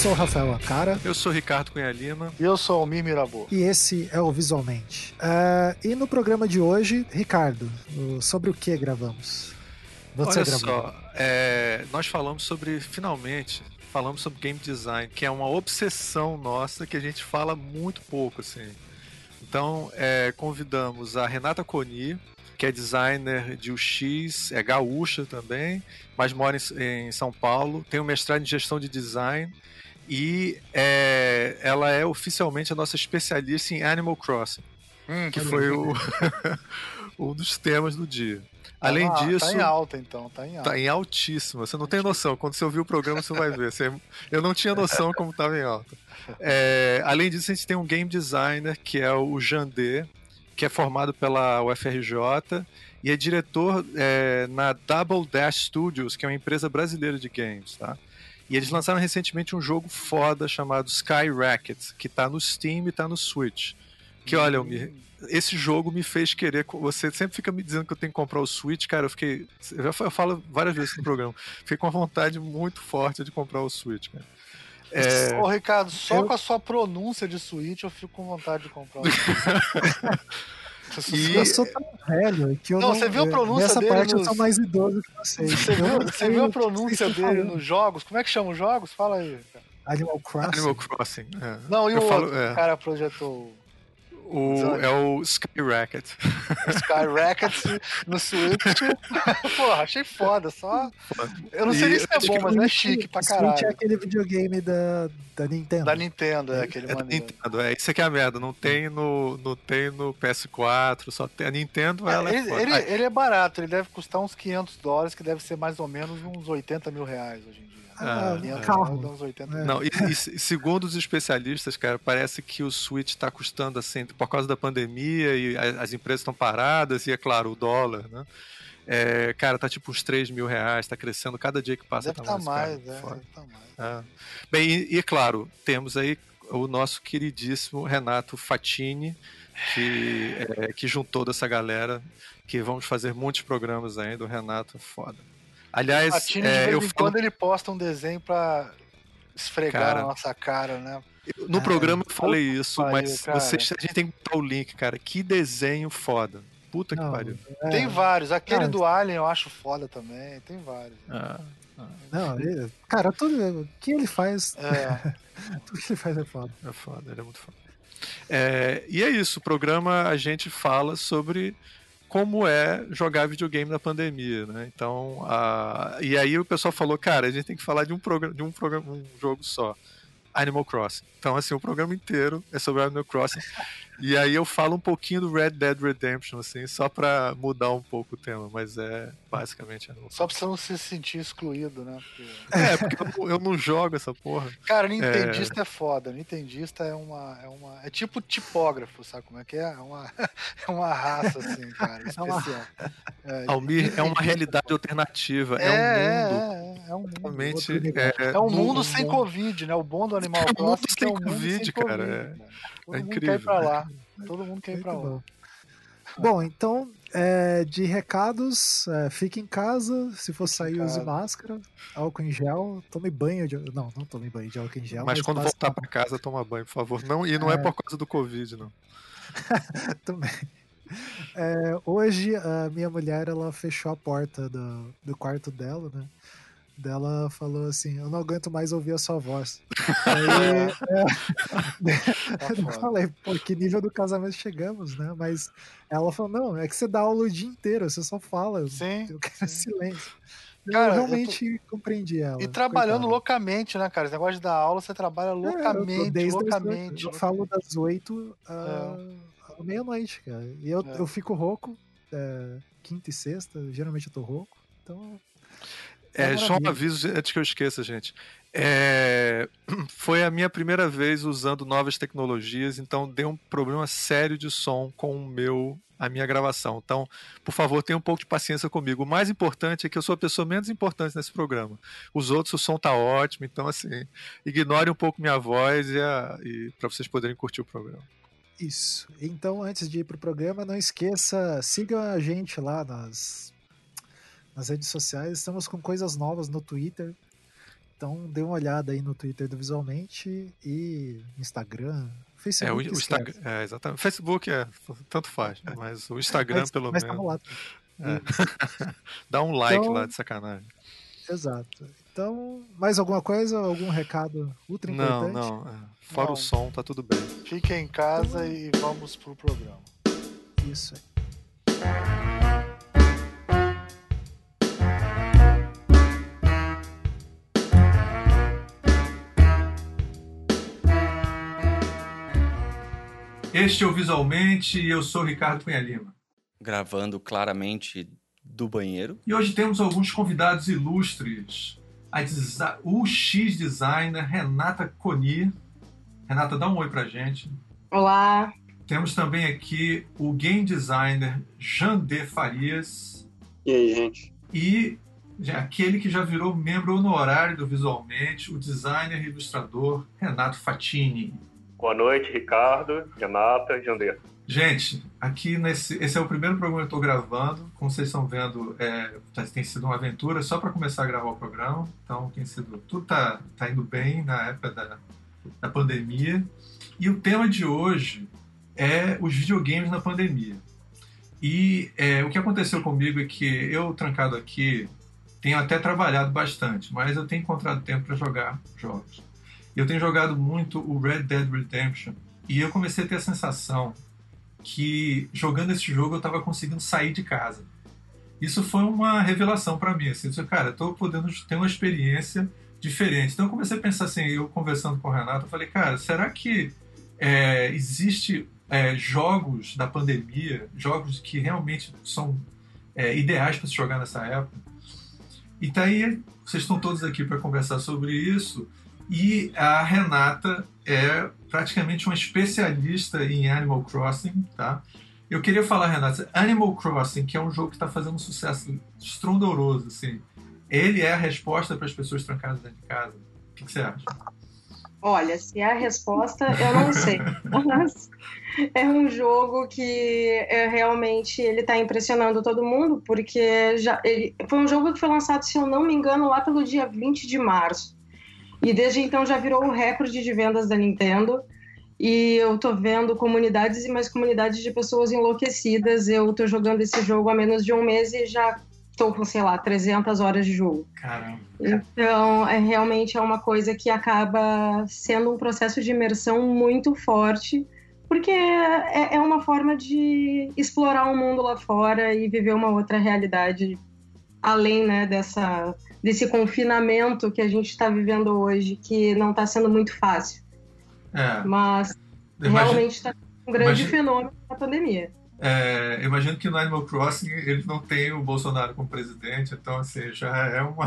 sou o Rafael Acara. Eu sou o Ricardo Cunha Lima. E eu sou o Almir Mirabô. E esse é o Visualmente. Uh, e no programa de hoje, Ricardo, sobre o que gravamos? Você Olha gravou. só, é, nós falamos sobre, finalmente, falamos sobre game design, que é uma obsessão nossa que a gente fala muito pouco, assim. Então, é, convidamos a Renata Coni, que é designer de UX, é gaúcha também, mas mora em, em São Paulo, tem um mestrado em gestão de design e é, ela é oficialmente a nossa especialista em Animal Crossing, hum, que foi o, um dos temas do dia. Além ah, disso. Tá em alta, então, tá em alta. Tá em altíssima. Você não tem noção. Quando você ouvir o programa, você vai ver. Você... Eu não tinha noção como estava em alta. É... Além disso, a gente tem um game designer que é o Jandê, que é formado pela UFRJ e é diretor é, na Double Dash Studios, que é uma empresa brasileira de games, tá? E eles lançaram recentemente um jogo foda chamado Sky Racket, que tá no Steam e tá no Switch. Que olha, eu me, esse jogo me fez querer. Você sempre fica me dizendo que eu tenho que comprar o Switch, cara. Eu fiquei. Eu falo várias vezes no programa. Fiquei com uma vontade muito forte de comprar o Switch, cara. É... Ô, Ricardo, só eu... com a sua pronúncia de Switch eu fico com vontade de comprar o Switch. E... Eu sou tão velho que eu não. Não, você viu a pronúncia nessa dele? parte nos... eu sou mais idoso que vocês. Você viu, você viu a pronúncia dele nos jogos? Como é que chama os jogos? Fala aí. Animal Crossing. Animal Crossing. É. Não, e eu o falo, outro é. cara projetou o, é o Sky Racket. Sky Racket no Switch. Porra, achei foda. Só. Eu não sei se é bom, mas é chique pra caralho. Switch é aquele videogame da, da Nintendo. Da Nintendo, é aquele é maneiro. Nintendo, é. Isso aqui é a merda. Não tem no, não tem no PS4, só tem a Nintendo. É, ela é ele, é ele, ele, é barato, ele deve custar uns 500 dólares, que deve ser mais ou menos uns 80 mil reais hoje em dia. Ah, ah. É. Não, e, e, segundo os especialistas, cara, parece que o Switch está custando assim, por causa da pandemia e as empresas estão paradas, e é claro, o dólar, né? É, cara, tá tipo uns 3 mil reais, tá crescendo cada dia que passa. Deve tá, tá mais, mais, é, tá mais. É. Bem, e, e claro, temos aí o nosso queridíssimo Renato Fatini, que, é, que juntou dessa galera, que vamos fazer muitos programas ainda. O Renato é foda. Aliás, é, de vez em quando ele posta um desenho pra esfregar cara, a nossa cara, né? No é, programa eu falei isso, pariu, mas você, a gente tem que botar o link, cara. Que desenho foda. Puta que pariu. É, tem vários. Aquele cara, do Alien eu acho foda também. Tem vários. Ah, ah. Não, ele, cara, tudo o que ele faz. É. tudo que ele faz é foda. É foda, ele é muito foda. É, e é isso, o programa a gente fala sobre como é jogar videogame na pandemia, né? Então, a... e aí o pessoal falou, cara, a gente tem que falar de um programa, de um programa, um jogo só. Animal Crossing. Então, assim, o programa inteiro é sobre Animal Crossing. E aí eu falo um pouquinho do Red Dead Redemption, assim, só pra mudar um pouco o tema, mas é basicamente Só pra você não se sentir excluído, né? Porque... É, porque eu, eu, não jogo essa porra. Cara, Nintendista é, é foda. Nintendista é uma, é uma. É tipo tipógrafo, sabe como é que é? É uma, é uma raça, assim, cara, especial. É, Almir, é uma realidade alternativa. É, é um mundo. É, é, é um mundo. Totalmente, é, um mundo sem Covid, né? O bom do Animal Crossing. É um mundo sem, um mundo Covid, sem cara. Todo é mundo incrível. quer ir pra lá. Todo mundo quer ir pra lá. Bom, então, é, de recados, é, fique em casa, se for sair, use máscara, álcool em gel, tome banho de. Não, não tome banho de álcool em gel. Mas, mas quando voltar para casa, toma banho, por favor. Não, e não é, é por causa do Covid, não. Também. É, hoje a minha mulher ela fechou a porta do, do quarto dela, né? Dela falou assim: Eu não aguento mais ouvir a sua voz. Aí é, tá eu falei, pô, que nível do casamento chegamos, né? Mas ela falou: Não, é que você dá aula o dia inteiro, você só fala. Sim. Eu quero sim. silêncio. Cara, eu realmente eu tô... compreendi ela. E trabalhando coitada. loucamente, né, cara? Esse negócio de dar aula, você trabalha loucamente, é, desde loucamente. Eu falo das oito à é. meia-noite, cara. E eu, é. eu fico rouco, é, quinta e sexta, geralmente eu tô rouco. Então é, só um aviso antes que eu esqueça, gente. É, foi a minha primeira vez usando novas tecnologias, então deu um problema sério de som com o meu a minha gravação. Então, por favor, tenha um pouco de paciência comigo. O mais importante é que eu sou a pessoa menos importante nesse programa. Os outros, o som tá ótimo, então assim, ignore um pouco minha voz e, e para vocês poderem curtir o programa. Isso. Então, antes de ir pro programa, não esqueça, siga a gente lá nas nas redes sociais. Estamos com coisas novas no Twitter. Então dê uma olhada aí no Twitter do Visualmente e Instagram, Facebook. É, o, o Instagram, é, exatamente. Facebook é, tanto faz, é. mas o Instagram mas, pelo mas menos. Tá lá. É. Dá um like Então- lá de sacanagem. Exato. Então, mais alguma coisa? Algum recado ultra Não, importante? não. é. Fora Não. o som, tá tudo bem. Fiquem em casa e vamos pro programa. Isso aí. Este é o Visualmente e eu sou o Ricardo Cunha Lima. Gravando claramente do banheiro. E hoje temos alguns convidados ilustres. A desi- o X designer Renata Coni. Renata, dá um oi pra gente. Olá, Temos também aqui o game designer Jandê Farias E aí, gente? e já- aquele que já virou membro honorário do Visualmente, o designer e ilustrador Renato Fatini. Boa noite, Ricardo, Renata, Jandê. Gente, aqui nesse. Esse é o primeiro programa que eu estou gravando. Como vocês estão vendo, é, tá- tem sido uma aventura só para começar a gravar o programa. Então tem sido. Tudo tá, tá indo bem na época da, da pandemia. E o tema de hoje é os videogames na pandemia. E é, o que aconteceu comigo é que eu, trancado aqui, tenho até trabalhado bastante, mas eu tenho encontrado tempo para jogar jogos. Eu tenho jogado muito o Red Dead Redemption. E eu comecei a ter a sensação que jogando esse jogo eu estava conseguindo sair de casa. Isso foi uma revelação para mim. Assim, eu cara, tô podendo ter uma experiência diferente. Então eu comecei a pensar assim, eu conversando com o Renato, eu falei, cara, será que é, existe é, jogos da pandemia, jogos que realmente são é, ideais para se jogar nessa época? E tá aí, vocês estão todos aqui para conversar sobre isso. E a Renata é praticamente uma especialista em Animal Crossing, tá? Eu queria falar, Renata, Animal Crossing, que é um jogo que está fazendo um sucesso estrondoroso, assim. Ele é a resposta para as pessoas trancadas dentro de casa. O que, que você acha? olha, se é a resposta, eu não sei. Mas é um jogo que é, realmente ele tá impressionando todo mundo, porque já, ele, foi um jogo que foi lançado, se eu não me engano, lá pelo dia 20 de março. E desde então já virou o recorde de vendas da Nintendo. E eu tô vendo comunidades e mais comunidades de pessoas enlouquecidas. Eu tô jogando esse jogo há menos de um mês e já tô com, sei lá, 300 horas de jogo. Caramba. Então, é realmente é uma coisa que acaba sendo um processo de imersão muito forte, porque é, é uma forma de explorar o mundo lá fora e viver uma outra realidade, além né, dessa, desse confinamento que a gente está vivendo hoje, que não está sendo muito fácil, É, mas imagina- realmente está um grande imagina- fenômeno da pandemia. é, eu imagino que no Animal Crossing ele não tem o Bolsonaro como presidente, então assim, já é uma.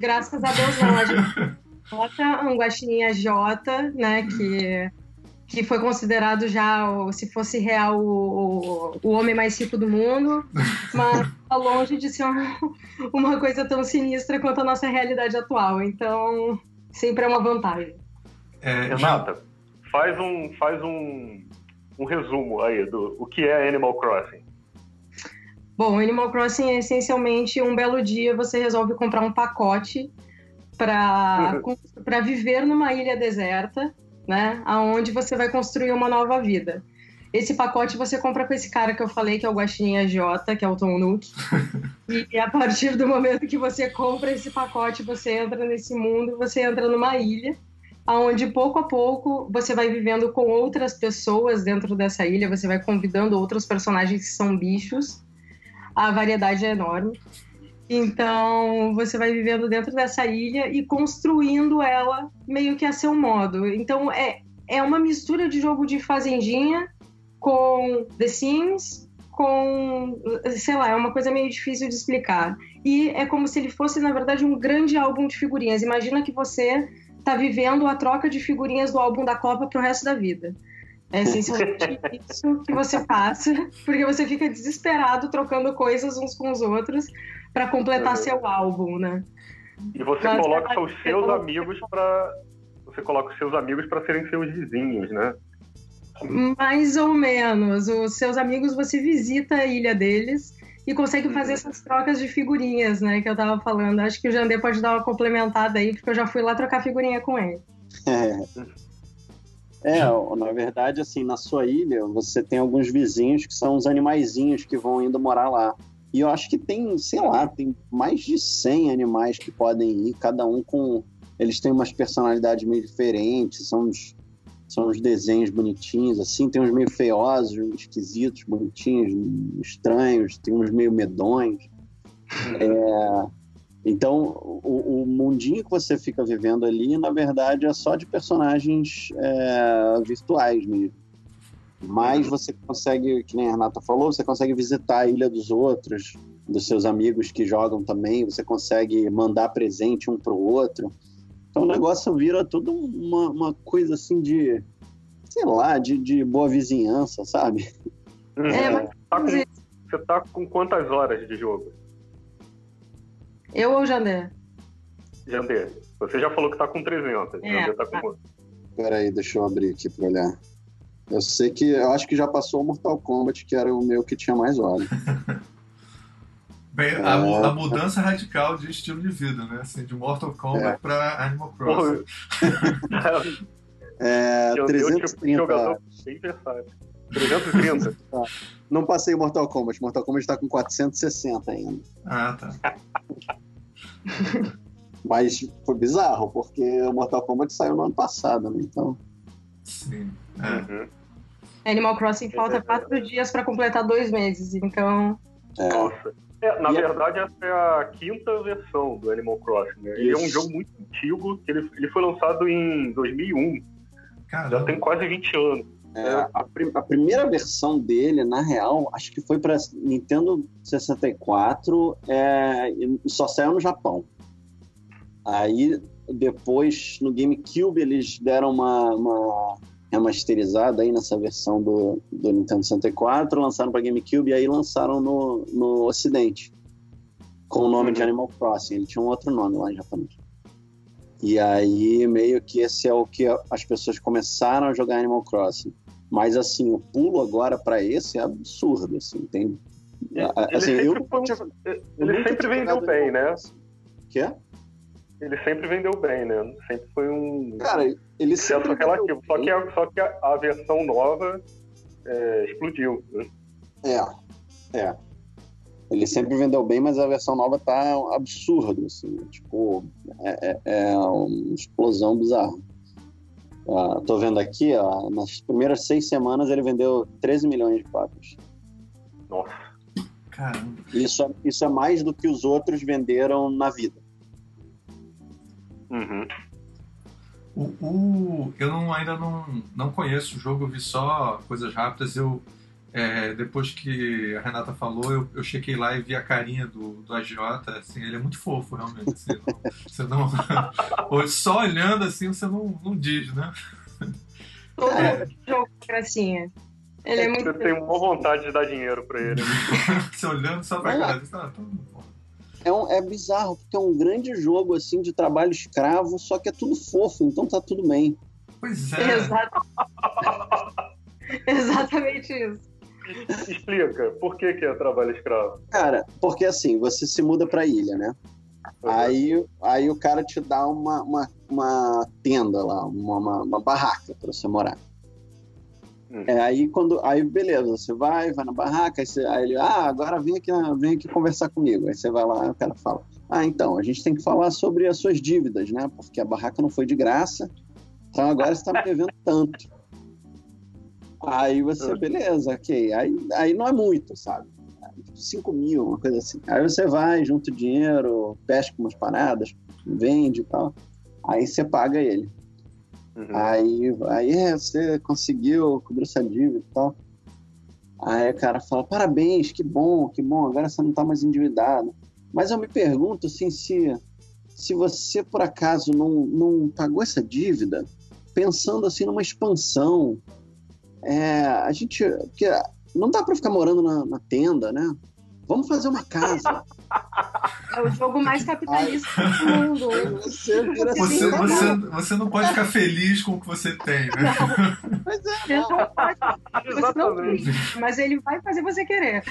Graças a Deus não, a gente bota um guaxininha J, né, que, que foi considerado já, se fosse real, o, o homem mais rico do mundo, mas tá longe de ser uma, uma coisa tão sinistra quanto a nossa realidade atual, então sempre é uma vantagem. É, Renata, faz um, faz um, um resumo aí do o que é Animal Crossing. Bom, Animal Crossing é essencialmente um belo dia você resolve comprar um pacote para viver numa ilha deserta, né? Aonde você vai construir uma nova vida. Esse pacote você compra com esse cara que eu falei, que é o Guaxininha J, que é o Tom Nook. e a partir do momento que você compra esse pacote, você entra nesse mundo, você entra numa ilha, aonde pouco a pouco você vai vivendo com outras pessoas dentro dessa ilha, você vai convidando outros personagens que são bichos a variedade é enorme. Então, você vai vivendo dentro dessa ilha e construindo ela meio que a seu modo. Então, é, é uma mistura de jogo de fazendinha com The Sims, com. sei lá, é uma coisa meio difícil de explicar. E é como se ele fosse, na verdade, um grande álbum de figurinhas. Imagina que você está vivendo a troca de figurinhas do álbum da Copa pro resto da vida. É essencialmente isso que você passa, porque você fica desesperado trocando coisas uns com os outros para completar Uhum. seu álbum, né? E você Mas coloca você os vai- seus amigos para você coloca os seus amigos para serem seus vizinhos, né? Mais ou menos. Os seus amigos, você visita a ilha deles e consegue fazer essas trocas de figurinhas, né? Que eu tava falando. Acho que o Jandê pode dar uma complementada aí, porque eu já fui lá trocar figurinha com ele. É. É, na verdade, assim, na sua ilha, você tem alguns vizinhos que são os animaizinhos que vão indo morar lá. E eu acho que tem, sei lá, tem mais de 100 animais que podem ir, cada um com. Eles têm umas personalidades meio diferentes, são uns, são uns desenhos bonitinhos, assim, tem uns meio feiosos, esquisitos, bonitinhos, estranhos, tem uns meio medonhos. É, então, o, o, mundinho que você fica vivendo ali, na verdade, é só de personagens é, virtuais mesmo. Mas você consegue, que nem a Renata falou, você consegue visitar a ilha dos outros, dos seus amigos que jogam também, você consegue mandar presente um pro outro. Então o negócio vira tudo uma, uma coisa assim de, sei lá, de, de boa vizinhança, sabe? É, mas... tá com, você tá com quantas horas de jogo? Eu ou o Jandê? Jandê. Você já falou que tá com 300. É, Jandê tá com quanto? Peraí, deixa eu abrir aqui pra olhar. Eu sei que eu acho que já passou o Mortal Kombat, que era o meu que tinha mais horas. Bem, é... a, a, mudança radical de estilo de vida, né? Assim, de Mortal Kombat é. para Animal Crossing. é, eu, 330 eu, jogador bem versátil. 330. Tá. Não passei o Mortal Kombat. Mortal Kombat está com 460 ainda. Ah, tá. Mas foi bizarro, porque o Mortal Kombat saiu no ano passado, né? Então. Sim. É. Uhum. Animal Crossing falta quatro dias para completar dois meses, então. É. Nossa. É, na e verdade, essa é a quinta versão do Animal Crossing. Né? Ele é um jogo muito antigo, ele, ele foi lançado em 2001. Caramba. Já tem quase 20 anos. É, a, a, primeira versão dele, na real, acho que foi para Nintendo 64, é, só saiu no Japão. Aí depois no GameCube eles deram uma, uma remasterizada aí nessa versão do, do Nintendo 64, lançaram para GameCube e aí lançaram no, no Ocidente com o nome de uhum. Animal Crossing. Ele tinha um outro nome lá em japonês. E aí meio que esse é o que as pessoas começaram a jogar Animal Crossing. Mas assim, o pulo agora para esse é absurdo, assim, tem assim, ele sempre, eu, foi, ele sempre vendeu bem, né? Que é? ele sempre vendeu bem, né? Sempre foi um. Cara, ele sempre. relativo. Só que, a, só que a, a versão nova é, explodiu. Né? É. É. Ele sempre vendeu bem, mas a versão nova tá absurdo, assim. Tipo, é, é, é uma explosão bizarra. Uh, tô vendo aqui, ó, nas primeiras seis semanas ele vendeu 13 milhões de cópias. Nossa. Caramba. Isso, é, isso é mais do que os outros venderam na vida. Uhum. O, o, eu não, ainda não, não conheço o jogo, eu vi só coisas rápidas. Eu, é, depois que a Renata falou, eu, eu chequei lá e vi a carinha do, do agiota. Assim, ele é muito fofo, realmente. Assim, não, você não, só olhando assim, você não, não diz, né? Todo é. jogo, gracinha. Ele é muito. Você tem uma vontade de dar dinheiro pra ele. você olhando só pra cara, você tá, é, um, é bizarro, porque é um grande jogo assim de trabalho escravo, só que é tudo fofo, então tá tudo bem. Pois é. Exato. Exatamente isso. Explica, por que, que é trabalho escravo? Cara, porque assim, você se muda pra ilha, né? Uhum. Aí, aí o cara te dá uma, uma, uma tenda lá, uma, uma, uma barraca para você morar. Hum. É, aí quando. Aí beleza, você vai, vai na barraca, aí, você, aí ele, ah, agora vem aqui, vem aqui conversar comigo. Aí você vai lá o cara fala, ah, então, a gente tem que falar sobre as suas dívidas, né? Porque a barraca não foi de graça, então agora você está me devendo tanto. Aí você, hum. beleza, ok. Aí, aí não é muito, sabe? 5 mil, uma coisa assim. Aí você vai, junta o dinheiro, pesca umas paradas, vende e tal. Aí você paga ele. Uhum. Aí, aí é, você conseguiu cobrir essa dívida e tal. Aí o cara fala, parabéns, que bom, que bom, agora você não está mais endividado. Mas eu me pergunto assim, se, se você por acaso não, não pagou essa dívida, pensando assim numa expansão, é, a gente. Porque não dá para ficar morando na, na, tenda, né? Vamos fazer uma casa. É o jogo mais capitalista do mundo. Você, você, você, você, não pode ficar feliz com o que você tem, né? Não. Mas é, não pode. Você não mas ele vai fazer você querer.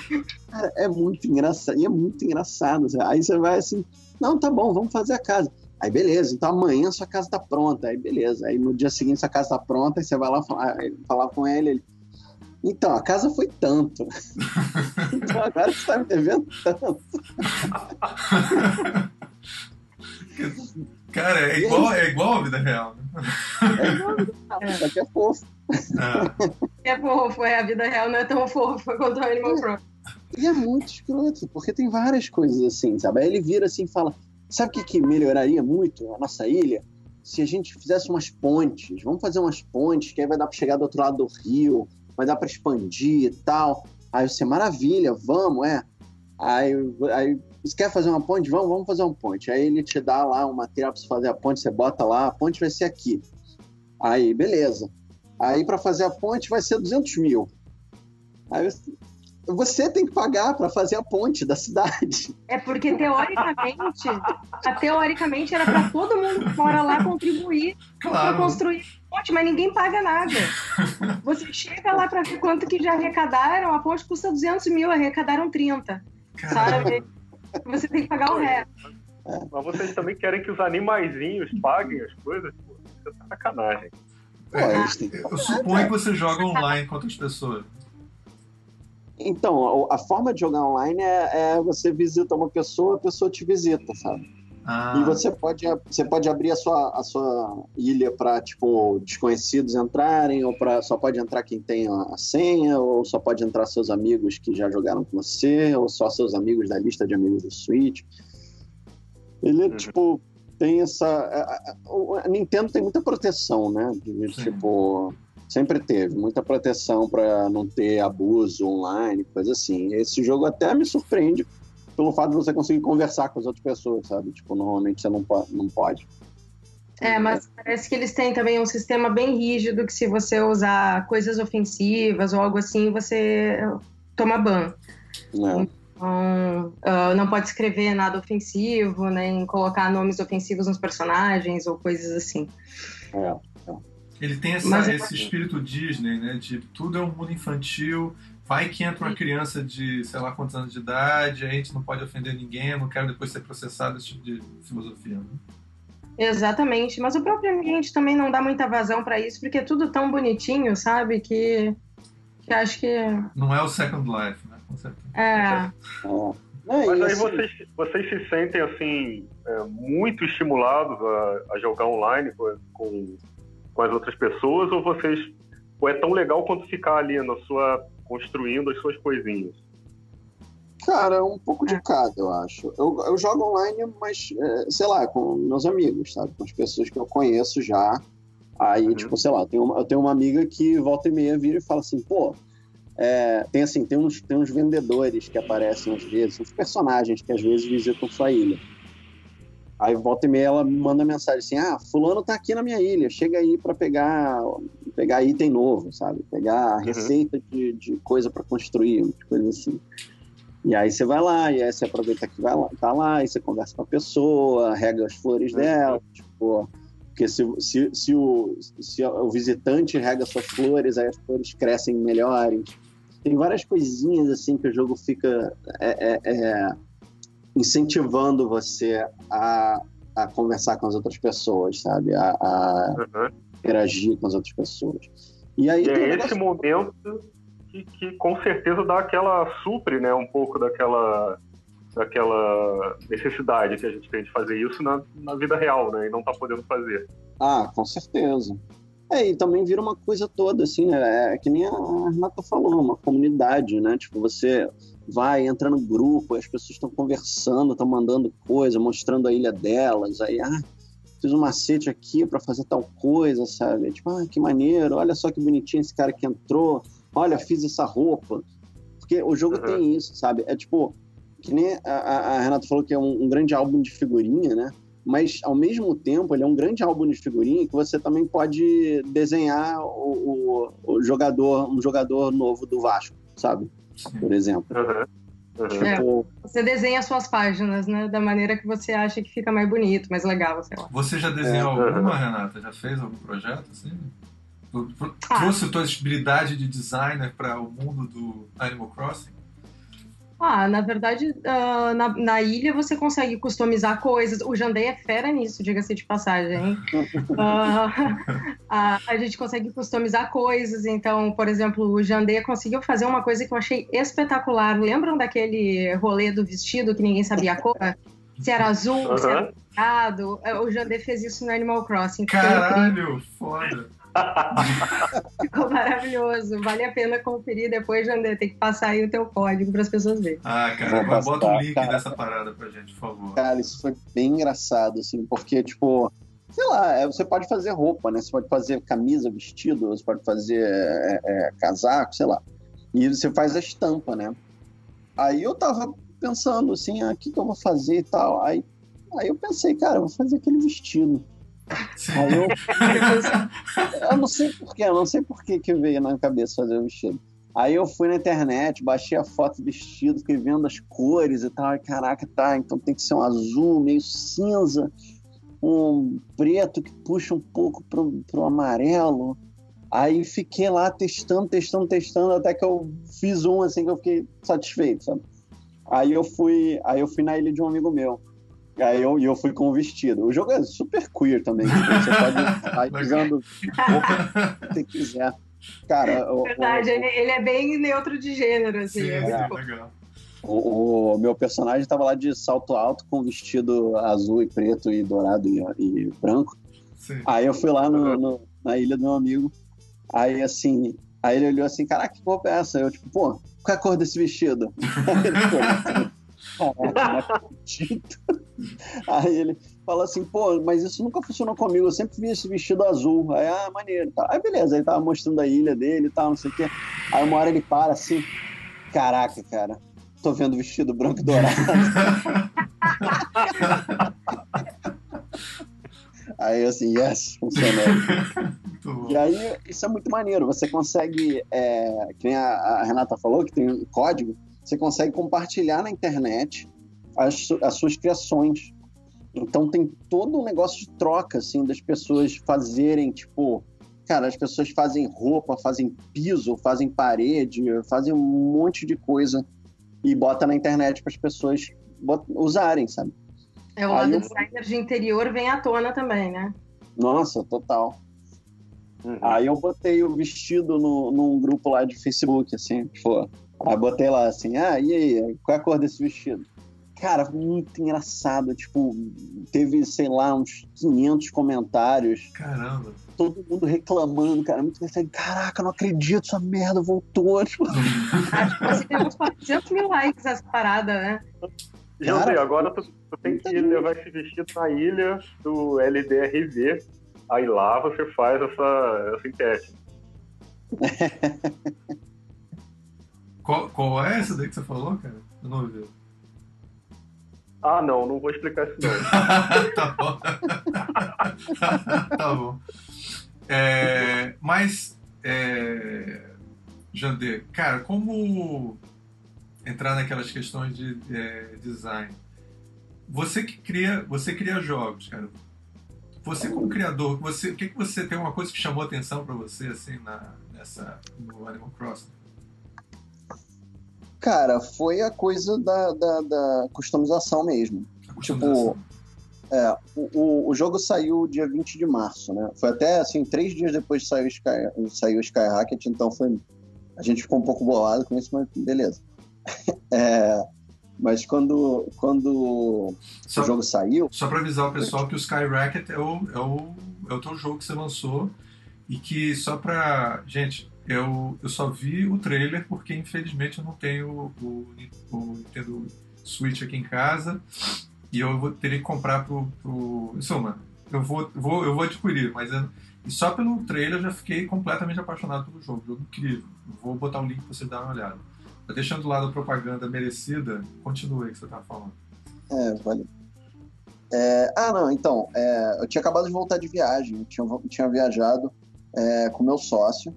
Cara, é muito engraçado. E é muito engraçado. Aí você vai assim, não, tá bom, vamos fazer a casa. Aí beleza, então amanhã sua casa tá pronta. Aí beleza. Aí no dia seguinte sua casa tá pronta, aí você vai lá falar, falar com ele, ele então, a casa foi tanto. então agora você está me devendo tanto. Cara, é igual, é igual a vida real. Né? É igual a vida real, só que é fofo. É. é fofo, é. A vida real não é tão fofo quanto o Animal Crossing. E é muito escroto, porque tem várias coisas assim, sabe? Aí ele vira assim e fala: sabe o que, que melhoraria muito a nossa ilha? Se a gente fizesse umas pontes. Vamos fazer umas pontes, que aí vai dar para chegar do outro lado do rio vai dar para expandir e tal. Aí você, maravilha, vamos, é. Aí, aí você quer fazer uma ponte? Vamos, vamos fazer uma ponte. Aí ele te dá lá um material para você fazer a ponte, você bota lá, a ponte vai ser aqui. Aí, beleza. Aí para fazer a ponte vai ser 200 mil. Aí você tem que pagar para fazer a ponte da cidade. É porque teoricamente, teoricamente era para todo mundo que mora lá contribuir claro. para construir a ponte, mas ninguém paga nada. Você chega lá para ver quanto que já arrecadaram, a ponte custa 200 mil, arrecadaram 30. Caramba. Sabe? Você tem que pagar o resto. Mas vocês também querem que os animaizinhos paguem as coisas? Pô, isso é sacanagem. É, eu suponho que você joga online com outras pessoas. Então, a forma de jogar online é, é, você visita uma pessoa, a pessoa te visita, sabe? Ah. E você pode, você pode abrir a sua, a sua ilha para tipo desconhecidos entrarem, ou para só pode entrar quem tem a, senha, ou só pode entrar seus amigos que já jogaram com você, ou só seus amigos da lista de amigos do Switch. Ele uhum. tipo tem essa, a, a, a, Nintendo tem muita proteção, né? De, tipo sempre teve muita proteção para não ter abuso online, coisa assim. Esse jogo até me surpreende pelo fato de você conseguir conversar com as outras pessoas, sabe? Tipo, normalmente você não, pode, não pode. É, mas parece que eles têm também um sistema bem rígido que se você usar coisas ofensivas ou algo assim, você toma ban. É. Então, uh, não pode escrever nada ofensivo, nem colocar nomes ofensivos nos personagens ou coisas assim. É. Ele tem essa, Mas, esse espírito Disney, né? De tudo é um mundo infantil. Vai que entra uma criança de sei lá quantos anos de idade, a gente não pode ofender ninguém, não quero depois ser processado, esse tipo de filosofia. Né? Exatamente, mas o próprio ambiente também não dá muita vazão para isso, porque é tudo tão bonitinho, sabe? Que, que acho que. Não é o Second Life, né? Com certeza. É. é mas aí vocês, vocês se sentem assim é, muito estimulados a, a jogar online com, com com as outras pessoas ou vocês ou é tão legal quanto ficar ali na sua construindo as suas coisinhas? Cara, um pouco de cada, eu acho. Eu, eu jogo online, mas, é, sei lá, com meus amigos, sabe? Com as pessoas que eu conheço já. Aí, uhum. tipo, sei lá, eu tenho, uma, eu tenho uma amiga que volta e meia vira e fala assim, pô, é, tem assim, tem uns, tem uns vendedores que aparecem às vezes, uns personagens que às vezes visitam sua ilha. Aí volta e meia ela me manda mensagem assim: ah, fulano tá aqui na minha ilha, chega aí para pegar pegar item novo, sabe? Pegar uhum. receita de, de coisa para construir, coisa assim. E aí você vai lá, e aí você aproveita que vai lá, tá lá, e você conversa com a pessoa, rega as flores uhum. dela, tipo, porque se, se, se, o, se o visitante rega suas flores, aí as flores crescem melhores. Tem várias coisinhas assim que o jogo fica. É, é, é incentivando você a, a conversar com as outras pessoas, sabe? A, a uhum. interagir com as outras pessoas. E, aí, e é esse momento que, que, com certeza dá aquela supre, né? Um pouco daquela daquela necessidade que a gente tem de fazer isso na, na vida real, né? E não tá podendo fazer. Ah, com certeza. É, e também vira uma coisa toda, assim, né? É que nem a Renata falou, uma comunidade, né? Tipo, você vai, entra no grupo, as pessoas estão conversando, estão mandando coisa, mostrando a ilha delas, aí, ah, fiz um macete aqui para fazer tal coisa, sabe? Tipo, ah, que maneiro, olha só que bonitinho esse cara que entrou, olha, fiz essa roupa. Porque o jogo uhum. tem isso, sabe? É tipo, que nem a, a Renata falou que é um, um, grande álbum de figurinha, né? Mas, ao mesmo tempo, ele é um grande álbum de figurinha que você também pode desenhar o, o, o jogador, um jogador novo do Vasco, sabe? Por exemplo. Uhum. Uhum. Tipo... É, você desenha suas páginas, né? Da maneira que você acha que fica mais bonito, mais legal, sei lá. Você já desenhou é. alguma, Renata? Já fez algum projeto assim? Ah. Trouxe tua habilidade de designer para o mundo do Animal Crossing? Ah, na verdade, uh, na, na, ilha você consegue customizar coisas. O Jandei é fera nisso, diga-se de passagem. uh, a, a, gente consegue customizar coisas. Então, por exemplo, o Jandei conseguiu fazer uma coisa que eu achei espetacular. Lembram daquele rolê do vestido que ninguém sabia a cor? Se era azul, uhum. se era dourado. O Jandei fez isso no Animal Crossing. Caralho, foda! Ficou maravilhoso. Vale a pena conferir depois, Jandê. Tem que passar aí o teu código para as pessoas verem. Ah, cara, Vou bota o link cara. dessa parada pra gente, por favor. Cara, isso foi bem engraçado, assim, porque, tipo, sei lá, é, você pode fazer roupa, né? Você pode fazer camisa, vestido, você pode fazer é, é, casaco, sei lá. E você faz a estampa, né? Aí eu tava pensando assim, ah, o que, que eu vou fazer e tal. Aí, aí eu pensei, cara, eu vou fazer aquele vestido. Aí eu, eu não sei porquê, eu não sei porquê que veio na cabeça fazer o vestido. Aí eu fui na internet, baixei a foto do vestido, fiquei vendo as cores e tal. E, caraca, tá, então tem que ser um azul, meio cinza, um preto que puxa um pouco pro, pro amarelo. Aí fiquei lá testando, testando, testando, até que eu fiz um assim que eu fiquei satisfeito, sabe? Aí eu fui, aí eu fui na ilha de um amigo meu. Aí eu, eu fui com o vestido. O jogo é super queer também. Você pode estar usando o que você quiser. Cara, Verdade, o, ele, ele, é bem neutro de gênero, assim. Sim, é, é legal. O, o, meu personagem estava lá de salto alto com vestido azul e preto e dourado e, e branco. Sim. Aí eu fui lá no, no, na ilha do meu amigo. Aí assim, aí ele olhou assim, caraca, que roupa é essa? Eu, tipo, pô, qual é a cor desse vestido? Aí ele Aí ele fala assim, pô, mas isso nunca funcionou comigo, eu sempre vi esse vestido azul. Aí, ah, maneiro. Tá. Aí, beleza, ele tava mostrando a ilha dele e tal, não sei o quê. Aí uma hora ele para assim, caraca, cara, tô vendo vestido branco e dourado. aí assim, yes, funcionou. e aí, isso é muito maneiro. Você consegue, é, que nem a, a Renata falou, que tem um código, você consegue compartilhar na internet as, as suas criações. Então tem todo um negócio de troca, assim, das pessoas fazerem, tipo, cara, as pessoas fazem roupa, fazem piso, fazem parede, fazem um monte de coisa e bota na internet para as pessoas usarem, sabe? É o lado eu... designer de interior vem à tona também, né? Nossa, total. Uhum. Aí eu botei o vestido no, num grupo lá de Facebook, assim, pô. Aí botei lá assim, ah, e aí, qual é a cor desse vestido? Cara, muito engraçado. Tipo, teve, sei lá, uns 500 comentários. Caramba. Todo mundo reclamando, cara. Muito engraçado. Caraca, não acredito, essa merda voltou. Tipo... Acho que você tem uns 400 mil likes essa parada, né? Cara, agora tu, tu tem que levar esse vestido na ilha do LDRV. Aí lá você faz essa, essa enquete. qual, qual é essa daí que você falou, cara? Eu não ouvi. Ah, não, não vou explicar isso não. tá bom. tá bom. É, mas, é, Jandê, cara, como entrar naquelas questões de é, design? Você que cria, você cria jogos, cara. Você como criador, você, o que, que você tem uma coisa que chamou atenção para você assim na, nessa no Animal Crossing? Cara, foi a coisa da, da, da customização mesmo. Customização. Tipo, é, o, o jogo saiu dia 20 de março, né? Foi até, assim, três dias depois de sair o Sky, saiu o Sky Rocket, então foi... A gente ficou um pouco bolado com isso, mas beleza. é, mas quando, quando só, o jogo saiu... Só para avisar o pessoal que o Sky Rocket é o, é, o, é o teu jogo que você lançou e que só para... Gente, eu, eu só vi o trailer porque infelizmente eu não tenho o, o Nintendo Switch aqui em casa e eu vou ter que comprar pro. pro... Em eu vou, vou, eu vou adquirir, mas eu, e só pelo trailer eu já fiquei completamente apaixonado pelo jogo. Jogo incrível. Vou botar o link pra você dar uma olhada. Tá deixando do lado a propaganda merecida, continue aí que você tá falando. É, vale. É, ah, não, então, é, eu tinha acabado de voltar de viagem, tinha, tinha viajado é, com meu sócio,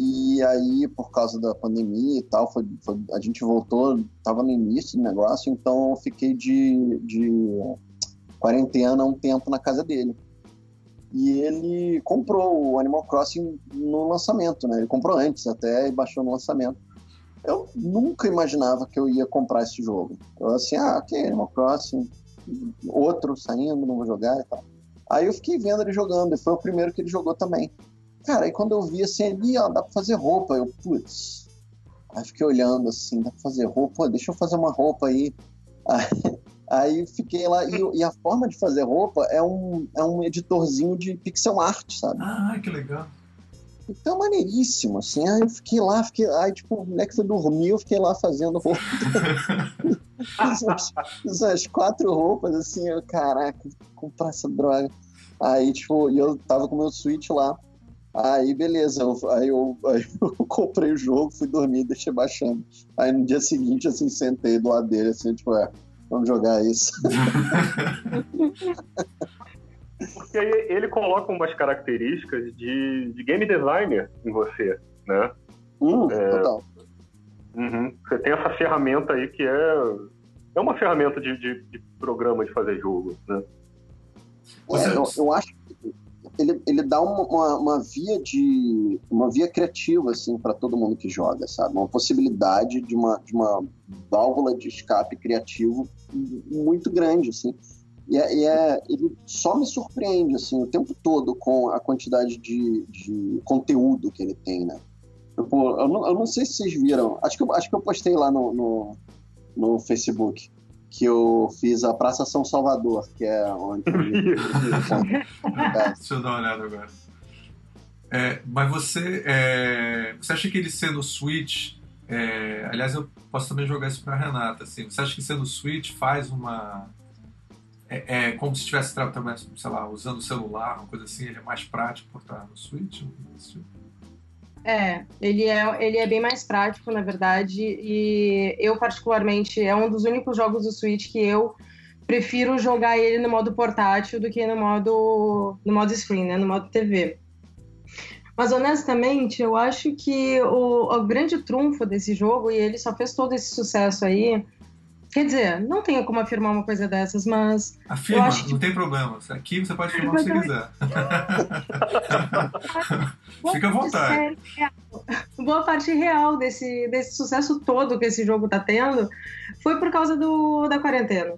E aí, por causa da pandemia e tal, foi, foi, a gente voltou, estava no início do negócio, então eu fiquei de, de quarentena um tempo na casa dele. E ele comprou o Animal Crossing no lançamento, né? Ele comprou antes até e baixou no lançamento. Eu nunca imaginava que eu ia comprar esse jogo. Eu assim, ah, ok, Animal Crossing, outro saindo, não vou jogar e tal. Aí eu fiquei vendo ele jogando, e foi o primeiro que ele jogou também. Cara, aí quando eu vi assim, ali, ó, dá pra fazer roupa. Eu, putz. Aí fiquei olhando assim, dá pra fazer roupa? Pô, deixa eu fazer uma roupa aí. Aí, aí fiquei lá, e, e, a forma de fazer roupa é um, é um editorzinho de pixel art, sabe? Ah, que legal. Então, maneiríssimo, assim. Aí eu fiquei lá, fiquei. Aí, tipo, o moleque foi dormir, eu fiquei lá fazendo roupa. fiz umas quatro roupas, assim, eu, caraca, comprar essa droga. Aí, tipo, e eu tava com meu Switch lá. Aí, beleza. Eu, aí, eu, aí eu comprei o jogo, fui dormir, deixei baixando. Aí no dia seguinte, assim, sentei do lado dele, assim, tipo, é, vamos jogar isso. Porque ele coloca umas características de, de game designer em você, né? Hum, é, total. Uhum. Você tem essa ferramenta aí que é, é uma ferramenta de, de, de programa de fazer jogo, né? É, eu, eu, acho ele, ele dá uma, uma, uma, via de uma via criativa assim para todo mundo que joga, sabe? Uma possibilidade de uma, de uma válvula de escape criativo muito grande, assim. E, é, e é, ele só me surpreende assim o tempo todo com a quantidade de, de conteúdo que ele tem, né? Tipo, eu, não, eu não sei se vocês viram, acho que eu, acho que eu postei lá no, no, no Facebook que eu fiz a Praça São Salvador, que é onde. Deixa eu dar uma olhada agora. É, mas você, é, você acha que ele sendo Switch, é, aliás, eu posso também jogar isso para Renata. Assim, você acha que sendo Switch faz uma é, é como se estivesse trabalhando, sei lá, usando o celular, uma coisa assim, ele é mais prático por estar no Switch? É, ele é, ele é bem mais prático, na verdade, e eu, particularmente, é um dos únicos jogos do Switch que eu prefiro jogar ele no modo portátil do que no modo, no modo screen, né, no modo TV. Mas, honestamente, eu acho que o, o grande trunfo desse jogo, e ele só fez todo esse sucesso aí, Quer dizer, não tenho como afirmar uma coisa dessas, mas. Afirma, acho que... não tem problema. Aqui você pode afirmar o que você quiser. Fica à vontade. Boa parte real desse, desse sucesso todo que esse jogo tá tendo foi por causa do, da quarentena.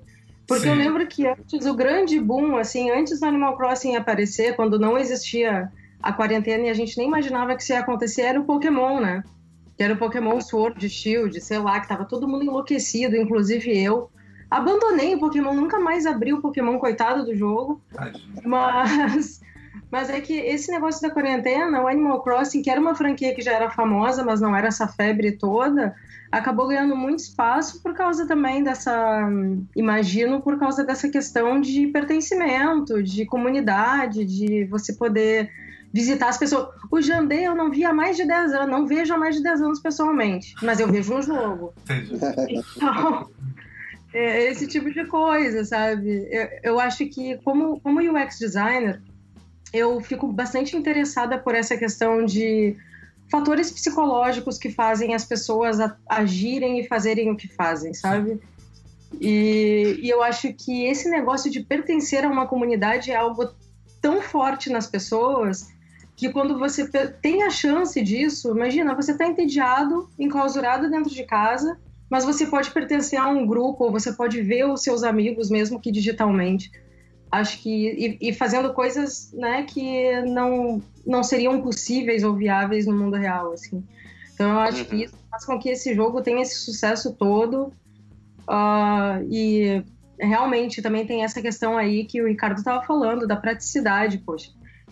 Porque Sim. eu lembro que antes, o grande boom, assim, antes do Animal Crossing aparecer, quando não existia a quarentena e a gente nem imaginava que isso ia acontecer, era o Pokémon, né? Que era o Pokémon Sword, Shield, sei lá, que tava todo mundo enlouquecido, inclusive eu. Abandonei o Pokémon, nunca mais abri o Pokémon, coitado do jogo. Mas, mas é que esse negócio da quarentena, o Animal Crossing, que era uma franquia que já era famosa, mas não era essa febre toda, acabou ganhando muito espaço por causa também dessa, imagino, por causa dessa questão de pertencimento, de comunidade, de você poder visitar as pessoas. O Jandê eu não vi há mais de 10 anos, não vejo há mais de 10 anos pessoalmente, mas eu vejo no jogo. Então, é esse tipo de coisa, sabe? Eu, eu acho que, como, como UX designer, eu fico bastante interessada por essa questão de fatores psicológicos que fazem as pessoas agirem e fazerem o que fazem, sabe? E, e, eu acho que esse negócio de pertencer a uma comunidade é algo tão forte nas pessoas que quando você tem a chance disso, imagina, você está entediado, enclausurado dentro de casa, mas você pode pertencer a um grupo, ou você pode ver os seus amigos, mesmo que digitalmente. Acho que. E, e fazendo coisas né, que não, não seriam possíveis ou viáveis no mundo real. Assim. Então, eu acho uhum. que isso faz com que esse jogo tenha esse sucesso todo. Uh, e realmente também tem essa questão aí que o Ricardo estava falando, da praticidade, poxa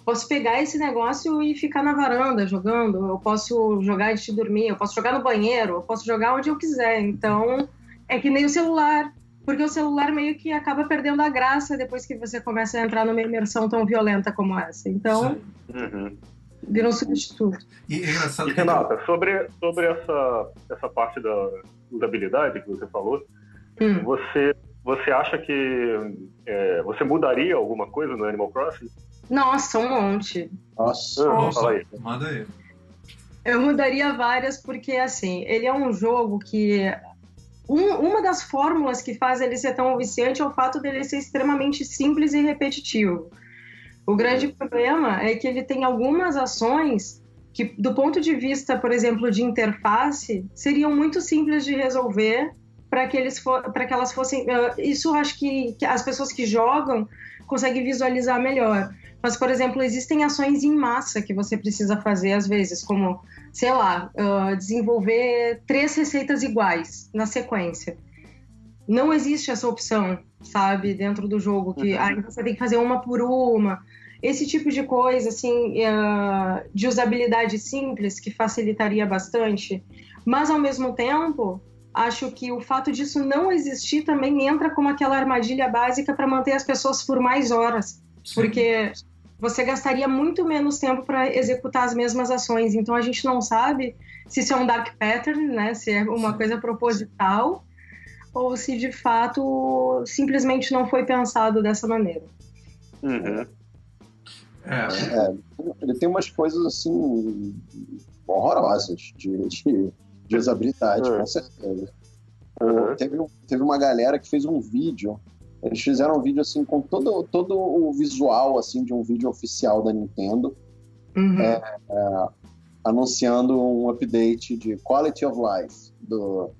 posso pegar esse negócio e ficar na varanda jogando, eu posso jogar antes de dormir, eu posso jogar no banheiro, eu posso jogar onde eu quiser. Então, é que nem o celular, porque o celular meio que acaba perdendo a graça depois que você começa a entrar numa imersão tão violenta como essa. Então, uhum. vira um substituto. E, é e Renata, sobre, sobre essa, essa parte da usabilidade que você falou, hum. você, você acha que é, você mudaria alguma coisa no Animal Crossing? Nossa, um monte. Nossa, Nossa. Fala aí. Manda aí. Eu mudaria várias porque, assim, ele é um jogo que um, uma das fórmulas que faz ele ser tão viciante é o fato dele ser extremamente simples e repetitivo. O grande problema é que ele tem algumas ações que, do ponto de vista, por exemplo, de interface, seriam muito simples de resolver para que, eles para que elas fossem. Uh, isso acho que, que as pessoas que jogam conseguem visualizar melhor. Mas, por exemplo, existem ações em massa que você precisa fazer às vezes, como, sei lá, uh, desenvolver três receitas iguais na sequência. Não existe essa opção, sabe, dentro do jogo, que uhum. aí você tem que fazer uma por uma esse tipo de coisa, assim, uh, de usabilidade simples, que facilitaria bastante. Mas, ao mesmo tempo, acho que o fato disso não existir também entra como aquela armadilha básica para manter as pessoas por mais horas. Porque você gastaria muito menos tempo para executar as mesmas ações. Então, a gente não sabe se isso é um dark pattern, né? Se é uma coisa proposital ou se de fato simplesmente não foi pensado dessa maneira. Uhum. É. é. ele tem umas coisas assim horrorosas de, de, de usabilidade, com certeza. Uhum. Teve, teve uma galera que fez um vídeo. Eles fizeram um vídeo assim com todo, todo o visual assim de um vídeo oficial da Nintendo, uhum. é, é, anunciando um update de Quality of Life do,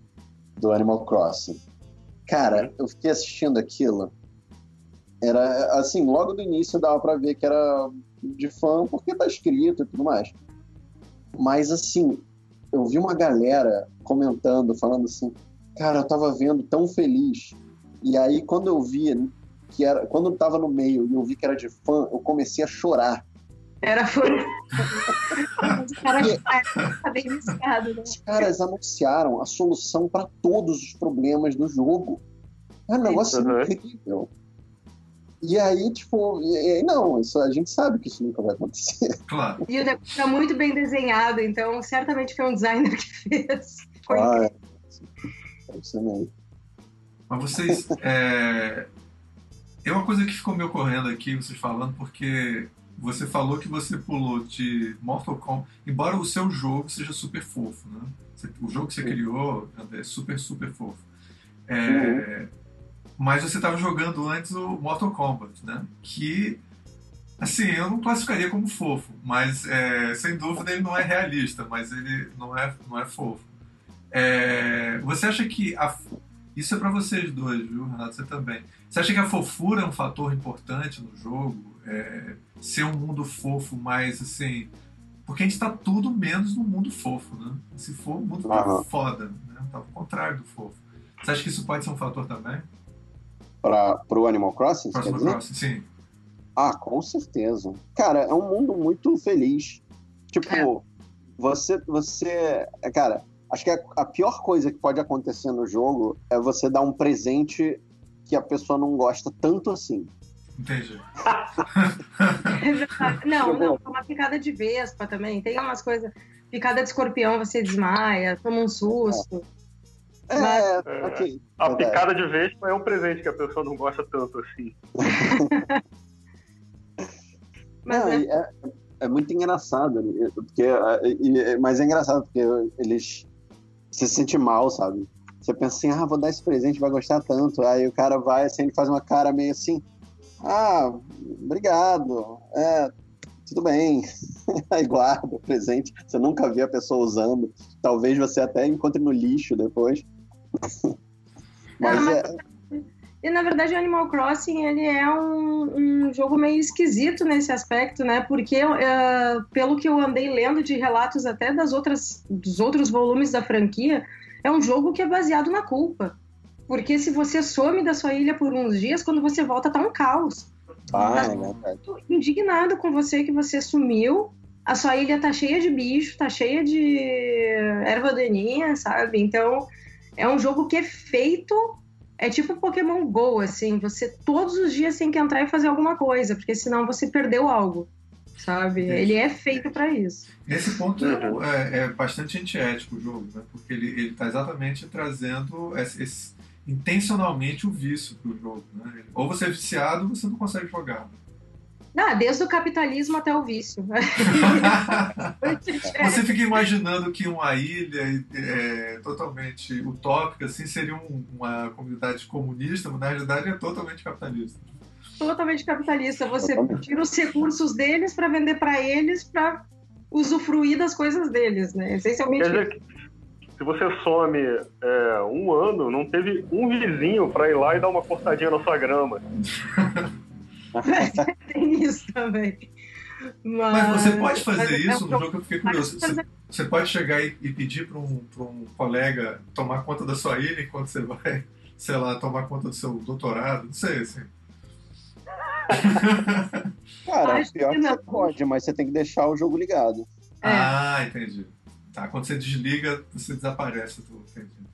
do Animal Crossing. Cara, eu fiquei assistindo aquilo era assim, logo do início dava para ver que era de fã porque tá escrito e tudo mais. Mas assim, eu vi uma galera comentando, falando assim, cara, eu tava vendo tão feliz. E aí quando eu vi que era, quando eu tava no meio e eu vi que era de fã, eu comecei a chorar. Era fã. Os caras, bem né? Os caras anunciaram a solução para todos os problemas do jogo. É um negócio uhum. incrível. E aí, tipo, e aí, não, isso, a gente sabe que isso nunca vai acontecer. Claro. E o negócio tá muito bem desenhado, então certamente foi um designer que fez. Foi ah, é. Deve ser mesmo. Mas vocês. É... é uma coisa que ficou me ocorrendo aqui, vocês falando, porque você falou que você pulou de Mortal Kombat, embora o seu jogo seja super fofo, né? O jogo que você criou é super, super fofo. É, uhum mas você estava jogando antes o Mortal Kombat, né? Que, assim, eu não classificaria como fofo, mas é, sem dúvida ele não é realista, mas ele não é, não é fofo. É, você acha que a, isso é para vocês dois, viu, Renato? Você também. Você acha que a fofura é um fator importante no jogo? É, ser um mundo fofo mais assim. Porque a gente está tudo menos no mundo fofo, né? Se for, o mundo tá uhum. foda, né? Tá ao contrário do fofo. Você acha que isso pode ser um fator também? para o Animal Crossing? Animal Crossing, sim. Ah, com certeza. Cara, é um mundo muito feliz. Tipo, é. você, você, cara, acho que a, pior coisa que pode acontecer no jogo é você dar um presente que a pessoa não gosta tanto assim. Entendi. não, não, uma picada de vespa também. Tem umas coisas. Picada de escorpião, você desmaia, toma um susto. É. É, Mas... é, ok. A picada de vespa é um presente que a pessoa não gosta tanto assim. Mas não, é... É, é... muito engraçado, né? porque, é, mas é engraçado porque eles se sentem mal, sabe? Você pensa assim, ah, vou dar esse presente, vai gostar tanto. Aí o cara vai assim, ele faz uma cara meio assim, ah, obrigado, é, tudo bem. Aí guarda o presente. Você nunca viu a pessoa usando. Talvez você até encontre no lixo depois. mas, mas é... E na verdade o Animal Crossing ele é um, um jogo meio esquisito nesse aspecto, né? Porque uh, pelo que eu andei lendo de relatos até das outras, dos outros volumes da franquia, é um jogo que é baseado na culpa. Porque se você some da sua ilha por uns dias, quando você volta tá um caos. Ah, é verdade. indignado com você que você sumiu. A sua ilha tá cheia de bicho, tá cheia de erva daninha, sabe? Então, é um jogo que é feito é tipo Pokémon Go, assim, você todos os dias tem que entrar e fazer alguma coisa, porque senão você perdeu algo, sabe? Ele é feito para isso. Nesse ponto é, é, bastante antiético o jogo, né? Porque ele, ele tá exatamente trazendo esse, esse, intencionalmente o vício pro jogo, né? Ou você é viciado ou você não consegue jogar. Ah, desde o capitalismo até o vício. Você fica imaginando que uma ilha é, totalmente utópica assim, seria um, uma comunidade comunista, mas na realidade é totalmente capitalista. Totalmente capitalista. Você tira os recursos deles para vender para eles, para usufruir das coisas deles, né? Essencialmente. Dizer, se você some é, um ano, não teve um vizinho para ir lá e dar uma cortadinha na sua grama. Tem isso também. Mas, Mas você pode fazer é isso no jogo que eu fiquei curioso. Você, você pode chegar e, e pedir para um, um colega tomar conta da sua ilha enquanto você vai, sei lá, tomar conta do seu doutorado, não sei, assim. Cara, pior que você pode, mas você tem que deixar o jogo ligado. É. Ah, entendi. Tá, quando você desliga, você desaparece. Entendi.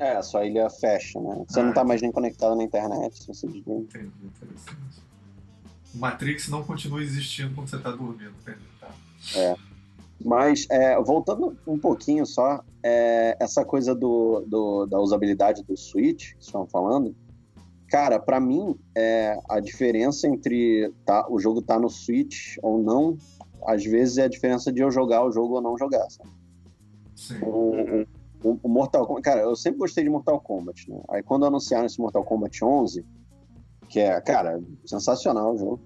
É, a sua ilha fecha, né? Você ah, não tá mais nem conectado na internet, se você desliga. Entendi, interessante. Matrix não continua existindo quando você tá dormindo, entendi, tá? É. Mas, é, voltando um pouquinho só, é, essa coisa do, do, da usabilidade do Switch, que estão falando, cara, para mim, é, a diferença entre tá, o jogo tá no Switch ou não, às vezes é a diferença de eu jogar o jogo ou não jogar, sabe? Sim. O, o, Mortal Kombat, cara, eu sempre gostei de Mortal Kombat, né? Aí quando anunciaram esse Mortal Kombat 11, que é, cara, sensacional o jogo,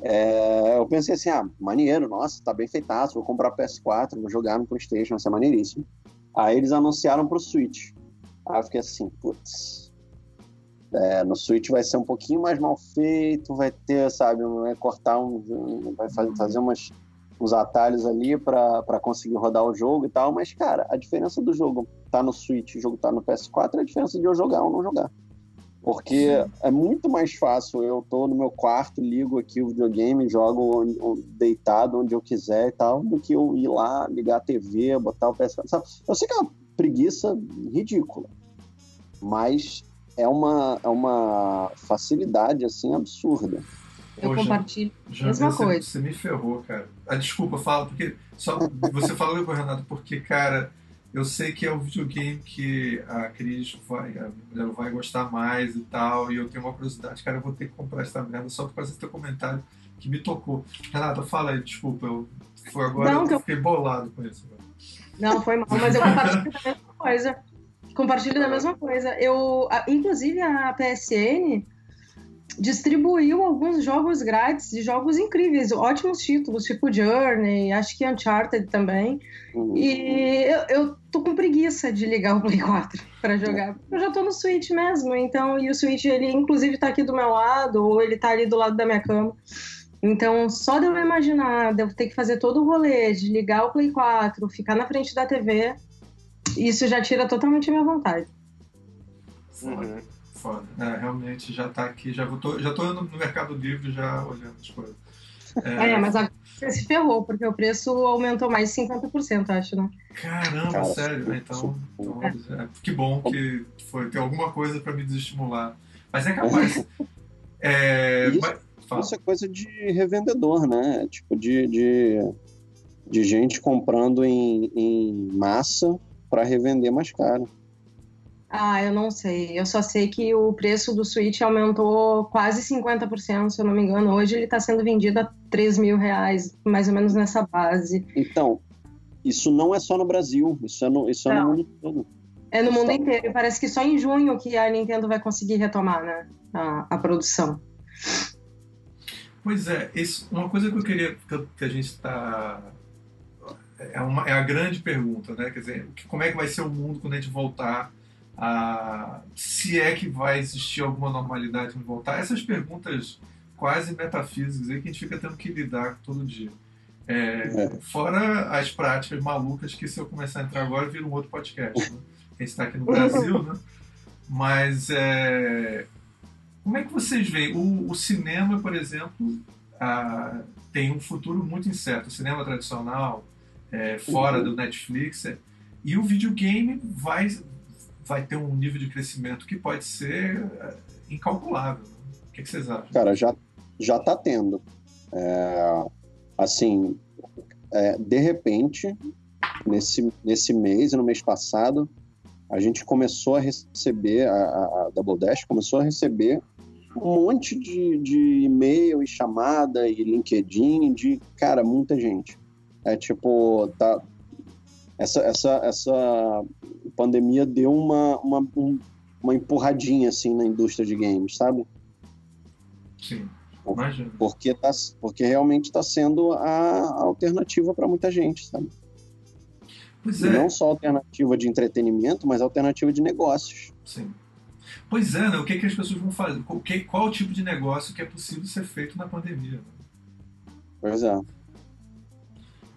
é, eu pensei assim, ah, maneiro, nossa, tá bem feitaço, vou comprar PS4, vou jogar no Playstation, vai ser maneiríssimo. Aí eles anunciaram pro Switch. Aí eu fiquei assim, putz, é, no Switch vai ser um pouquinho mais mal feito, vai ter, sabe, vai cortar um, vai fazer umas uns atalhos ali para conseguir rodar o jogo e tal, mas, cara, a diferença do jogo tá no Switch e o jogo tá no PS4 é a diferença de eu jogar ou não jogar. Porque Sim. é muito mais fácil eu tô no meu quarto, ligo aqui o videogame, jogo deitado onde eu quiser e tal, do que eu ir lá, ligar a TV, botar o PS4. Sabe? Eu sei que é uma preguiça ridícula, mas é uma, é uma facilidade assim absurda. Eu compartilho já, mesma coisa. Você me ferrou, cara. Ah, desculpa, fala, porque. Só, você falou Renato, porque, cara, eu sei que é o videogame que a Cris vai, a vai gostar mais e tal, e eu tenho uma curiosidade, cara, eu vou ter que comprar essa merda só por causa do teu comentário que me tocou. Renato, fala aí, desculpa, eu, foi agora Não, eu fiquei bolado com isso. Não, foi mal, mas eu compartilho da mesma coisa. Compartilho da mesma coisa. Eu, inclusive, a PSN distribuiu alguns jogos grátis de jogos incríveis, ótimos títulos, tipo Journey, acho que Uncharted também. Uhum. E eu, eu tô com preguiça de ligar o Play 4 para jogar. Eu já tô no Switch mesmo, então, e o Switch, ele inclusive tá aqui do meu lado, ou ele tá ali do lado da minha cama. Então, só de eu imaginar, de eu ter que fazer todo o rolê, de ligar o Play 4, ficar na frente da TV, isso já tira totalmente a minha vontade. Uhum foda. É, realmente já tá aqui, já tô, já tô no Mercado Livre já olhando as coisas. É, é mas agora você se ferrou, porque o preço aumentou mais de 50%, acho, né? Caramba, Cara, sério? Então, então é. que bom que foi, tem alguma coisa para me desestimular. Mas é capaz. é, isso, mas, isso é coisa de revendedor, né? Tipo, de, de, de gente comprando em, em massa para revender mais caro. Ah, eu não sei. Eu só sei que o preço do Switch aumentou quase 50%, se eu não me engano. Hoje ele está sendo vendido a 3 mil reais, mais ou menos nessa base. Então, isso não é só no Brasil, isso é no, isso é no mundo todo. É no mundo inteiro. E parece que só em junho que a Nintendo vai conseguir retomar né, a, a produção. Pois é, isso, uma coisa que eu queria que a gente está é, uma, é a grande pergunta, né? Quer dizer, como é que vai ser o mundo quando a gente voltar a, se é que vai existir alguma normalidade em voltar. Essas perguntas quase metafísicas aí que a gente fica tendo que lidar todo dia. É, é. Fora as práticas malucas que se eu começar a entrar agora vira um outro podcast. Né? A gente está aqui no Brasil, né? Mas é, como é que vocês veem? O, o cinema, por exemplo, a, tem um futuro muito incerto. O cinema tradicional, é, fora uhum. do Netflix, é, e o videogame vai, vai ter um nível de crescimento que pode ser é, incalculável. O que, que, vocês acham? Cara, já, já tá tendo. É, assim, é, de repente, nesse, nesse mês e no mês passado, a gente começou a receber, a, a Double Dash começou a receber um monte de, de e-mail e chamada e LinkedIn de, cara, muita gente. É tipo, tá. Essa, essa, essa pandemia deu uma, uma, uma empurradinha assim na indústria de games, sabe? Sim. Imagina. Porque, tá, porque realmente está sendo a alternativa para muita gente, sabe? Pois é. Não só alternativa de entretenimento, mas alternativa de negócios. Sim. Pois é, né? O que, é que as pessoas vão fazer? Qual, que, qual o tipo de negócio que é possível ser feito na pandemia? Né? Pois é.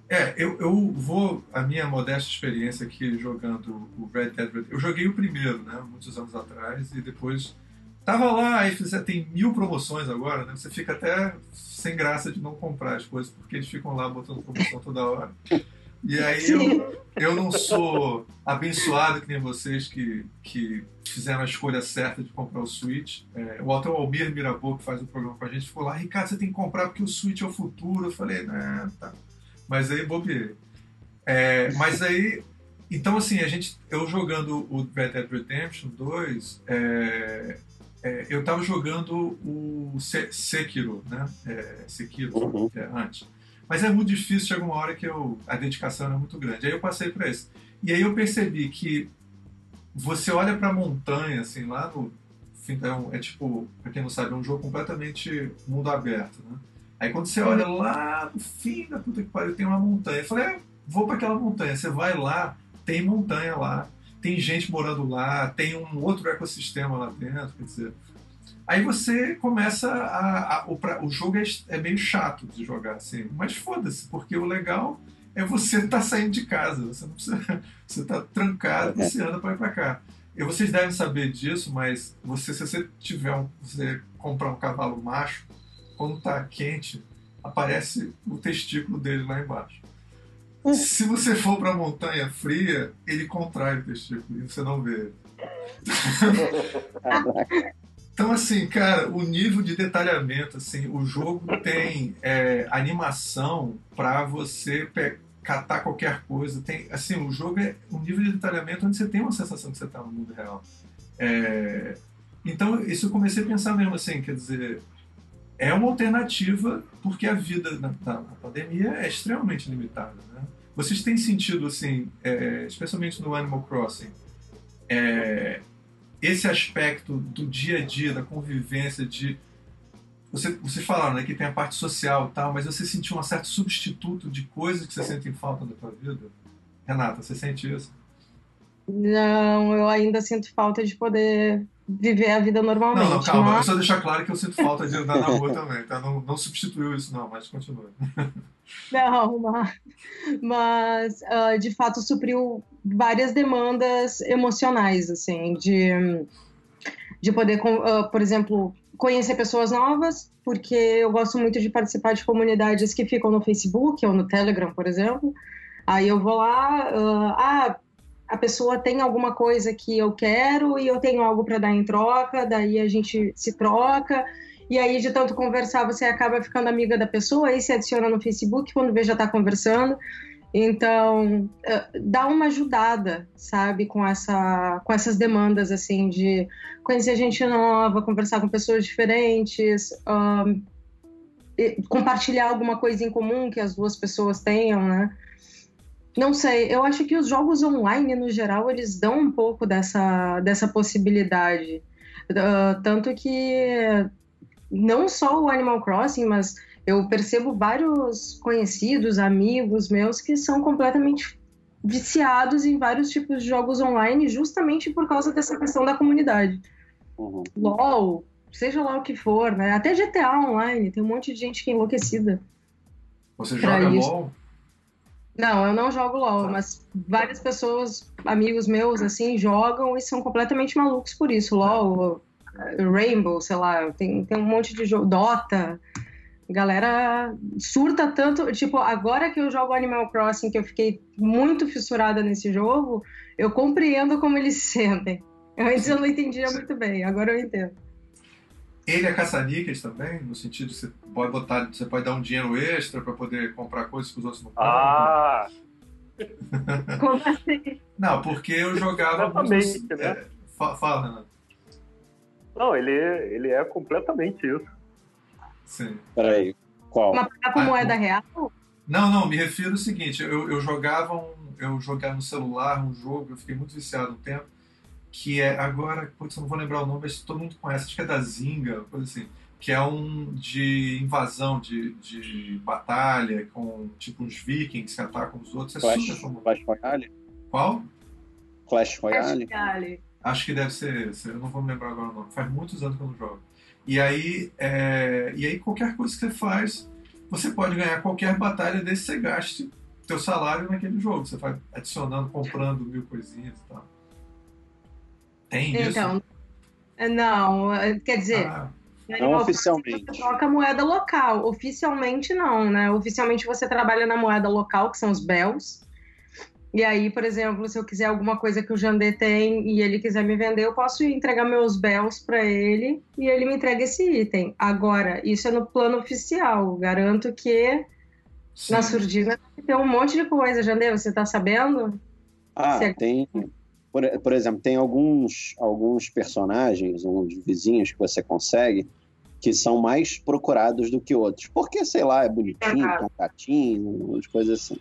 É, eu, eu vou, a minha modesta experiência aqui jogando o Red Dead Redemption, eu joguei o primeiro, né, muitos anos atrás, e depois tava lá, aí você tem mil promoções agora, né, você fica até sem graça de não comprar as coisas, porque eles ficam lá botando promoção toda hora. E aí eu, eu não sou abençoado que nem vocês que, que fizeram a escolha certa de comprar o Switch. É, o Alto Albir Mirabô, que faz o programa com a gente, ficou lá, Ricardo, você tem que comprar porque o Switch é o futuro. Eu falei, né, tá. Mas aí bobeei. É, mas aí, então assim, a gente, eu jogando o Red Dead Redemption 2, é, é, eu tava jogando o Sekiro, né? É, Sekiro, uhum. é, antes. Mas é muito difícil, chega uma hora que eu, a dedicação era muito grande. Aí eu passei para esse. E aí eu percebi que você olha para a montanha, assim, lá no. É, é tipo, para quem não sabe, é um jogo completamente mundo aberto, né? Aí quando você olha lá no fim da puta que pariu, tem uma montanha. Eu falei, é, vou para aquela montanha. Você vai lá, tem montanha lá, tem gente morando lá, tem um outro ecossistema lá dentro, quer dizer. Aí você começa a. a o, pra, o, jogo é, é, meio chato de jogar, assim, mas foda-se, porque o legal é você estar tá saindo de casa, você não precisa. Você está trancado, você anda para ir para cá. E vocês devem saber disso, mas você, se você tiver um, você comprar um cavalo macho, quando está quente, aparece o testículo dele lá embaixo. Hum. Se você for para a montanha fria, ele contrai o testículo e você não vê. Então, assim, cara, o nível de detalhamento, assim, o jogo tem é, animação para você catar qualquer coisa. Tem, assim, o jogo é um nível de detalhamento onde você tem uma sensação que você está no mundo real. É, então, isso eu comecei a pensar mesmo, assim, quer dizer, é uma alternativa porque a vida na, na, na pandemia é extremamente limitada, né? Vocês têm sentido, assim, é, especialmente no Animal Crossing, é, esse aspecto do dia a dia, da convivência, de. Você, vocês falaram né, que tem a parte social e tal, mas você sentiu um certo substituto de coisas que você sente em falta da tua vida? Renata, você sente isso? Não, eu ainda sinto falta de poder viver a vida normalmente. Não, não calma, mas... só deixar claro que eu sinto falta de andar na rua também, tá? Não, não substituiu isso, não, mas continua. Não, mas, mas uh, de fato supriu várias demandas emocionais, assim, de, de poder, uh, por exemplo, conhecer pessoas novas, porque eu gosto muito de participar de comunidades que ficam no Facebook ou no Telegram, por exemplo. Aí eu vou lá, uh, ah, a pessoa tem alguma coisa que eu quero e eu tenho algo para dar em troca, daí a gente se troca. E aí, de tanto conversar, você acaba ficando amiga da pessoa, aí se adiciona no Facebook, quando vê já está conversando. Então, eh, dá uma ajudada, sabe, com, essa, com essas demandas, assim, de conhecer gente nova, conversar com pessoas diferentes, um, compartilhar alguma coisa em comum que as duas pessoas tenham, né? Não sei, eu acho que os jogos online, no geral, eles dão um pouco dessa, dessa possibilidade. Uh, tanto que não só o Animal Crossing, mas eu percebo vários conhecidos, amigos meus que são completamente viciados em vários tipos de jogos online justamente por causa dessa questão da comunidade. Uhum. LOL, seja lá o que for, né? Até GTA Online, tem um monte de gente que é enlouquecida. Você joga isso. LOL? Não, eu não jogo LOL, mas várias pessoas, amigos meus, assim, jogam e são completamente malucos por isso. LOL, Rainbow, sei lá, tem, tem um monte de jogo, Dota. Galera surta tanto, tipo, agora que eu jogo Animal Crossing, que eu fiquei muito fissurada nesse jogo, eu compreendo como eles se sentem. Antes eu não entendia muito bem, agora eu entendo. Ele é caça-níqueis também, no sentido de você pode botar, você pode dar um dinheiro extra para poder comprar coisas que os outros não podem. Ah! Como assim? Não, porque eu jogava. Exatamente, muito... né? É, fala, Renato. Não, ele, ele é completamente isso. Sim. Peraí, qual? Mas pagar com Ah, moeda não. real? Não, não, me refiro ao seguinte, eu, eu jogava um, eu jogava no celular um jogo, eu fiquei muito viciado um tempo, que é agora, putz, eu não vou lembrar o nome, mas todo mundo conhece, acho que é da Zinga, coisa assim, que é um de invasão, de, de batalha, com tipo uns vikings que atacam os outros, é Clash, super famoso. Clash Royale? Qual? Clash Royale? Royale. Acho que deve ser esse, eu não vou me lembrar agora o nome, faz muitos anos que eu não jogo. E aí, é, e aí qualquer coisa que você faz, você pode ganhar qualquer batalha desde que você gaste teu salário naquele jogo. Você vai adicionando, comprando mil coisinhas e tal. Tem isso? Então, não, quer dizer, Ah, no Não oficialmente. Você troca moeda local. Oficialmente não, né? Oficialmente você trabalha na moeda local, que são os bells. E aí, por exemplo, se eu quiser alguma coisa que o Jandê tem e ele quiser me vender, eu posso entregar meus bells para ele e ele me entrega esse item. Agora, isso é no plano oficial. Garanto que sim. na surdina tem um monte de coisa. Jandê, você tá sabendo? Ah, é- tem. Por, por exemplo, tem alguns, alguns personagens, uns vizinhos que você consegue, que são mais procurados do que outros. Porque, sei lá, é bonitinho, Ah. tem um gatinho, umas coisas assim.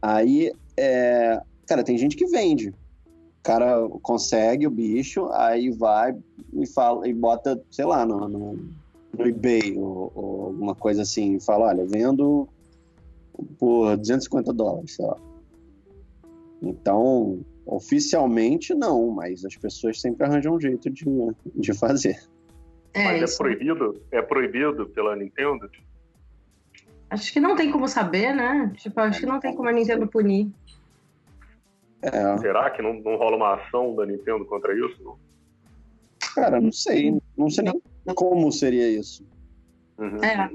Aí, é, cara, tem gente que vende. O cara consegue o bicho, aí vai e fala e bota, sei lá, no, no, no eBay ou, ou alguma coisa assim, e fala, olha, vendo por 250 dólares, sei lá. Então, oficialmente não, mas as pessoas sempre arranjam um jeito de, de fazer. É, Mas é isso. proibido? É proibido pela Nintendo? Acho que não tem como saber, né? Tipo, acho que não tem como a Nintendo punir. É, Será que não, não rola uma ação da Nintendo contra isso? Não? cara, não sei, não sei nem como seria isso. Uhum. É.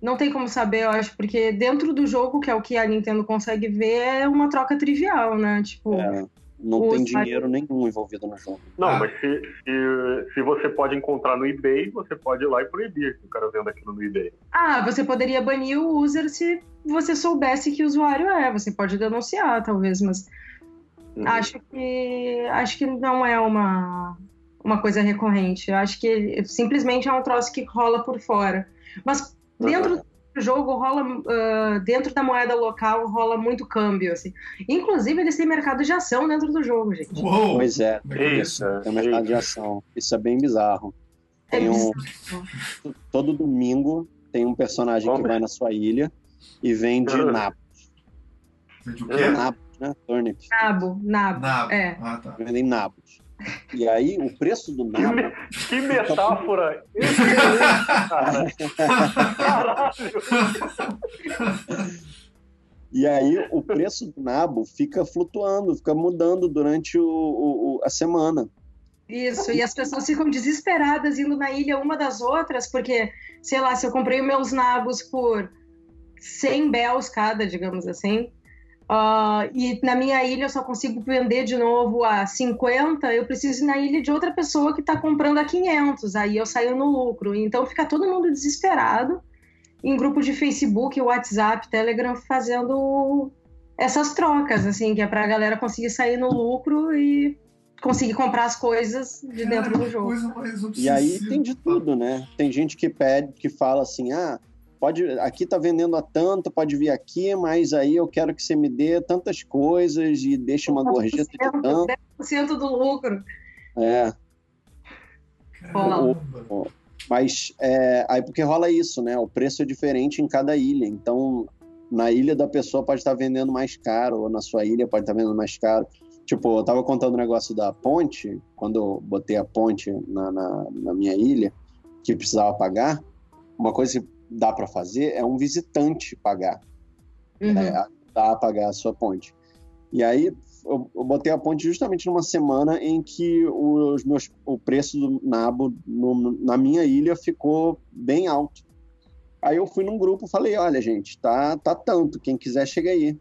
Não tem como saber, eu acho, porque dentro do jogo, que é o que a Nintendo consegue ver, é uma troca trivial, né? Tipo, É, não tem dinheiro nenhum envolvido no jogo. Não, Ah. mas se, se, se você pode encontrar no eBay, você pode ir lá e proibir que o cara venda aquilo no eBay. ah, você poderia banir o user se você soubesse que usuário é. Você pode denunciar, talvez, mas Uhum. acho que acho que não é uma, uma coisa recorrente. Eu acho que simplesmente é um troço que rola por fora. Mas dentro do jogo rola ah, dentro da moeda local rola muito câmbio assim. Inclusive eles têm mercado de ação dentro do jogo, gente. Uou! Pois é, é é isso? Eita, tem um mercado de ação. Isso é bem bizarro. É Tem um, bizarro. todo domingo tem um personagem que vai na sua ilha e vende Ah. nabo. Vende o quê? Nabo, né? Turnip. Nabo, nabo. Nabo. É. Ah, tá. Vendem nabos. E aí, o preço do Que, nabo me- que metáfora excelente, cara. Caralho. E aí o preço do nabo fica flutuando, fica mudando durante o, o- o- a semana. Isso, e as pessoas ficam desesperadas indo na ilha uma das outras, porque, sei lá, se eu comprei meus nabos por 100 bells cada, digamos assim, ah, e na minha ilha eu só consigo vender de novo a 50, eu preciso ir na ilha de outra pessoa que está comprando a 500, aí eu saio no lucro. Então fica todo mundo desesperado em grupo de Facebook, WhatsApp, Telegram, fazendo essas trocas, assim, que é pra galera conseguir sair no lucro e conseguir comprar as coisas de dentro Cara, do jogo. E aí tem de tudo, né? Tem gente que pede, que fala assim, ah, pode, aqui tá vendendo a tanto, pode vir aqui, mas aí eu quero que você me dê tantas coisas e deixe uma gorjeta de tanto. 10% do lucro. É, Caramba. mas é, aí porque rola isso, né? O preço é diferente em cada ilha. Então, na ilha da pessoa pode estar vendendo mais caro, ou na sua ilha pode estar vendendo mais caro. Tipo, eu tava contando o negócio da ponte, quando eu botei a ponte na, na, na minha ilha, que precisava pagar. Uma coisa que dá para fazer é um visitante pagar. Uhum. né, ajudar a pagar a sua ponte. E aí eu, eu botei a ponte justamente numa semana em que os meus, o preço do nabo no- na minha ilha ficou bem alto. Aí eu fui num grupo falei, olha gente, tá, tá tanto, quem quiser chega aí.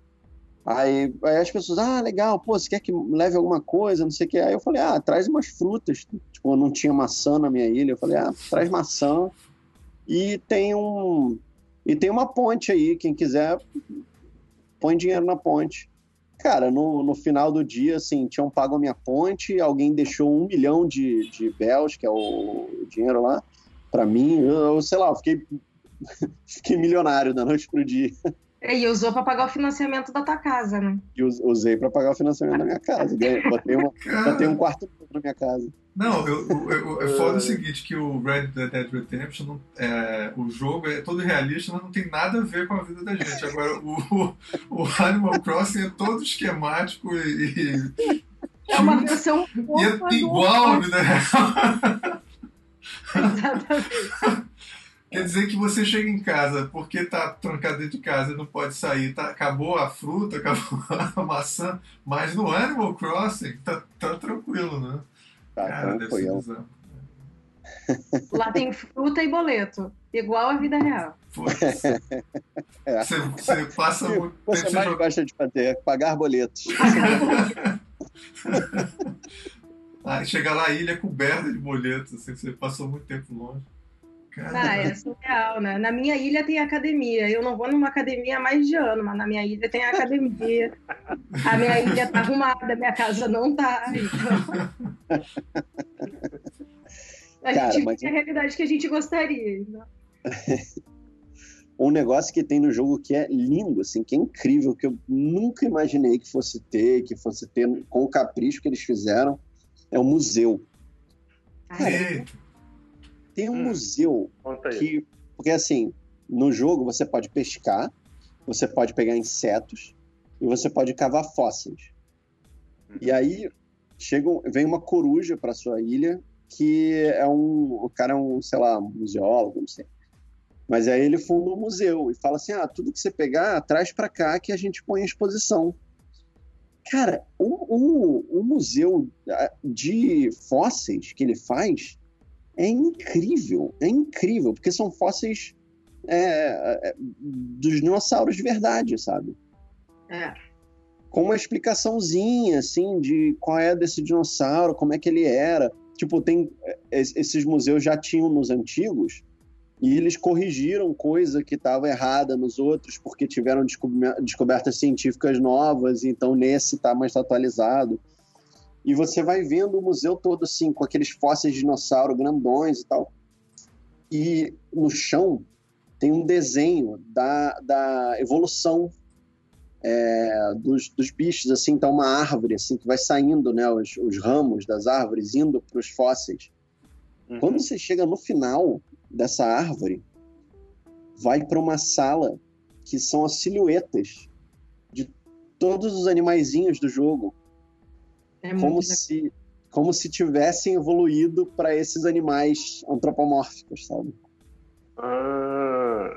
Aí, aí as pessoas, ah, legal, pô, você quer que leve alguma coisa, não sei o que. Aí eu falei, ah, traz umas frutas. Tipo, eu não tinha maçã na minha ilha. Eu falei, ah, traz maçã. E tem um. E tem uma ponte aí, quem quiser põe dinheiro na ponte. cara, no, no final do dia, assim, tinham pago a minha ponte, alguém deixou um milhão de, de bells, que é o dinheiro lá, para mim. Eu, eu, sei lá, eu fiquei, fiquei milionário da noite pro dia. E usou para pagar o financiamento da tua casa, né? E usei para pagar o financiamento da minha casa. Botei, uma, botei um quarto na minha casa. Não, eu, eu, eu, é foda o seguinte, que o Red Dead Redemption, é, o jogo é todo realista, mas não tem nada a ver com a vida da gente. Agora, o, o Animal Crossing é todo esquemático e... É uma versão E é igual a vida real. Exatamente. Quer dizer que você chega em casa porque tá trancado dentro de casa e não pode sair, tá, acabou a fruta, acabou a maçã, mas no Animal Crossing tá, tá tranquilo, né? Tá Cara, tranquilo. Lá tem fruta e boleto, igual a vida real. É. Você, você passa muito Você mais joga... gosta de fazer, pagar boletos. ah, chega lá a ilha coberta de boletos, assim, você passou muito tempo longe. Ah, é surreal, né? Na minha ilha tem academia. Eu não vou numa academia há mais de ano, mas na minha ilha tem academia. A minha ilha tá arrumada, a minha casa não tá. Então... A Cara, gente mas... a realidade que a gente gostaria. Então... um negócio que tem no jogo que é lindo, assim, que é incrível, que eu nunca imaginei que fosse ter, que fosse ter com o capricho que eles fizeram, é o museu. Cara, tem um hum, museu que. Porque assim, no jogo você pode pescar, você pode pegar insetos e você pode cavar fósseis. Uhum. E aí chega, vem uma coruja para sua ilha que é um. O cara é um, sei lá, um museólogo, não sei. Mas aí ele funda um museu e fala assim: ah, tudo que você pegar, traz para cá que a gente põe em exposição. Cara, o, o museu de fósseis que ele faz é incrível, é incrível, porque são fósseis é, é, dos dinossauros de verdade, sabe? É. Com uma explicaçãozinha, assim, de qual é desse dinossauro, como é que ele era. Tipo, tem é, esses museus já tinham nos antigos e eles corrigiram coisa que estava errada nos outros porque tiveram descobertas científicas novas, então nesse está mais atualizado. E você vai vendo o museu todo assim, com aqueles fósseis de dinossauro grandões e tal. E no chão tem um desenho da, da evolução é, dos, dos, bichos, assim, então uma árvore assim que vai saindo, né, os, os ramos das árvores indo para os fósseis. Uhum. Quando você chega no final dessa árvore, vai para uma sala que são as silhuetas de todos os animaizinhos do jogo. É como se como se tivessem evoluído para esses animais antropomórficos, sabe? Ah,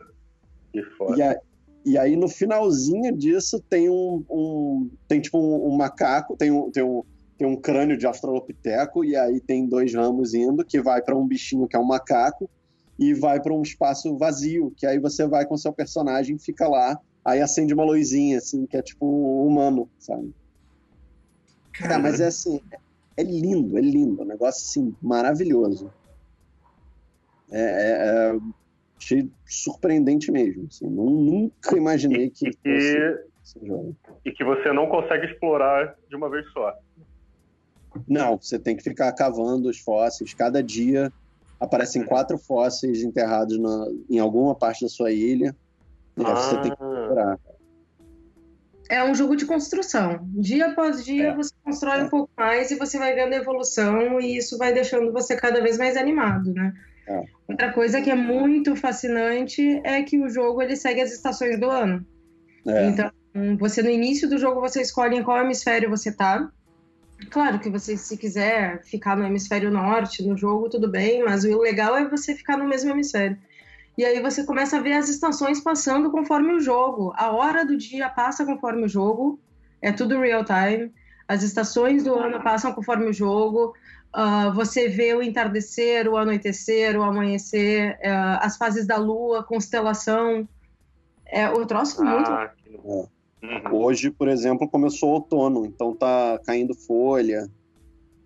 que foda. E, a, e aí no finalzinho disso tem um, um tem tipo um, um, macaco, tem um, tem um tem um crânio de australopiteco e aí tem dois ramos indo que vai para um bichinho que é um macaco e vai para um espaço vazio, que aí você vai com seu personagem, fica lá, aí acende uma luzinha assim, que é tipo um humano, sabe? Cara, mas é assim, é lindo, é lindo, é um negócio assim, maravilhoso. É, é, é achei surpreendente mesmo. Assim, nunca imaginei que. E que, e que você não consegue explorar de uma vez só. Não, você tem que ficar cavando os fósseis. Cada dia aparecem quatro fósseis enterrados na, em alguma parte da sua ilha. E ah. você tem que explorar é um jogo de construção. Dia após dia é. você constrói é. um pouco mais e você vai vendo a evolução e isso vai deixando você cada vez mais animado, né? É. Outra coisa que é muito fascinante é que o jogo ele segue as estações do ano. É. Então, você no início do jogo você escolhe em qual hemisfério você tá. Claro que você, se quiser ficar no hemisfério norte no jogo, tudo bem, mas o legal é você ficar no mesmo hemisfério. E aí você começa a ver as estações passando conforme o jogo. A hora do dia passa conforme o jogo. É tudo real time. As estações do ano passam conforme o jogo. Uh, você vê o entardecer, o anoitecer, o amanhecer, uh, as fases da lua, constelação. É o troço ah, muito. Uhum. Hoje, por exemplo, começou o outono, então tá caindo folha.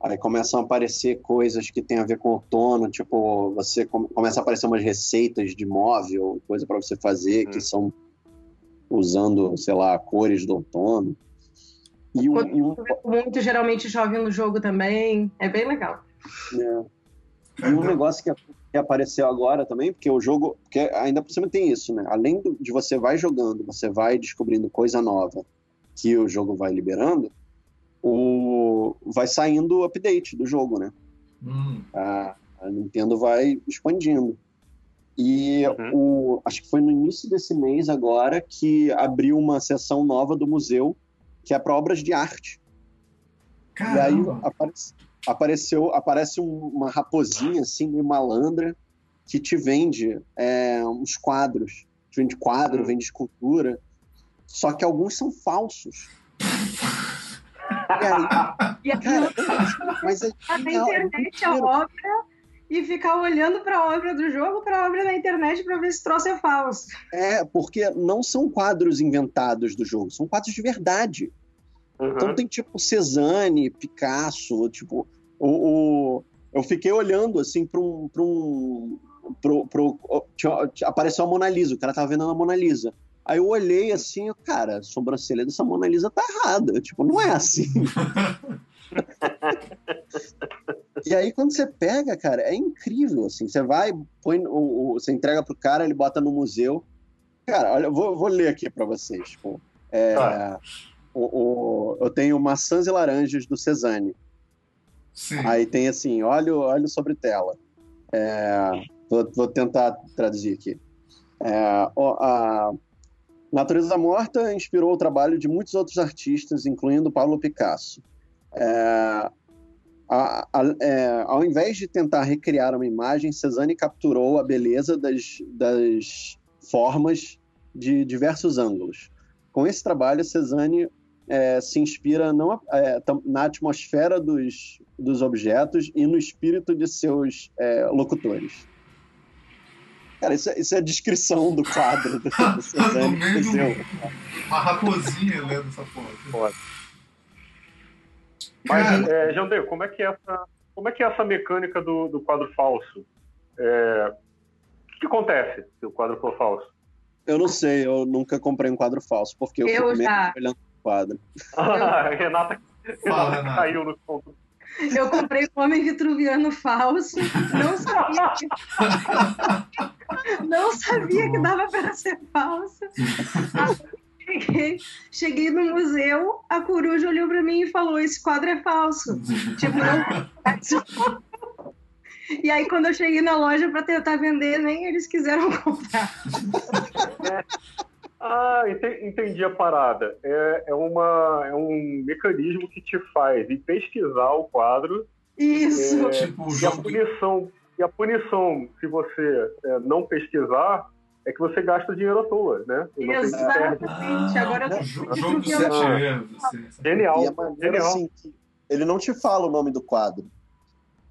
Aí começam a aparecer coisas que tem a ver com outono, tipo, você começa a aparecer umas receitas de móvel, coisa para você fazer, que hum. são usando, sei lá, cores do outono. E, um, e um... muito geralmente chove no jogo também. É bem legal. É. E um negócio que, que apareceu agora também, porque o jogo. Porque ainda por cima tem isso, né? Além de você vai jogando, você vai descobrindo coisa nova que o jogo vai liberando, o, vai saindo o update do jogo, né? Hum. A, a, Nintendo vai expandindo. E uhum. o, acho que foi no início desse mês agora que abriu uma seção nova do museu que é para obras de arte. Caramba. E aí aparece, apareceu, aparece uma raposinha assim, meio malandra, que te vende é, uns quadros. Te vende quadro, uhum. vende escultura. Só que alguns são falsos. E aí, cara, mas é na internet a obra e ficar olhando para a obra do jogo, para a obra na internet para ver se troço é falso. É, porque não são quadros inventados do jogo, são quadros de verdade. Uhum. Então tem tipo Cezanne, Picasso, tipo o, o eu fiquei olhando assim para um, pra um pro, pro, apareceu a Mona Lisa, o cara tava vendo a Mona Lisa. Aí eu olhei assim, cara, a sobrancelha dessa Mona Lisa tá errada. Tipo, não é assim. e aí, quando você pega, cara, é incrível, assim. Você vai, põe, o, o, você entrega pro cara, ele bota no museu. Cara, olha, eu vou, vou ler aqui para vocês. Tipo, é, ah. o, eu tenho maçãs e laranjas do Cezanne. Sim. Aí tem assim, óleo, óleo sobre tela. É, vou, vou, tentar traduzir aqui. É, a, Natureza Morta inspirou o trabalho de muitos outros artistas, incluindo Pablo Picasso. É, a, a, é, ao invés de tentar recriar uma imagem, Cezanne capturou a beleza das, das formas de diversos ângulos. Com esse trabalho, Cezanne é, se inspira não, é, na atmosfera dos, dos objetos e no espírito de seus é, locutores. Cara, isso é, isso é a descrição do quadro do, do Cezanne. no meio do, uma raposinha lendo essa porra. Mas, é, Jandeu, como é que é essa, como é que é essa mecânica do, do quadro falso? É, o que acontece se o quadro for falso? Eu não sei, eu nunca comprei um quadro falso, porque eu, eu fico já. olhando o quadro. Ah, Renata, Fala, Renata caiu no ponto eu comprei um homem vitruviano falso, não sabia não sabia que dava para ser falso. Cheguei, cheguei no museu, a coruja olhou para mim e falou: Esse quadro é falso. tipo, não. E aí, quando eu cheguei na loja para tentar vender, nem eles quiseram comprar. É. Ah, entendi a parada. É, é, uma, é um mecanismo que te faz ir pesquisar o quadro. Isso. É, tipo, e, a punição, e a punição, se você é, não pesquisar, é que você gasta dinheiro à toa, né? Exatamente. Ah, Agora eu jogo de sete anos. Assim. Genial. Genial. Assim, ele não te fala o nome do quadro.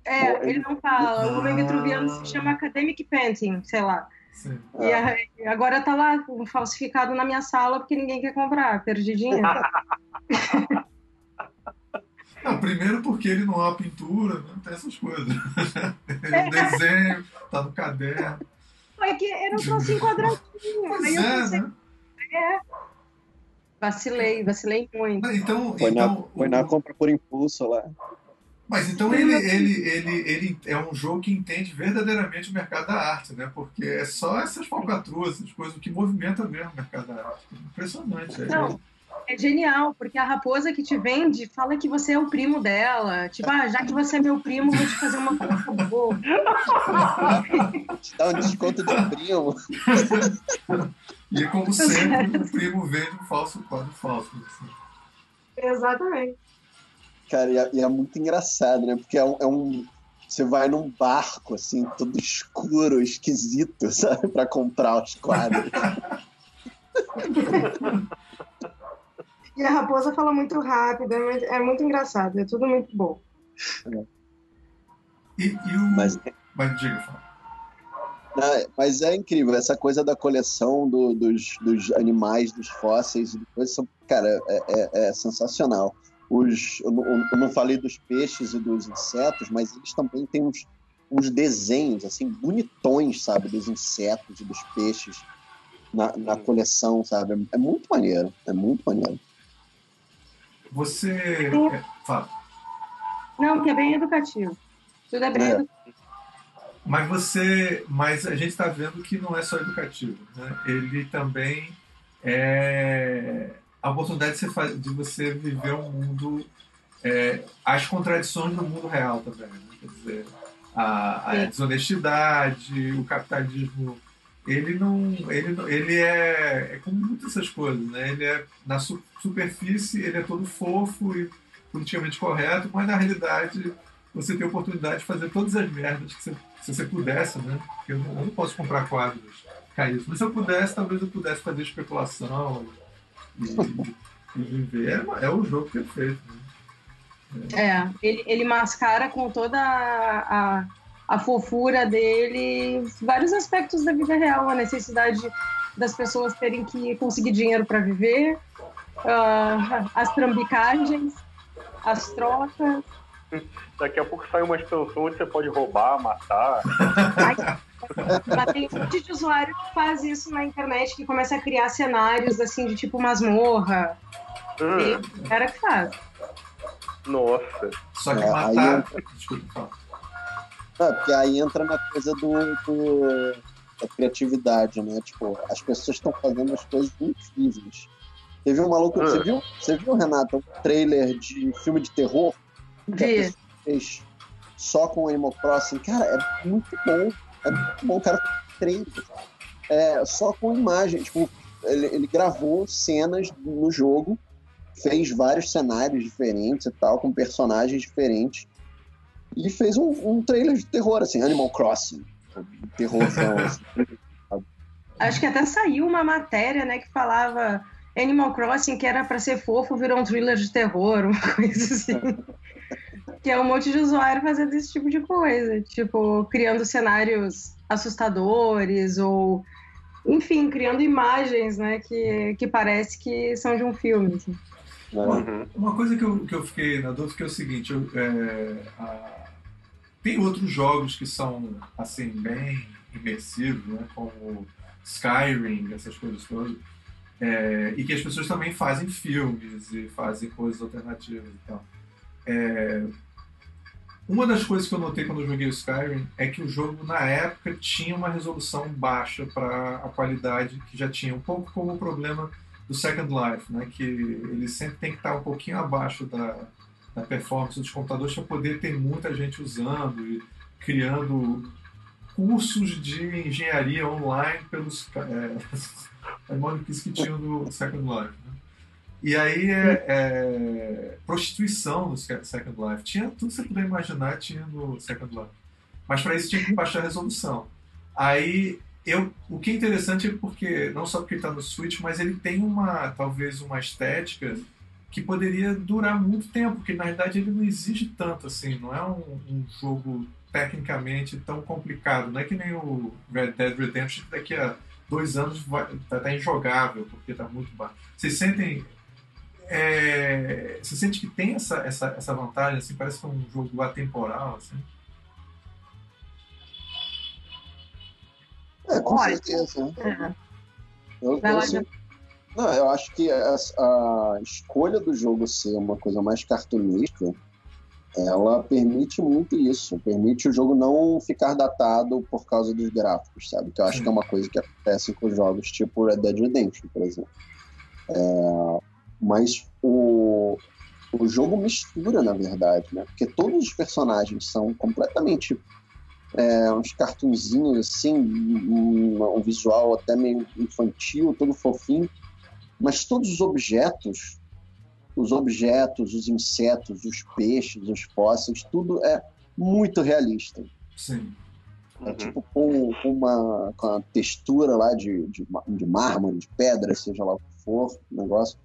É, ele não fala. O nome vitruviano se chama Academic Painting, sei lá. E a, agora tá lá falsificado na minha sala porque ninguém quer comprar, perdi dinheiro. Não, primeiro porque ele não há pintura, não tem essas coisas. Ele é. desenho, tá no caderno. É que era um trocinho quadradinho. Pois aí é, pensei, né? É. Vacilei, vacilei muito. Então, foi, então, na, foi na compra por impulso lá. Mas então ele, ele, ele, ele é um jogo que entende verdadeiramente o mercado da arte, né? Porque é só essas falcatruas, essas coisas que movimenta mesmo o mercado da arte. Impressionante. É Não, é genial, porque a raposa que te vende fala que você é o primo dela. Tipo, ah, já que você é meu primo, vou te fazer uma coisa boa. te dá um desconto de primo. e como sempre, o primo vende um falso quadro falso. Assim. Exatamente. Cara, e é, e é, muito engraçado, né? Porque é um, é um, Você vai num barco, assim, todo escuro, esquisito, sabe? Pra comprar os quadros. e a raposa fala muito rápido, é, é muito engraçado, é tudo muito bom. É. E, e o... Mas, mas diga, fala. mas é incrível, essa coisa da coleção do, dos, dos animais, dos fósseis, são, cara, é, é, é sensacional os, eu, eu, não falei dos peixes e dos insetos, mas eles também têm uns, uns desenhos assim bonitões, sabe, dos insetos e dos peixes na, na coleção, sabe? É muito maneiro, é muito maneiro. Você. É, fala. Não, que é bem educativo. Tudo é bem é. educativo. Mas você. Mas a gente está vendo que não é só educativo. Né? Ele também é a oportunidade de você, de você viver um mundo. É, as contradições do mundo real também. Né? Quer dizer, a, a desonestidade, o capitalismo ele não ele ele é, é como muitas essas coisas né? Ele é na su, superfície ele é todo fofo e politicamente correto mas na realidade você tem a oportunidade de fazer todas as merdas que você, se você pudesse né? Porque eu não, eu não posso comprar quadros caídos mas se eu pudesse talvez eu pudesse fazer especulação e, e viver. É, é o jogo perfeito né? É, ele, ele mascara com toda a, a, fofura dele vários aspectos da vida real, a necessidade das pessoas terem que conseguir dinheiro para viver, uh, as trambicagens, as trocas. Daqui a pouco sai uma expansão onde você pode roubar, matar. mas tem um monte de usuário que faz isso na internet, que começa a criar cenários assim de tipo masmorra. Hum. Tem cara que faz. Nossa. Só que é, matar. Entra... Desculpa, Não, porque aí entra na coisa do, do, da criatividade, né? Tipo, as pessoas estão fazendo as coisas incríveis. Teve um maluco. Você ah. viu, você viu, Renata, um trailer de filme de terror? Que fez só com Animal Crossing. Cara, é muito bom. É muito bom. O cara trailer. É, só com imagem. Tipo, ele, ele gravou cenas no jogo fez vários cenários diferentes e tal, com personagens diferentes. E fez um, um trailer de terror, assim, Animal Crossing. Terrorzão. assim. Acho que até saiu uma matéria, né, que falava Animal Crossing, que era para ser fofo, virou um thriller de terror, uma coisa assim. que é um monte de usuário fazendo esse tipo de coisa. Tipo, criando cenários assustadores ou enfim, criando imagens, né, que, que parece que são de um filme. Assim. Uhum. Uma coisa que eu, que eu fiquei na dúvida é o seguinte, eu, é, a, tem outros jogos que são assim bem imersivos, né, como Skyrim, essas coisas todas, é, e que as pessoas também fazem filmes e fazem coisas alternativas e tal. É, uma das coisas que eu notei quando eu joguei o Skyrim é que o jogo, na época, tinha uma resolução baixa para a qualidade que já tinha, um pouco como o problema do Second Life, né? que ele sempre tem que estar um pouquinho abaixo da, da performance dos computadores para poder ter muita gente usando e criando cursos de engenharia online pelos é, maluquices que tinham no Second Life. Né? E aí é, é, prostituição no Second Life. Tinha tudo que você puder imaginar, tinha no Second Life. Mas para isso tinha que baixar a resolução. Aí eu, o que é interessante é porque, não só porque está no Switch, mas ele tem uma, talvez, uma estética que poderia durar muito tempo, porque na verdade ele não exige tanto assim, não é um, um jogo tecnicamente tão complicado, não é que nem o Red Dead Redemption que daqui a dois anos vai tá, tá injogável, porque está muito baixo. Vocês sentem é, você sente que tem essa, essa, essa vantagem, assim, parece que é um jogo atemporal, assim? É, com Olha, certeza. É. Eu, eu, não, eu acho que a, a, escolha do jogo ser uma coisa mais cartunística, ela permite muito isso. Permite o jogo não ficar datado por causa dos gráficos, sabe? Que eu acho Sim. que é uma coisa que acontece com jogos tipo Red Dead Redemption, por exemplo. É, mas o, o jogo mistura, na verdade, né? Porque todos os personagens são completamente é, uns cartunzinhos assim, um, um, visual até meio infantil, todo fofinho, mas todos os objetos, os objetos, os insetos, os peixes, os fósseis, tudo é muito realista. Sim. É uhum. tipo com, com, uma, com a textura lá de, de, de mármore, de pedra, seja lá o que for, o negócio.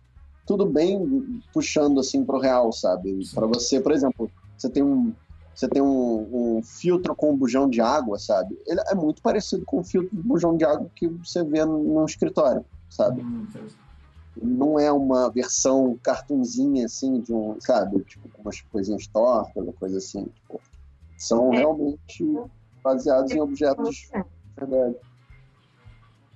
Tudo bem puxando assim pro real, sabe? Para você, por exemplo, você tem um, você tem um, um, filtro com um bujão de água, sabe? Ele é muito parecido com o filtro de bujão de água que você vê num escritório, sabe? Hum, não é uma versão cartunzinha, assim, de um, sabe? Tipo, umas coisinhas tortas, coisa assim. Tipo, são é. realmente baseados em objetos de verdade.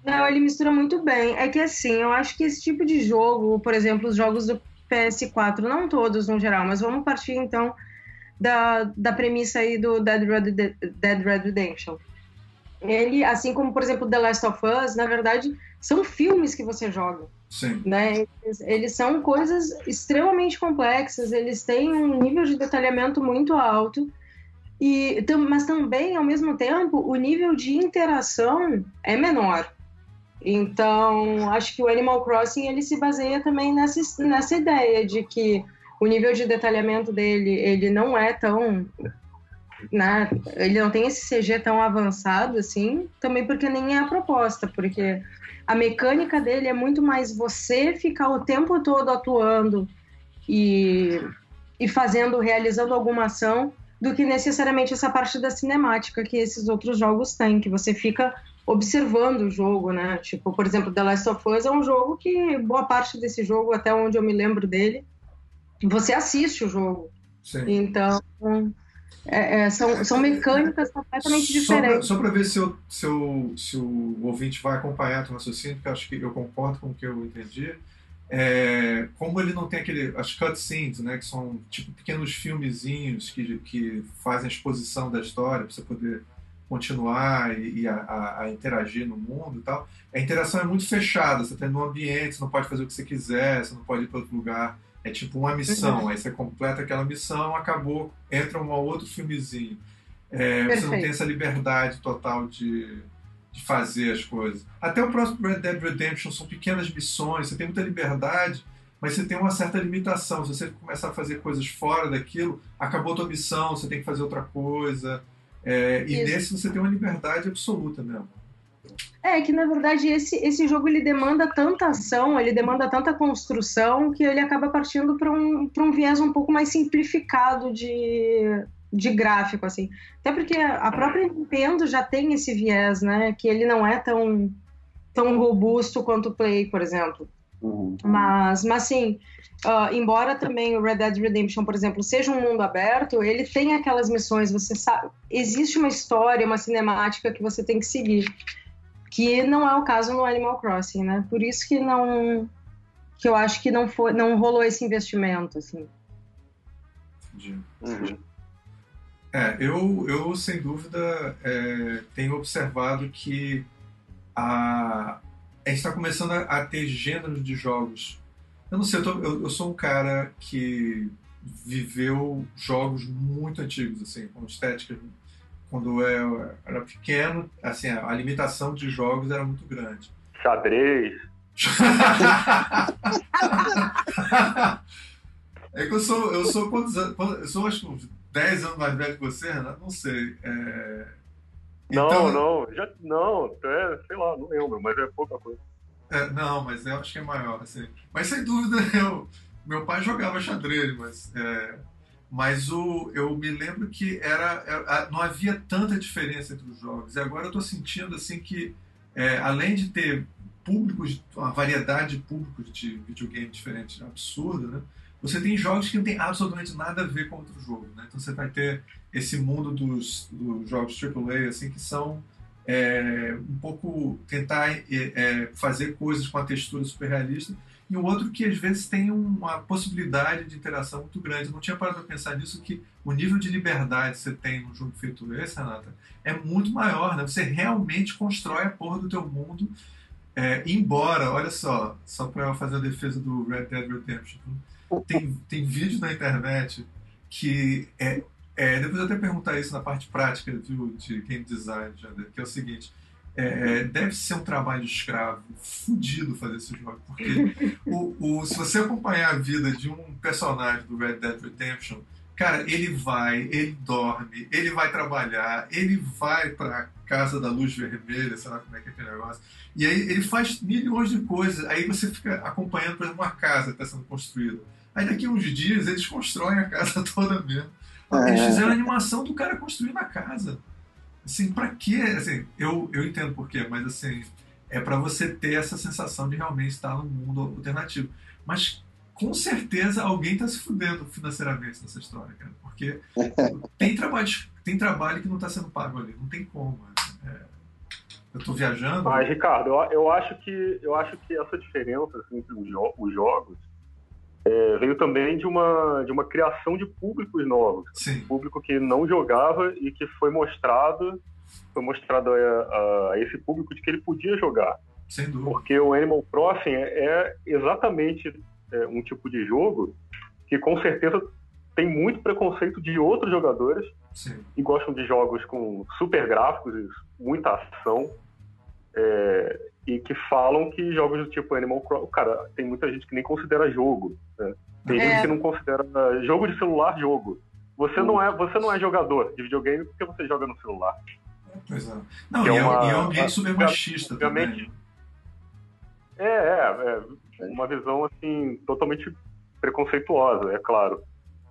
Não, ele mistura muito bem. É que assim, eu acho que esse tipo de jogo, por exemplo, os jogos do PS4, não todos no geral, mas vamos partir então da, da premissa aí do Dead Red, Dead Red Redemption. Ele, assim como, por exemplo, The Last of Us, na verdade, são filmes que você joga. Sim. Né? Eles, eles, são coisas extremamente complexas, eles têm um nível de detalhamento muito alto, e, mas também, ao mesmo tempo, o nível de interação é menor. Então, acho que o Animal Crossing ele se baseia também nessa, nessa ideia de que o nível de detalhamento dele ele não é tão né, ele não tem esse CG tão avançado assim, também porque nem é a proposta, porque a mecânica dele é muito mais você ficar o tempo todo atuando e, e fazendo, realizando alguma ação, do que necessariamente essa parte da cinemática que esses outros jogos têm, que você fica observando o jogo, né? Tipo, por exemplo, The Last of Us é um jogo que boa parte desse jogo, até onde eu me lembro dele, você assiste o jogo. Sim. Então, é, é, são, são mecânicas completamente diferentes. Só para ver se, eu, se, eu, se o ouvinte vai acompanhar o raciocínio, porque acho que eu concordo com o que eu entendi. É, como ele não tem aquele as cutscenes, né, que são tipo pequenos filmezinhos que, que fazem a exposição da história para você poder continuar e, e a, a, a, interagir no mundo e tal. A interação é muito fechada, você está no ambiente, você não pode fazer o que você quiser, você não pode ir para outro lugar. É tipo uma missão, uhum. aí você completa aquela missão, acabou, entra um outro filmezinho. É, você não tem essa liberdade total de, de fazer as coisas. Até o próximo Red Dead Redemption são pequenas missões, você tem muita liberdade, mas você tem uma certa limitação. Se você começar a fazer coisas fora daquilo, acabou a tua missão, você tem que fazer outra coisa. É, e nesse você tem uma liberdade absoluta mesmo. É que na verdade esse, esse jogo ele demanda tanta ação, ele demanda tanta construção que ele acaba partindo para um, um viés um pouco mais simplificado de, de gráfico assim. Até porque a própria Nintendo já tem esse viés, né, que ele não é tão tão robusto quanto o Play, por exemplo. Uhum. Mas, mas assim, uh, embora também o Red Dead Redemption, por exemplo, seja um mundo aberto, ele tem aquelas missões, você sabe, existe uma história, uma cinemática que você tem que seguir que não é o caso no Animal Crossing, né? Por isso que não que eu acho que não foi, não rolou esse investimento, assim. Entendi. Uhum. É, eu, eu sem dúvida é, tenho observado que a, a gente está começando a, a, ter gêneros de jogos. Eu não sei, eu, tô, eu, eu, sou um cara que viveu jogos muito antigos, assim, com estéticas quando eu era pequeno, assim, a limitação de jogos era muito grande. Xadrez. é que eu sou, eu sou quantos anos? Eu sou acho que uns 10 anos mais velho que você, Renato? Não sei. É... Não, então... não, já, não, é, sei lá, não lembro, mas é pouca coisa. É, não, mas eu acho que é maior, assim. Mas sem dúvida, eu, meu pai jogava xadrez, mas é, mas o, eu me lembro que era, era, não havia tanta diferença entre os jogos. E agora eu estou sentindo assim que, é, além de ter públicos, uma variedade de públicos de videogame diferente absurda, né? você tem jogos que não tem absolutamente nada a ver com outro jogo. Né? Então você vai ter esse mundo dos, dos jogos AAA assim, que são é, um pouco tentar é, é fazer coisas com a textura super realista e o outro que às vezes tem uma possibilidade de interação muito grande. Eu não tinha parado para pensar nisso, que o nível de liberdade que você tem num jogo feito esse, Renata, é muito maior, né? Você realmente constrói a porra do teu mundo, é, embora, olha só, só para fazer a defesa do Red Dead Redemption, tem, tem vídeo na internet que é, é, depois eu até perguntar isso na parte prática viu, de game design, que é o seguinte, é, deve ser um trabalho escravo, fudido fazer esse jogo, porque o, o, se você acompanhar a vida de um personagem do Red Dead Redemption, cara, ele vai, ele dorme, ele vai trabalhar, ele vai pra casa da luz vermelha, sei lá como é que é aquele negócio, e aí ele faz milhões de coisas, aí você fica acompanhando, por exemplo, uma casa que está sendo construída. Aí daqui a uns dias eles constroem a casa toda mesmo. Eles é. fizeram a animação do cara construindo a casa. Assim, para quê? Assim, eu, eu entendo por quê, mas assim, é para você ter essa sensação de realmente estar num mundo alternativo. Mas com certeza alguém está se fudendo financeiramente nessa história, cara, porque tem trabalho, tem trabalho que não está sendo pago ali, não tem como. É, eu estou viajando. Mas, Ricardo, eu, eu, acho que, eu acho que essa diferença assim, entre os, jo os jogos é, veio também de uma, de uma criação de públicos novos. Sim. Público que não jogava e que foi mostrado, foi mostrado a, a, esse público de que ele podia jogar. Sem dúvida. Porque o Animal Crossing é, é exatamente é, um tipo de jogo que com certeza tem muito preconceito de outros jogadores Sim. que gostam de jogos com super gráficos e muita ação. É, e que falam que jogos do tipo Animal Crossing. Cara, tem muita gente que nem considera jogo. Né? Tem é. gente que não considera jogo de celular jogo. Você não, é, você não é jogador de videogame porque você joga no celular. Pois é. Não, é e, é, uma, e é um ambiente super machista também. É, é, é uma visão assim totalmente preconceituosa, é claro.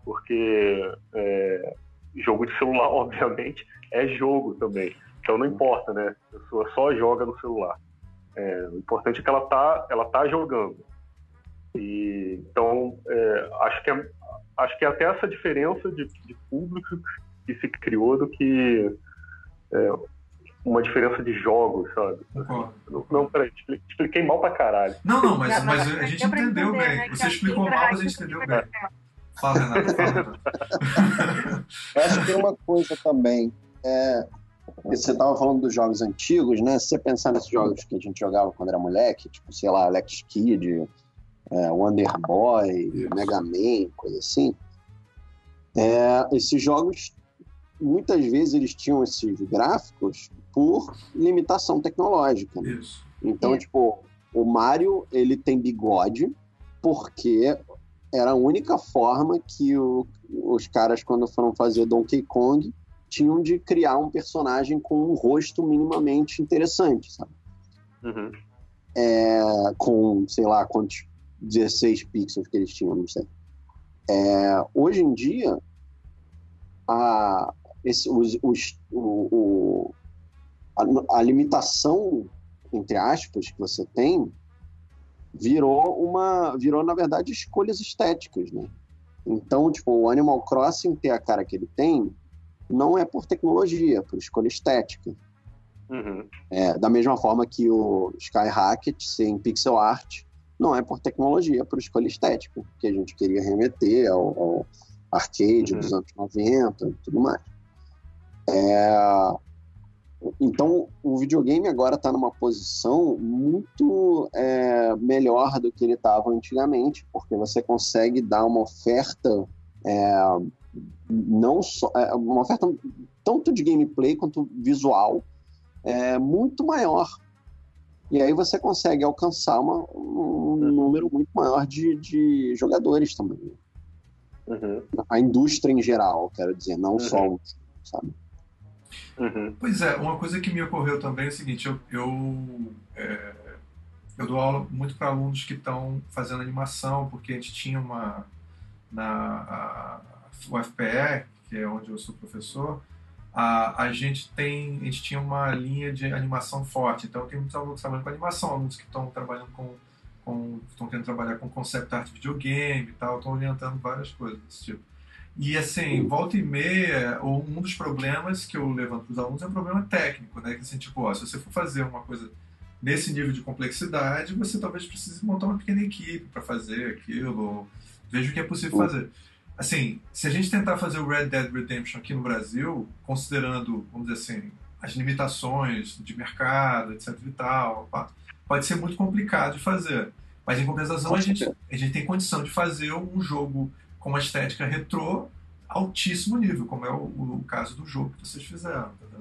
Porque é, jogo de celular, obviamente, é jogo também. Então não importa, né? A pessoa só joga no celular. É, o importante é que ela tá, ela tá jogando. E, então, é, acho, que é, acho que é até essa diferença de, de público que se criou do que é, uma diferença de jogos, sabe? Uhum. Não, não, peraí, expliquei mal pra caralho. Não, não, mas, mas a gente entendeu bem. Né, Você explicou mal, mas a gente entendeu bem. Fala, Renato, fala, Renato. acho que tem uma coisa também. É, você estava falando dos jogos antigos, né? Se você pensar nesses jogos que a gente jogava quando era moleque, tipo, sei lá, Alex Kidd, é, Wonder Boy, Mega Man, coisa assim, é, esses jogos, muitas vezes eles tinham esses gráficos por limitação tecnológica. Né? Isso. Então, é. tipo, o Mario, ele tem bigode porque era a única forma que o, os caras, quando foram fazer Donkey Kong, tinham de criar um personagem com um rosto minimamente interessante, sabe? Uhum. É, com, sei lá, quantos 16 pixels que eles tinham, não sei. É, hoje em dia, a, esse, os, os, o, o, a, a, limitação, entre aspas, que você tem, virou uma. virou, na verdade, escolhas estéticas, né? Então, tipo, o Animal Crossing ter a cara que ele tem não é por tecnologia, é por escolha estética. Uhum. É, da mesma forma que o Sky Hackett ser em pixel art não é por tecnologia, é por escolha estética, que a gente queria remeter ao, ao arcade uhum. dos anos 90 e tudo mais. É, então, o videogame agora está numa posição muito é, melhor do que ele estava antigamente, porque você consegue dar uma oferta é, não só é uma oferta tanto de gameplay quanto visual é muito maior. E aí você consegue alcançar uma, um número muito maior de, de jogadores também. Uhum. A indústria em geral, quero dizer, não uhum. só um, sabe? Uhum. Pois é, uma coisa que me ocorreu também é o seguinte, eu, eu, é, eu dou aula muito para alunos que estão fazendo animação, porque a gente tinha uma na a, o FPE, que é onde eu sou professor, a, a gente tem a gente tinha uma linha de animação forte. Então tem muitos alunos trabalhando com animação, alunos que estão trabalhando com, com estão querendo trabalhar com concept art videogame e tal, estão orientando várias coisas desse tipo. E assim, volta e meia, um dos problemas que eu levanto para os alunos é um problema técnico, né? Que assim, tipo, ó, se você for fazer uma coisa nesse nível de complexidade, você talvez precise montar uma pequena equipe para fazer aquilo, veja o que é possível fazer assim, se a gente tentar fazer o Red Dead Redemption aqui no Brasil, considerando, vamos dizer assim, as limitações de mercado, etc e tal, pode ser muito complicado de fazer. Mas em compensação, a gente, a gente tem condição de fazer um jogo com uma estética retrô altíssimo nível, como é o, o caso do jogo que vocês fizeram. Tá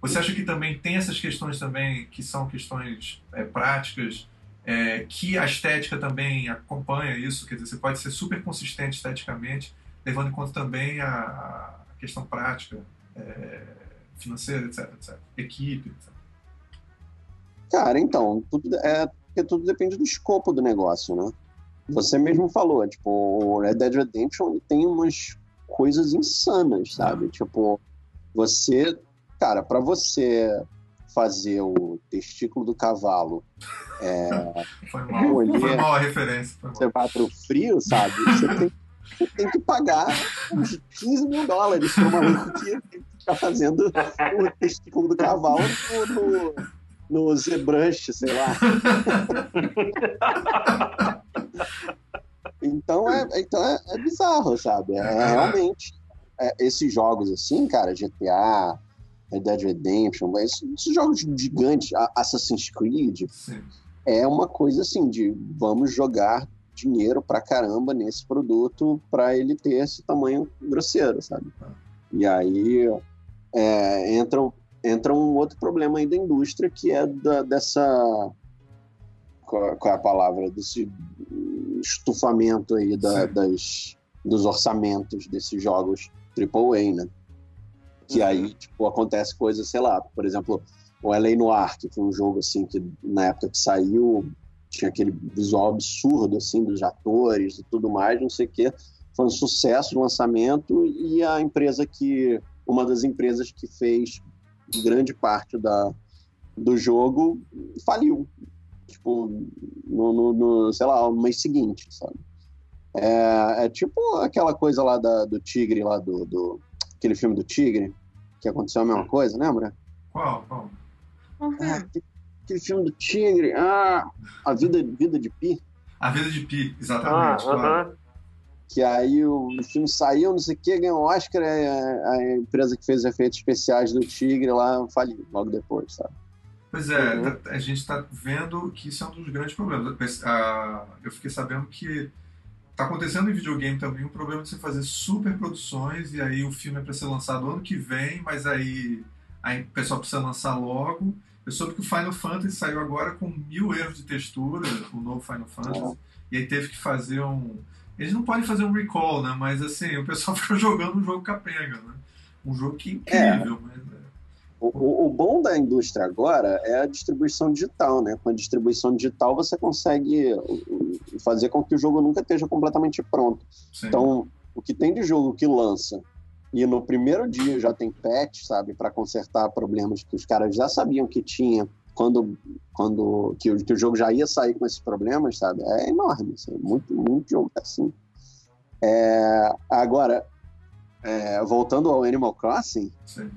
você acha que também tem essas questões também que são questões é, práticas é, que a estética também acompanha isso, quer dizer, você pode ser super consistente esteticamente, levando em conta também a, a questão prática, é, financeira, etc, etc, equipe, etc. Cara, então, tudo, é, porque tudo depende do escopo do negócio, né? Você mesmo falou, tipo, o Red Dead Redemption tem umas coisas insanas, sabe? Tipo, você, cara, para você fazer o testículo do cavalo. É, foi, mal, colher, foi mal a referência. Mal. Você vai pro frio, sabe? Você tem, você tem que pagar uns 15 mil dólares uma maluco que ficar fazendo o testículo do cavalo no, no, no ZBrush, sei lá. Então é, então é, é bizarro, sabe? É, é realmente. É, esses jogos assim, cara, GTA, Red Dead Redemption, esses, esses jogos gigantes, Assassin's Creed, Sim. é uma coisa assim de vamos jogar dinheiro pra caramba nesse produto para ele ter esse tamanho grosseiro, sabe? E aí é, entra, entra um outro problema aí da indústria que é da, dessa qual, qual, é a palavra desse estufamento aí da, das, dos orçamentos desses jogos AAA, né? Que uhum. aí, tipo, acontece coisas, sei lá, por exemplo, o LA Noir, que foi um jogo, assim, que na época que saiu tinha aquele visual absurdo, assim, dos atores e tudo mais, não sei o quê. Foi um sucesso no lançamento e a empresa que... Uma das empresas que fez grande parte da, do jogo faliu. Tipo, no, no, no sei lá, no mês seguinte, sabe? É, é, tipo aquela coisa lá da, do Tigre, lá do, do, aquele filme do Tigre, que aconteceu a mesma coisa, lembra? Qual? Qual? Ah, aquele filme do Tigre, ah, A Vida, vida de Pi. A Vida de Pi, exatamente. Ah, claro. uh -huh. Que aí o, o, filme saiu, não sei o que, ganhou Oscar, a, a empresa que fez os efeitos especiais do Tigre lá faliu logo depois, sabe? Pois é, uhum. a gente está vendo que isso é um dos grandes problemas. Eu fiquei sabendo que Tá acontecendo em videogame também o problema de você fazer super produções e aí o filme é para ser lançado ano que vem, mas aí, aí o pessoal precisa lançar logo. Eu soube que o Final Fantasy saiu agora com mil erros de textura, o novo Final Fantasy, e aí teve que fazer um. Eles não podem fazer um recall, né? Mas assim, o pessoal fica jogando um jogo capenga, né? Um jogo que é incrível, é. mas o, o, bom da indústria agora é a distribuição digital, né? Com a distribuição digital você consegue fazer com que o jogo nunca esteja completamente pronto. Sim. Então, o que tem de jogo que lança e no primeiro dia já tem patch, sabe, para consertar problemas que os caras já sabiam que tinha quando, quando que, que, o jogo já ia sair com esses problemas, sabe? É enorme, assim, muito, muito jogo assim. É, agora, é, voltando ao Animal Crossing,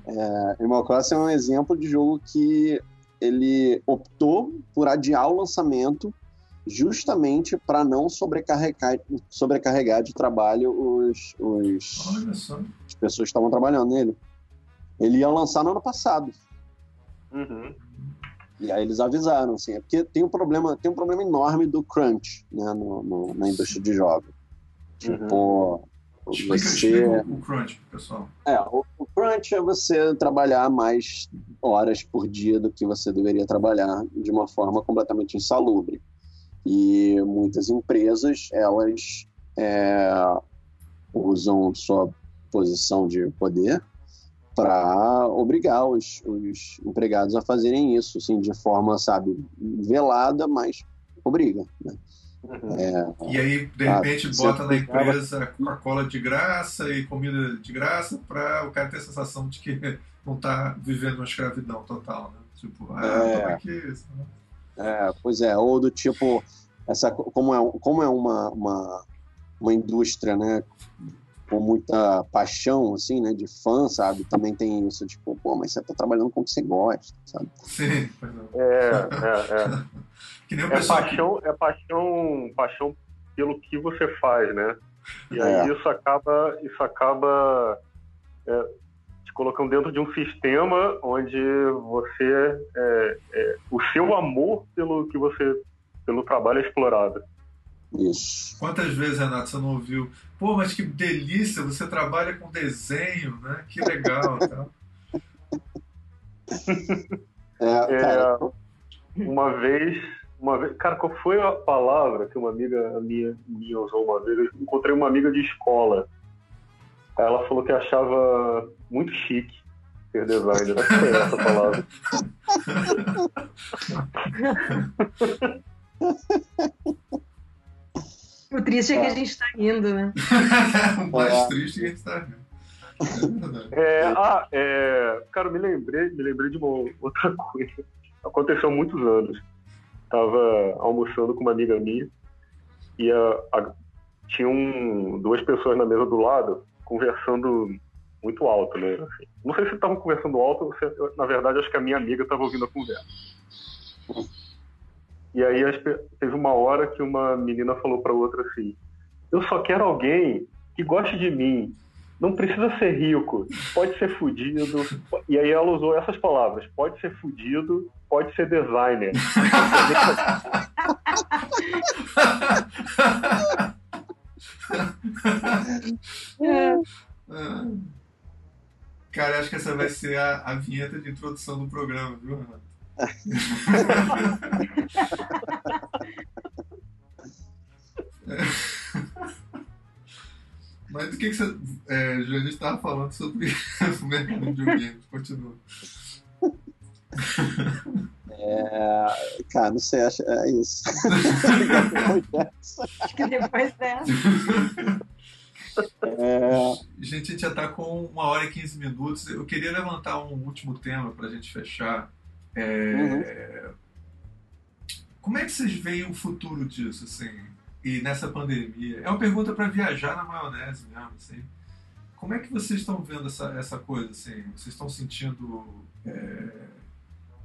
é, Animal Crossing é um exemplo de jogo que ele optou por adiar o lançamento justamente para não sobrecarregar, sobrecarregar de trabalho os, os as pessoas que estavam trabalhando nele. Ele ia lançar no ano passado. Uhum. E aí eles avisaram, assim, é porque tem um problema, tem um problema enorme do crunch né, no, no na indústria de jogos. Tipo, uhum. Explica, você... explica o crunch, pessoal. É, o, o crunch é você trabalhar mais horas por dia do que você deveria trabalhar de uma forma completamente insalubre. E muitas empresas, elas é, usam sua posição de poder para obrigar os, os, empregados a fazerem isso, assim, de forma, sabe, velada, mas obriga. Né? Uhum. É, e aí, de repente, bota na empresa Coca-Cola de graça e comida de graça para o cara ter a sensação de que não está vivendo uma escravidão total, né? Tipo, ah, é, aqui isso, né? É, pois é, ou do tipo, essa, como é, como é uma, uma, uma indústria, né, com muita paixão, assim, né, de fã, sabe? Também tem isso, tipo, pô, mas você tá trabalhando com o que você gosta, sabe? Sim, é. É, é, é. que nem o é paixão, que... é paixão, paixão pelo que você faz, né? E aí é. isso acaba, isso acaba é, te colocando dentro de um sistema onde você, é, é, o seu amor pelo que você, pelo trabalho é explorado. Isso. Quantas vezes, Renato, você não ouviu? Pô, mas que delícia, você trabalha com desenho, né? Que legal. Tá? é, uma vez, uma vez, cara, qual foi a palavra que uma amiga minha, minha usou uma vez? Eu encontrei uma amiga de escola. Ela falou que achava muito chique ser designer. Que foi essa palavra. O triste é que a gente está rindo, né? o mais é. triste é que a gente está rindo. É, ah, é, cara, me lembrei, me lembrei de uma outra coisa. Aconteceu há muitos anos. Tava almoçando com uma amiga minha e a, a, tinha um, duas pessoas na mesa do lado conversando muito alto, né? Assim, não sei se estavam conversando alto, ou se, na verdade acho que a minha amiga estava ouvindo a conversa. E aí teve uma hora que uma menina falou para outra assim: Eu só quero alguém que goste de mim. Não precisa ser rico, pode ser fudido. E aí ela usou essas palavras: pode ser fudido, pode ser designer. Cara, acho que essa vai ser a, a vinheta de introdução do programa, viu, Renato? Mas o que, que você. É, a gente estava falando sobre o mercado de videogame. Continua. É, cara, não sei, acho, é isso. acho que depois dessa. É... Gente, a gente já está com uma hora e 15 minutos. Eu queria levantar um último tema para a gente fechar. É... Uhum. Como é que vocês veem o futuro disso, assim? E nessa pandemia? É uma pergunta para viajar na maionese mesmo, assim. Como é que vocês estão vendo essa, essa coisa, assim? Vocês estão sentindo é,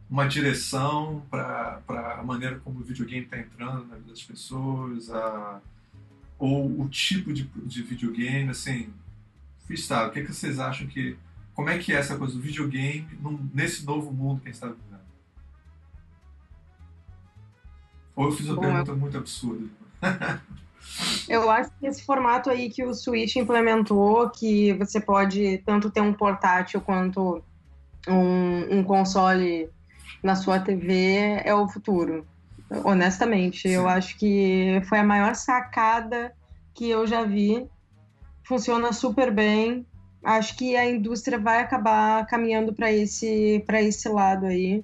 uma direção para a maneira como o videogame está entrando na vida das pessoas? A, ou o tipo de, de videogame, assim? Freestyle, o que, é que vocês acham que... Como é que é essa coisa do videogame num, nesse novo mundo que a gente está vivendo? Ou eu fiz uma Bom, pergunta eu... muito absurda? eu acho que esse formato aí que o Switch implementou, que você pode tanto ter um portátil quanto um, um console na sua TV, é o futuro. Honestamente, Sim. eu acho que foi a maior sacada que eu já vi. Funciona super bem. Acho que a indústria vai acabar caminhando para esse, esse lado aí.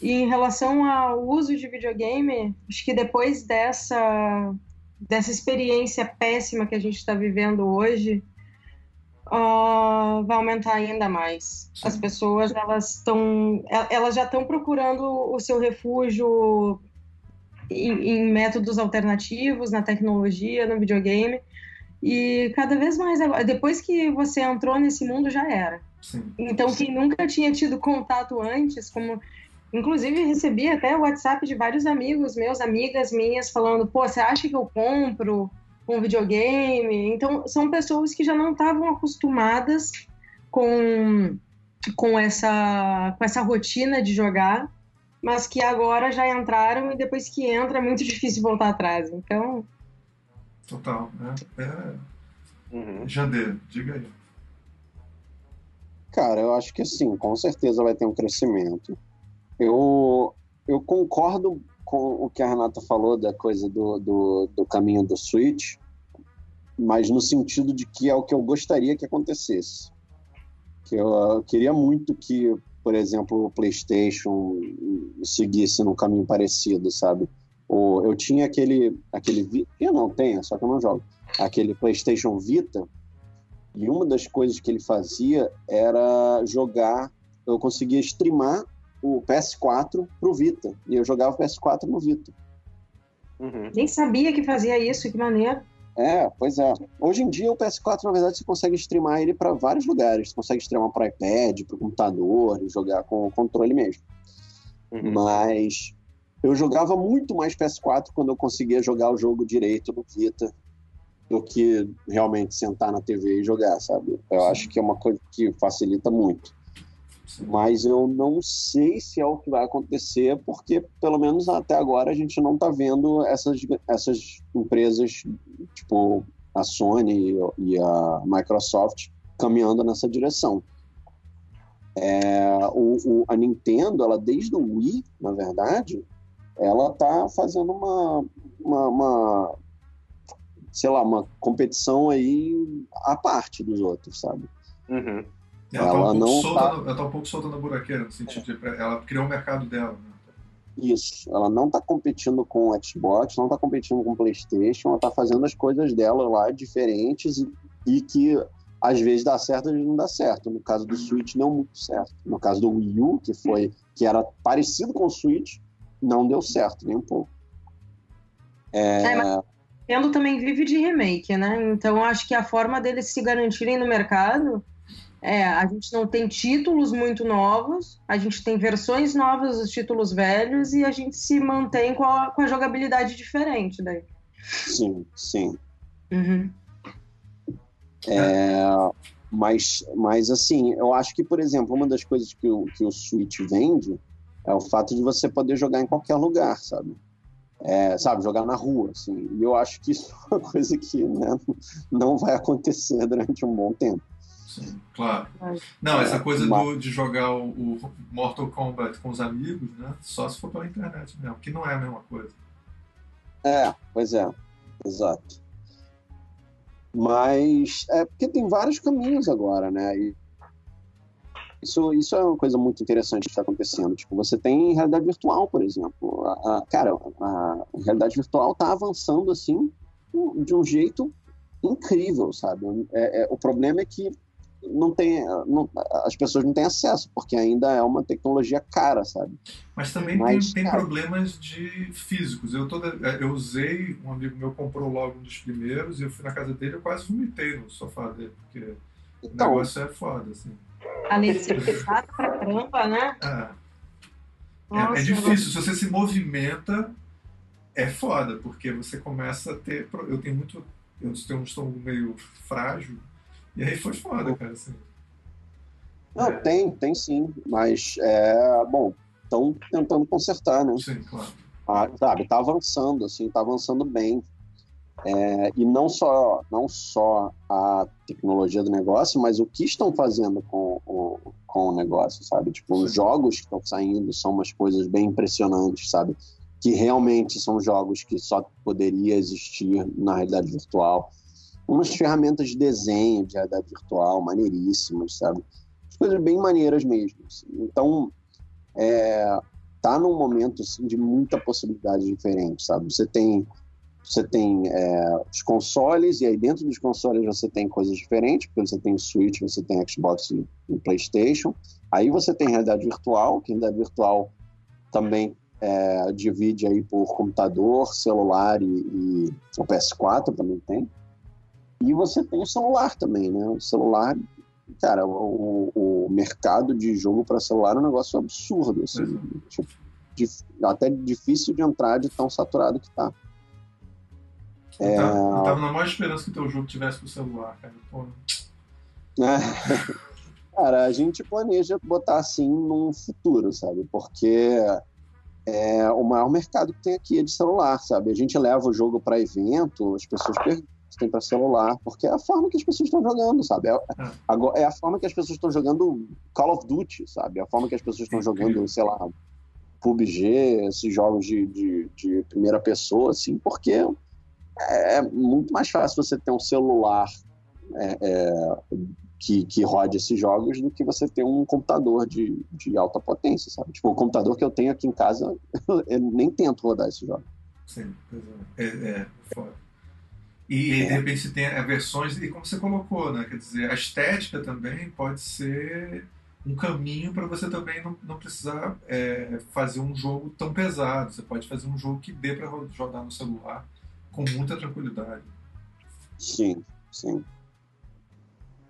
E em relação ao uso de videogame, acho que depois dessa, dessa experiência péssima que a gente está vivendo hoje, uh, vai aumentar ainda mais. Sim. As pessoas elas estão, elas já estão procurando o seu refúgio em, em, métodos alternativos, na tecnologia, no videogame. E cada vez mais, depois que você entrou nesse mundo, já era. Sim. Então, quem nunca tinha tido contato antes, como Inclusive, recebi até o WhatsApp de vários amigos meus, amigas minhas, falando: pô, você acha que eu compro um videogame? Então, são pessoas que já não estavam acostumadas com, com, essa, com essa rotina de jogar, mas que agora já entraram e depois que entra é muito difícil voltar atrás. Então. Total, né? É... Uhum. Jandê, diga aí. Cara, eu acho que sim, com certeza vai ter um crescimento. Eu, eu concordo com o que a Renata falou da coisa do, do, do caminho do Switch, mas no sentido de que é o que eu gostaria que acontecesse. Que eu, eu queria muito que, por exemplo, o PlayStation seguisse num caminho parecido, sabe? Ou eu tinha aquele aquele eu não tenho, só que eu não jogo. Aquele PlayStation Vita e uma das coisas que ele fazia era jogar. Eu conseguia streamar o PS4 pro Vita. E eu jogava o PS4 no Vita. Uhum. Nem sabia que fazia isso, que maneiro. É, pois é. Hoje em dia o PS4, na verdade, você consegue streamar ele para vários lugares. Você consegue streamar para iPad, para computador, e jogar com o controle mesmo. Uhum. Mas eu jogava muito mais PS4 quando eu conseguia jogar o jogo direito no Vita do que realmente sentar na TV e jogar, sabe? Eu acho que é uma coisa que facilita muito. Mas eu não sei se é o que vai acontecer, porque pelo menos até agora a gente não está vendo essas, essas empresas, tipo a Sony e a Microsoft, caminhando nessa direção. É, o, o, a Nintendo, ela desde o Wii, na verdade, ela está fazendo uma, uma, uma, sei lá, uma competição aí à parte dos outros, sabe? Uhum. Ela, ela tá um não tá... No, ela tá um pouco solta na buraqueira, no sentido é. de ela criou o mercado dela. Né? Isso, ela não está competindo com o Xbox, não está competindo com o PlayStation, ela está fazendo as coisas dela lá diferentes e, e, que às vezes dá certo, às vezes não dá certo. No caso do Switch, não muito certo. No caso do Wii U, que foi que era parecido com o Switch, não deu certo nem um pouco. É... é mas... Nintendo também vive de remake, né? Então acho que a forma deles se garantirem no mercado é, a gente não tem títulos muito novos, a gente tem versões novas dos títulos velhos e a gente se mantém com a, com a jogabilidade diferente daí. Sim, sim. Uhum. É, mas, mas, assim, eu acho que, por exemplo, uma das coisas que o, que o Switch vende é o fato de você poder jogar em qualquer lugar, sabe? É, sabe, jogar na rua, assim. E eu acho que isso é uma coisa que né, não vai acontecer durante um bom tempo. Sim, claro. Não, essa coisa do, de jogar o, o, Mortal Kombat com os amigos, né? Só se for pela internet mesmo, que não é a mesma coisa. É, pois é, exato. Mas é porque tem vários caminhos agora, né? E isso, isso é uma coisa muito interessante que está acontecendo. Tipo, você tem realidade virtual, por exemplo. A, a, cara, a realidade virtual está avançando assim de um jeito incrível, sabe? É, é, o problema é que não tem, não, as pessoas não têm acesso, porque ainda é uma tecnologia cara, sabe? Mas também Mas, tem, tem problemas de físicos. Eu, toda, eu usei, um amigo meu comprou logo um dos primeiros, e eu fui na casa dele e quase vomitei no sofá dele, porque então, o negócio é foda, assim. Além de ser pesado pra caramba, né? É. Nossa, é, é difícil, se você se movimenta, é foda, porque você começa a ter. Eu tenho muito. Eu tenho um estômago meio frágil, e aí foi foda, cara, assim. Não, é. tem, tem sim, mas é bom, estão tentando consertar, né? Sim, claro. Ah, sabe, tá avançando, assim, tá avançando bem. É, e não só, não só a tecnologia do negócio, mas o que estão fazendo com, com, com o negócio, sabe? Tipo, os jogos que estão saindo são umas coisas bem impressionantes, sabe? Que realmente são jogos que só poderia existir na realidade virtual umas ferramentas de desenho de realidade virtual maneiríssimas, sabe? Coisas bem maneiras mesmo. Assim. Então, é, tá num momento assim, de muita possibilidade diferente, sabe? Você tem você tem é, os consoles e aí dentro dos consoles você tem coisas diferentes, porque você tem o Switch, você tem Xbox e, e PlayStation. Aí você tem realidade virtual, que realidade virtual também é, divide aí por computador, celular e, e o PS4 também tem. E você tem o celular também, né? O celular, cara, o, o mercado de jogo para celular é um negócio absurdo, assim. Uhum. Tipo, até difícil de entrar de tão saturado que tá. Eu, é... tava, eu tava na maior esperança que o teu jogo tivesse pro celular, cara. Pô. É. cara, a gente planeja botar assim num futuro, sabe? Porque é, o maior mercado que tem aqui é de celular, sabe? A gente leva o jogo para evento, as pessoas perguntam tem para celular, porque é a forma que as pessoas estão jogando, sabe? É, é. é a forma que as pessoas estão jogando Call of Duty, sabe? É a forma que as pessoas estão jogando, sei lá, PUBG, esses jogos de, de, de primeira pessoa, assim, porque é muito mais fácil você ter um celular é, é, que, que rode esses jogos do que você ter um computador de, de alta potência, sabe? Tipo, o computador que eu tenho aqui em casa, eu nem tento rodar esse jogo. Sim, é, é, é foda. E, de repente tem versões, e como você colocou, né? Quer dizer, a estética também pode ser um caminho para você também não, não precisar é, fazer um jogo tão pesado. Você pode fazer um jogo que dê para jogar no celular com muita tranquilidade. Sim, sim.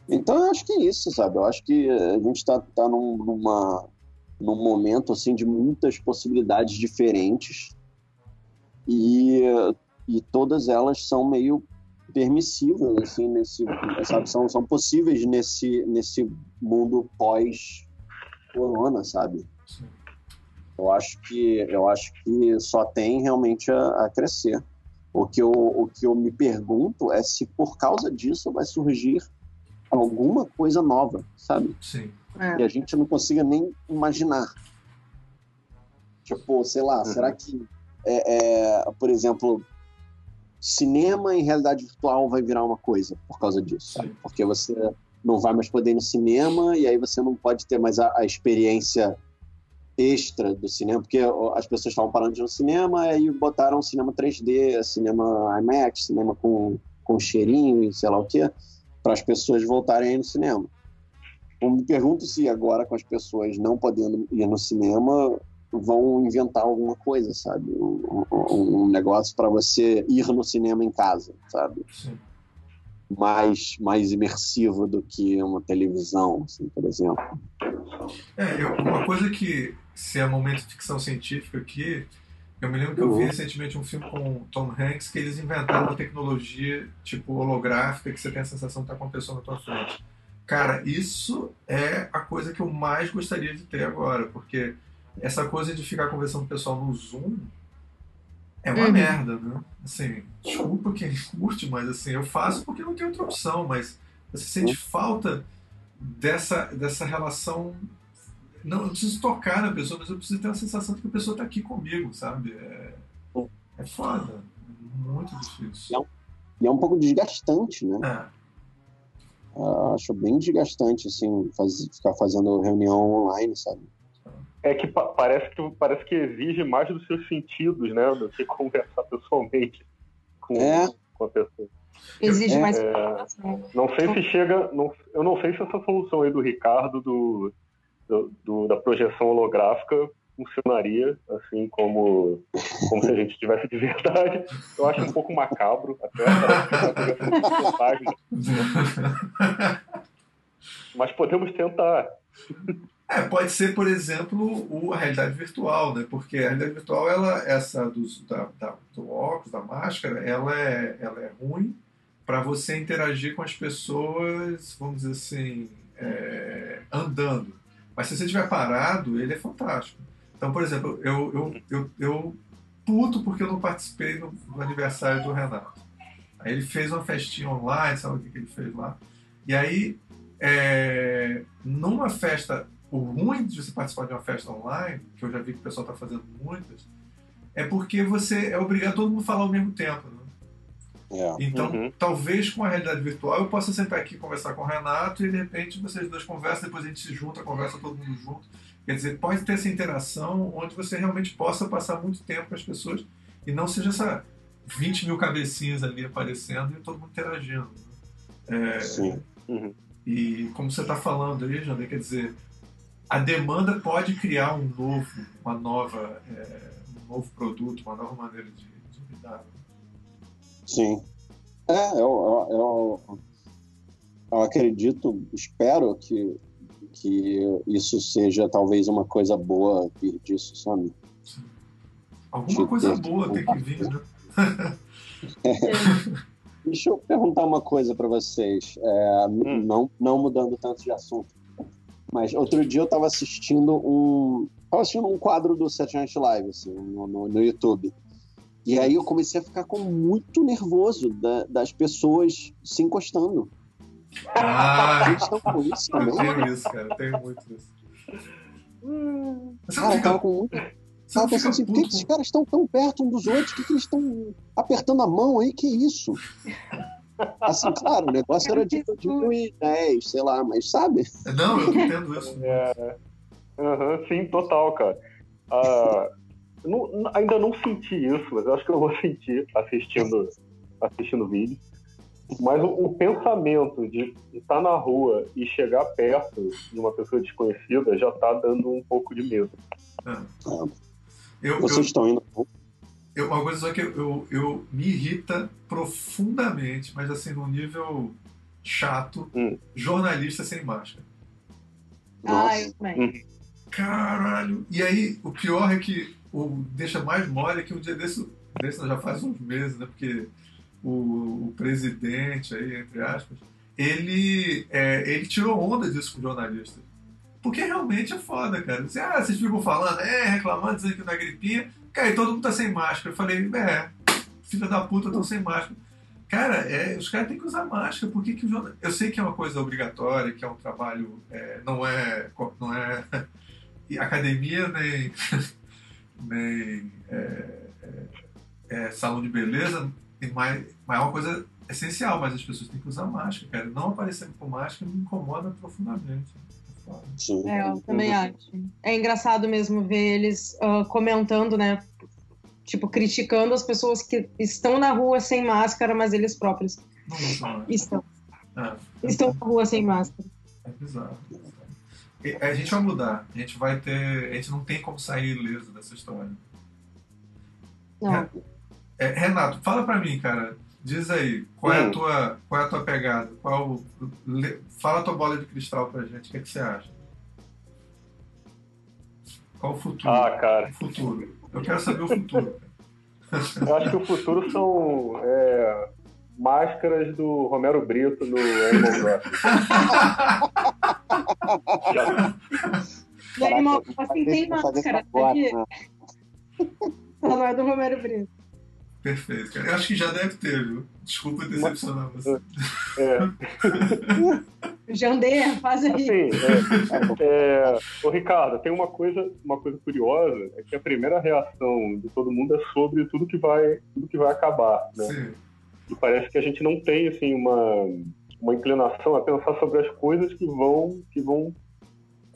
Então eu acho que é isso, sabe? Eu acho que a gente está tá num, numa, num momento assim de muitas possibilidades diferentes e e todas elas são meio permissíveis assim nesse sabe são, são possíveis nesse nesse mundo pós corona sabe eu acho que eu acho que só tem realmente a, a, crescer o que eu o que eu me pergunto é se por causa disso vai surgir alguma coisa nova sabe Sim. É. e a gente não consiga nem imaginar tipo sei lá uhum. será que é, é, por exemplo cinema em realidade virtual vai virar uma coisa por causa disso, sabe? Porque você não vai mais poder ir no cinema e aí você não pode ter mais a, a experiência extra do cinema, porque as pessoas estavam parando de ir no cinema e aí botaram cinema 3D, cinema IMAX, cinema com, com cheirinho e sei lá o que, para as pessoas voltarem a ir no cinema. Eu me pergunto se agora, com as pessoas não podendo ir no cinema, vão inventar alguma coisa, sabe? Um, um, negócio para você ir no cinema em casa, sabe? Sim. Mais, mais imersivo do que uma televisão, assim, por exemplo. É, eu, uma coisa que, se é momento de ficção científica aqui, Eu me lembro que eu vi recentemente um filme com Tom Hanks que eles inventaram uma tecnologia tipo holográfica que você tem a sensação de estar com uma pessoa na tua frente. Cara, isso é a coisa que eu mais gostaria de ter agora, porque essa coisa de ficar conversando com o pessoal no Zoom é uma uhum. merda, né? Assim, desculpa quem curte, mas assim, eu faço porque não tem outra opção, mas você sente uhum. falta dessa, dessa relação. Não, eu preciso tocar na pessoa, mas eu preciso ter a sensação de que a pessoa está aqui comigo, sabe? É, é foda. É muito difícil. E é, um, e é um pouco desgastante, né? É. Uh, acho bem desgastante, assim, faz, ficar fazendo reunião online, sabe? É que pa parece que parece que exige mais dos seus sentidos, né? Do que conversar pessoalmente com, é. com a pessoa. Exige mais é, Não sei se chega. Não, eu não sei se essa solução aí do Ricardo do, do, do da projeção holográfica funcionaria assim como como se a gente tivesse de verdade. Eu acho um pouco macabro até mas podemos tentar. É, pode ser, por exemplo, o, a realidade virtual, né? Porque a realidade virtual, ela, essa dos, da, da, do óculos, da máscara, ela é, ela é ruim para você interagir com as pessoas, vamos dizer assim, é, andando. Mas se você estiver parado, ele é fantástico. Então, por exemplo, eu, eu, eu, eu puto porque eu não participei no, no, aniversário do Renato. Aí ele fez uma festinha online, sabe o que, que ele fez lá? E aí, é, numa festa, o ruim de você participar de uma festa online, que eu já vi que o pessoal está fazendo muitas, é porque você é obrigado a todo mundo falar ao mesmo tempo. Né? É. Então, uhum. talvez com a realidade virtual eu possa sentar aqui e conversar com o Renato e de repente vocês dois conversam, depois a gente se junta, conversa todo mundo junto. Quer dizer, pode ter essa interação onde você realmente possa passar muito tempo com as pessoas e não seja essa 20 mil cabecinhas ali aparecendo e todo mundo interagindo. Né? É, Sim. Uhum. E como você está falando aí, Jander, quer dizer, a demanda pode criar um novo, uma nova, é, um novo produto, uma nova maneira de, de lidar. Sim. É, eu, eu, eu, eu acredito, espero que, que isso seja talvez uma coisa boa vir disso, sabe? Sim. Alguma de coisa boa tem que vir, né? é. Deixa eu perguntar uma coisa para vocês, é, hum. não, não mudando tanto de assunto, mas outro dia eu estava assistindo um, tava assistindo um quadro do Saturday Night Live assim, no, no, no YouTube. E aí eu comecei a ficar com muito nervoso da, das pessoas se encostando. Ah, Vocês estão com isso também? Eu tenho isso, cara. Eu tenho muito isso. Cara, eu tava com muito. Tava pensando assim, por que, que esses caras estão tão perto um dos outros? Por que, que eles estão apertando a mão aí? Que isso? Assim, claro, o negócio era de 2010, sei lá, mas sabe? Não, eu entendo isso. É, uhum, sim, total, cara. Uh, não, ainda não senti isso, mas eu acho que eu vou sentir assistindo, assistindo o vídeo. Mas o, o pensamento de estar na rua e chegar perto de uma pessoa desconhecida já está dando um pouco de medo. É. Eu, Vocês eu, estão indo. Eu, uma coisa só que eu, eu, eu, me irrita profundamente, mas assim, num nível chato, hum. jornalista sem máscara. Ah, eu também. Hum. Caralho! E aí, o pior é que o deixa mais mole é que um dia desse, desse já faz uns meses, né? Porque o, o presidente aí, entre aspas, ele, é, ele tirou onda disso com jornalistas. Porque realmente é foda, cara. Você, ah, vocês ficam falando, é, reclamando, dizendo que não é gripinha. Cara, e todo mundo tá sem máscara. Eu falei, é, filha da puta, estão sem máscara. Cara, é, os caras têm que usar máscara. Por que, que jornal... Eu sei que é uma coisa obrigatória, que é um trabalho. É, não é. Não é academia nem, nem é, é, é, salão de beleza, mas, mas é uma coisa essencial, mas as pessoas têm que usar máscara, cara. Não aparecendo com máscara me incomoda profundamente. Sim. É, eu também acho. É engraçado mesmo ver eles uh, comentando, né? Tipo, criticando as pessoas que estão na rua sem máscara, mas eles próprios não, estão. É. Estão na rua sem máscara. É bizarro. A gente vai mudar. A gente vai ter. A gente não tem como sair ileso dessa história. Não. É, Renato, fala pra mim, cara. Diz aí, qual é a hum. tua, qual é a tua pegada? Qual, fala a tua bola de cristal pra gente. O que, é que você acha? Qual o futuro? Ah, cara. O futuro. Eu quero saber o futuro. Eu acho que o futuro são é, máscaras do Romero Brito no Animal Crossing. Animal Crossing tem máscara, sabia? Só não é do Romero Brito. Perfeito, cara. Eu acho que já deve ter, viu? Desculpa decepcionar você. É. Jandê, faz aí. Assim, é, é, ô, Ricardo, tem uma coisa, uma coisa curiosa, é que a primeira reação de todo mundo é sobre tudo que vai, tudo que vai acabar, né? Sim. E parece que a gente não tem, assim, uma, uma inclinação a pensar sobre as coisas que vão, que vão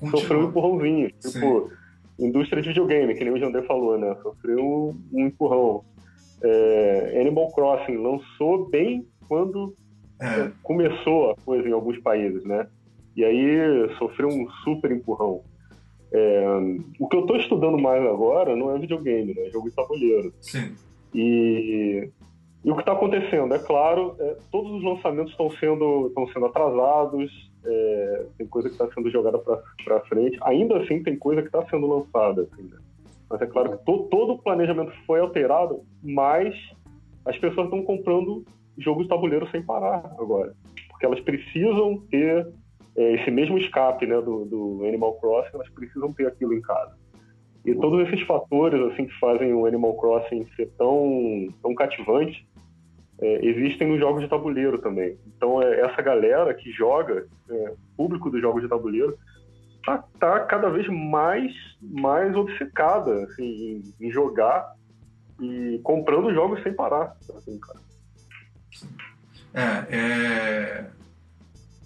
sofrer um empurrãozinho. Tipo, indústria de videogame, que nem o Jandê falou, né? Sofreu um, um empurrão é, Animal Crossing lançou bem quando é. começou a coisa em alguns países, né? E aí sofreu um super empurrão. É, o que eu estou estudando mais agora não é videogame, né? É jogo de tabuleiro. Sim. E, e o que está acontecendo? É claro, é, todos os lançamentos estão sendo, estão sendo atrasados, é, tem coisa que está sendo jogada para frente. Ainda assim, tem coisa que está sendo lançada. Assim, né? Mas é claro que to, todo o planejamento foi alterado, mas as pessoas estão comprando jogos de tabuleiro sem parar agora. Porque elas precisam ter é, esse mesmo escape né, do, do Animal Crossing, elas precisam ter aquilo em casa. E todos esses fatores assim que fazem o Animal Crossing ser tão, tão cativante é, existem nos jogos de tabuleiro também. Então, é, essa galera que joga, é, público dos jogos de tabuleiro, tá, tá cada vez mais, mais obcecada assim, em, em jogar e comprando jogos sem parar. Assim, cara. É, é,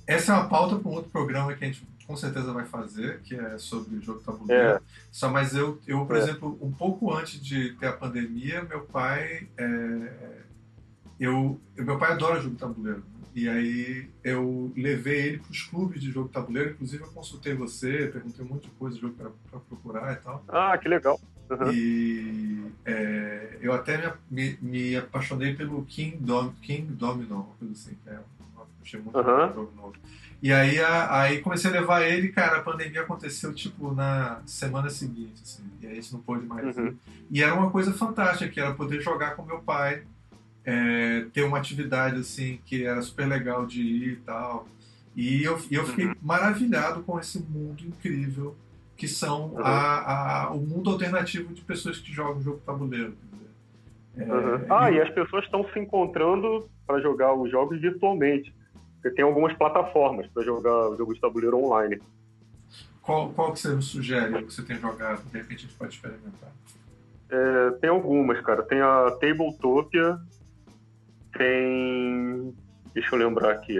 essa é uma pauta para um outro programa que a gente com certeza vai fazer, que é sobre o jogo tabuleiro. É. Só, mas eu, eu por é. exemplo, um pouco antes de ter a pandemia, meu pai, é, eu, meu pai adora jogo tabuleiro. E aí eu levei ele para os clubes de jogo tabuleiro, inclusive eu consultei você, perguntei um monte de coisa de jogo para procurar e tal. Ah, que legal. Uhum. E é, eu até me, me, apaixonei pelo King, Dom, King Domino, uma coisa assim, que é achei muito uhum. jogo novo. E aí, a, aí comecei a levar ele, cara, a pandemia aconteceu tipo na semana seguinte, assim, e aí a gente não pôde mais. Uhum. E era uma coisa fantástica, que era poder jogar com meu pai é, ter uma atividade assim que era super legal de ir e tal. E eu, eu fiquei uhum. maravilhado com esse mundo incrível que são uhum. a, a, o mundo alternativo de pessoas que jogam jogo tabuleiro. É, uhum. Ah, e... e as pessoas estão se encontrando para jogar os jogos virtualmente. Você tem algumas plataformas para jogar o jogo de tabuleiro online. Qual, qual que você sugere que você tem jogado? De repente a gente pode experimentar. É, tem algumas, cara. Tem a Tabletopia, tem. Deixa eu lembrar aqui.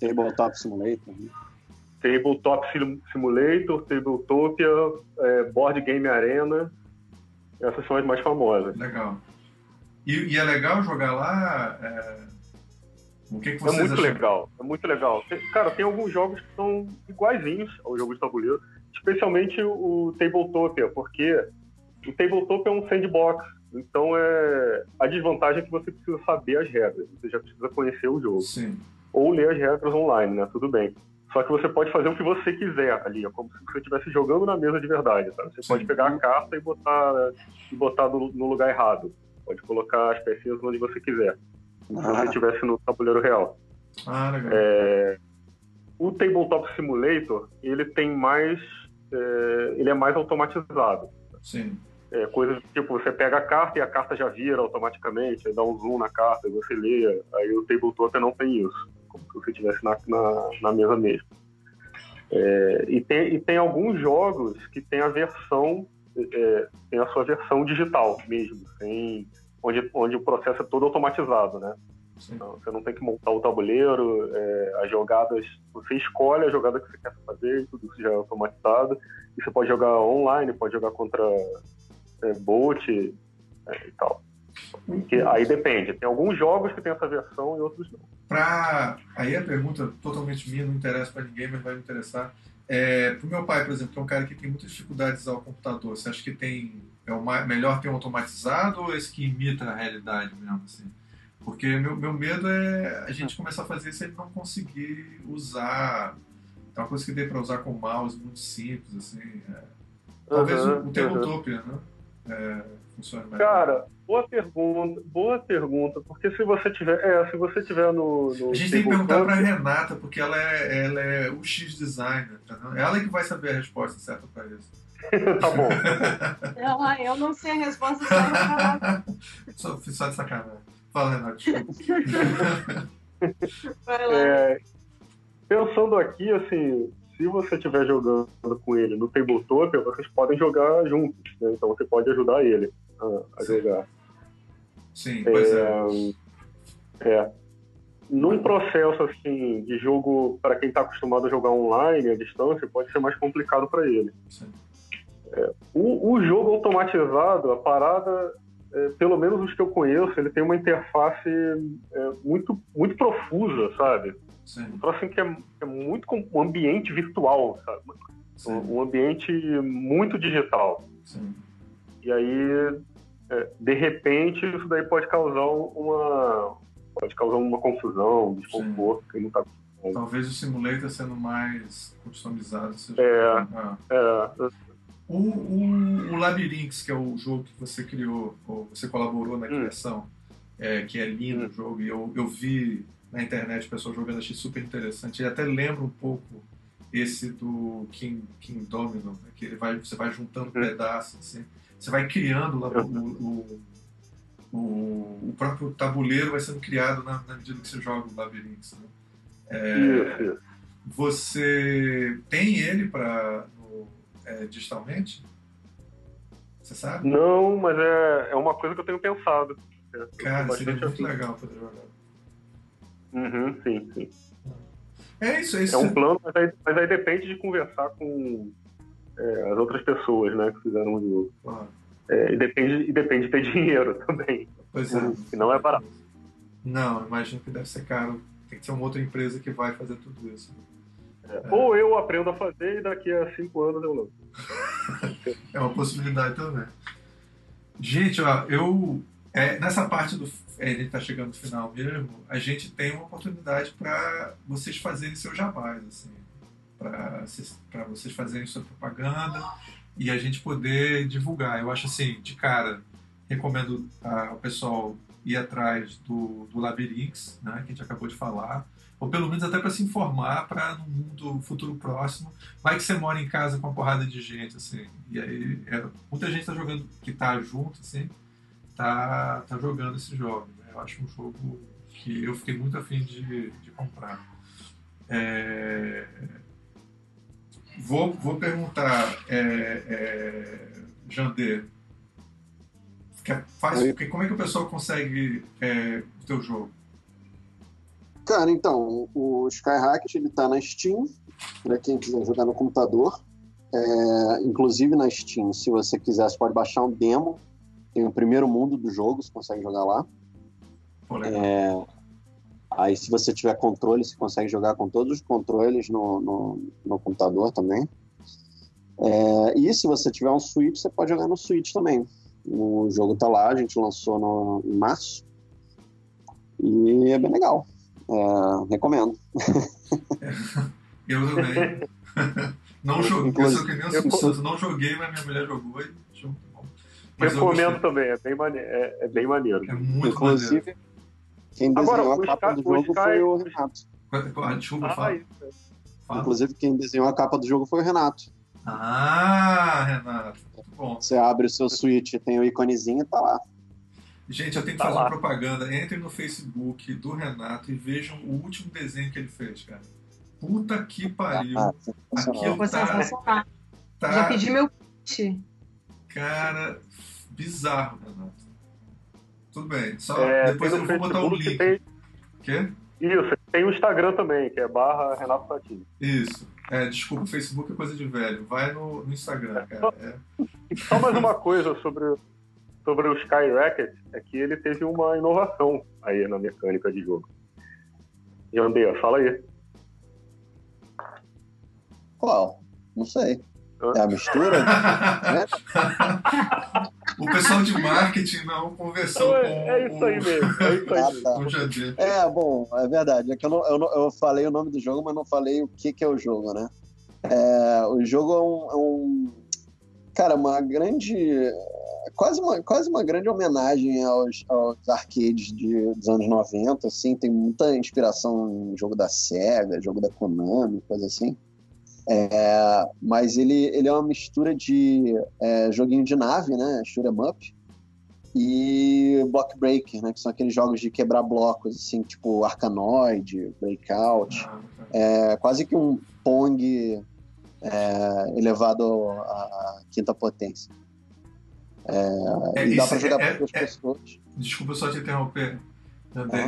Tabletop Simulator. Né? Tabletop Simulator, Tabletopia, é, Board Game Arena. Essas são as mais famosas. Legal. E, e é legal jogar lá? É... O que, que vocês É muito acham? legal, é muito legal. Cara, tem alguns jogos que são iguaizinhos ao jogo de tabuleiro, especialmente o Tabletopia, porque o Tabletopia é um sandbox. Então, é a desvantagem é que você precisa saber as regras. Você já precisa conhecer o jogo. Sim. Ou ler as regras online, né? Tudo bem. Só que você pode fazer o que você quiser ali. É como se você estivesse jogando na mesa de verdade. Tá? Você Sim. pode pegar a carta e botar, e botar no, no, lugar errado. Pode colocar as pecinhas onde você quiser. Como ah. se você estivesse no tabuleiro real. Ah, legal. É... O Tabletop Simulator, ele tem mais... É... Ele é mais automatizado. Sim. É, coisas tipo, você pega a carta e a carta já vira automaticamente, aí dá um zoom na carta e você lê, aí o tabletop não tem isso, como se você estivesse na, na, na, mesa mesmo. É, e, tem, e tem alguns jogos que tem a versão, é, tem a sua versão digital mesmo, tem, onde, onde o processo é todo automatizado, né? Então, você não tem que montar o tabuleiro, é, as jogadas, você escolhe a jogada que você quer fazer, tudo isso já é automatizado. E você pode jogar online, pode jogar contra Bolt é, e tal. Que, aí depende. Tem alguns jogos que tem essa versão e outros não. Pra... Aí a pergunta totalmente minha, não interessa para ninguém, mas vai me interessar. É, pro meu pai, por exemplo, que é um cara que tem muitas dificuldades ao computador, você acha que tem é o melhor ter um automatizado ou esse que imita a realidade mesmo? Assim? Porque meu, meu medo é a gente começar a fazer isso e ele não conseguir usar. É uma coisa que dê para usar com mouse muito simples, assim. É. Talvez uhum, o, o Tabletopia, uhum. né? É, funcione melhor? Cara, boa pergunta, boa pergunta, porque se você tiver, é, se você tiver no, no a gente tem que perguntar para Renata, porque ela é, ela é o X designer, entendeu? Ela é que vai saber a resposta certa para isso. tá bom. Ela, eu não sei a resposta certa. só, só de sacanagem. Fala, Renato. Vai lá. É, pensando aqui, assim, se você estiver jogando com ele no tabletop, vocês podem jogar juntos, né? Então você pode ajudar ele a, a jogar. Sim, pois é. é. é. Num processo assim de jogo para quem está acostumado a jogar online à distância, pode ser mais complicado para ele. É, o, o, jogo automatizado, a parada, é, pelo menos os que eu conheço, ele tem uma interface é, muito, muito profusa, sabe? Sim. Troço assim, que é, é muito um ambiente virtual, sabe? Um, um, ambiente muito digital. Sim. E aí, é, de repente, isso daí pode causar uma pode causar uma confusão, um desconforto que não está Talvez o simulator sendo mais customizado seja. É, ah. é. O, o, o Labyrinths, que é o jogo que você criou, ou você colaborou na hum. criação, é, que é lindo hum. o jogo, e eu, eu vi na internet, pessoal jogando, achei super interessante. E até lembra um pouco esse do King, King Domino, né? que ele vai, você vai juntando hum. pedaços, assim. Você vai criando lá o, o, o, o, próprio tabuleiro vai sendo criado na, na medida que você joga o labirinto. Né? É, você tem ele para é, digitalmente? Você sabe? Não, mas é, é uma coisa que eu tenho pensado. Cara, seria muito assim. legal poder jogar. Uhum, sim, sim. É isso, é isso. É um plano, mas aí, mas aí depende de conversar com é, as outras pessoas, né, que fizeram o jogo. Ah. É, e, depende, e depende de ter dinheiro também. Pois é. Que não é barato. Não, imagino que deve ser caro. Tem que ser uma outra empresa que vai fazer tudo isso. É. É. Ou eu aprendo a fazer e daqui a cinco anos eu lanço. é uma possibilidade também. Gente, ó, eu. É, nessa parte do é, ele está chegando no final mesmo, a gente tem uma oportunidade para vocês fazerem seu jabás, assim, para vocês fazerem sua propaganda e a gente poder divulgar. Eu acho assim, de cara, recomendo ao pessoal ir atrás do, do Labyrinx, né, que a gente acabou de falar, ou pelo menos até para se informar para no mundo futuro próximo, vai que você mora em casa com uma porrada de gente, assim, e aí é, muita gente está jogando, que está junto, assim, tá, tá jogando esse jogo. Né? Eu acho um jogo que eu fiquei muito afim de, de comprar. É... Vou, vou perguntar, é, é, Jandê, faz, como é que o pessoal consegue é, o teu jogo? Cara, então, o Skyhackers ele tá na Steam, para quem quiser jogar no computador. É, inclusive na Steam, se você quiser, você pode baixar um demo tem o primeiro mundo do jogo, você consegue jogar lá. É, aí, se você tiver controle, você consegue jogar com todos os controles no, no, no computador também. É, e se você tiver um Switch, você pode jogar no Switch também. O jogo tá lá, a gente lançou no, em março. E é bem legal. É, recomendo. eu também. não joguei, eu o não joguei, mas minha mulher jogou e mas Recomendo também, é bem, maneiro, é, é bem maneiro. É muito Inclusive, maneiro. quem desenhou Agora, a capa do jogo Sky... foi o Renato. Ah, desculpa, ah, fala. fala. Inclusive, quem desenhou a capa do jogo foi o Renato. Ah, Renato. bom. Você abre o seu Switch, tem o iconezinho e tá lá. Gente, eu tenho que tá fazer lá. uma propaganda. Entrem no Facebook do Renato e vejam o último desenho que ele fez, cara. Puta que pariu. Ah, Aquilo tá, tá... Já pedi meu kit. Cara, bizarro, Renato. Tudo bem. Só é, depois eu vou botar o link. Tem... Quê? Isso, tem o Instagram também, que é barra Renato Satini. Isso. É, desculpa, o Facebook é coisa de velho. Vai no, no Instagram, cara. É. Só mais uma coisa sobre, sobre o Sky Racket, é que ele teve uma inovação aí na mecânica de jogo. Jandeia, fala aí. Qual? Não sei. É a mistura? né? O pessoal de marketing não conversou é, com é isso aí mesmo. É isso aí mesmo. Ah, tá. É, bom, é verdade. É que eu, não, eu, não, eu, falei o nome do jogo, mas não falei o que, que é o jogo, né? É, o jogo é um, é um, Cara, uma grande. quase, uma, quase uma grande homenagem aos, aos arcades de, dos anos 90, assim, tem muita inspiração em jogo da SEGA, jogo da Konami, coisa assim. É, mas ele, ele é uma mistura de é, joguinho de nave, né? Shoot 'em up, e Block Breaker, né? Que são aqueles jogos de quebrar blocos, assim, tipo Arkanoid, Breakout. Ah, tá. é, quase que um Pong é, elevado à quinta potência. É, é, e dá pra jogar para duas é, pessoas. Desculpa só te interromper.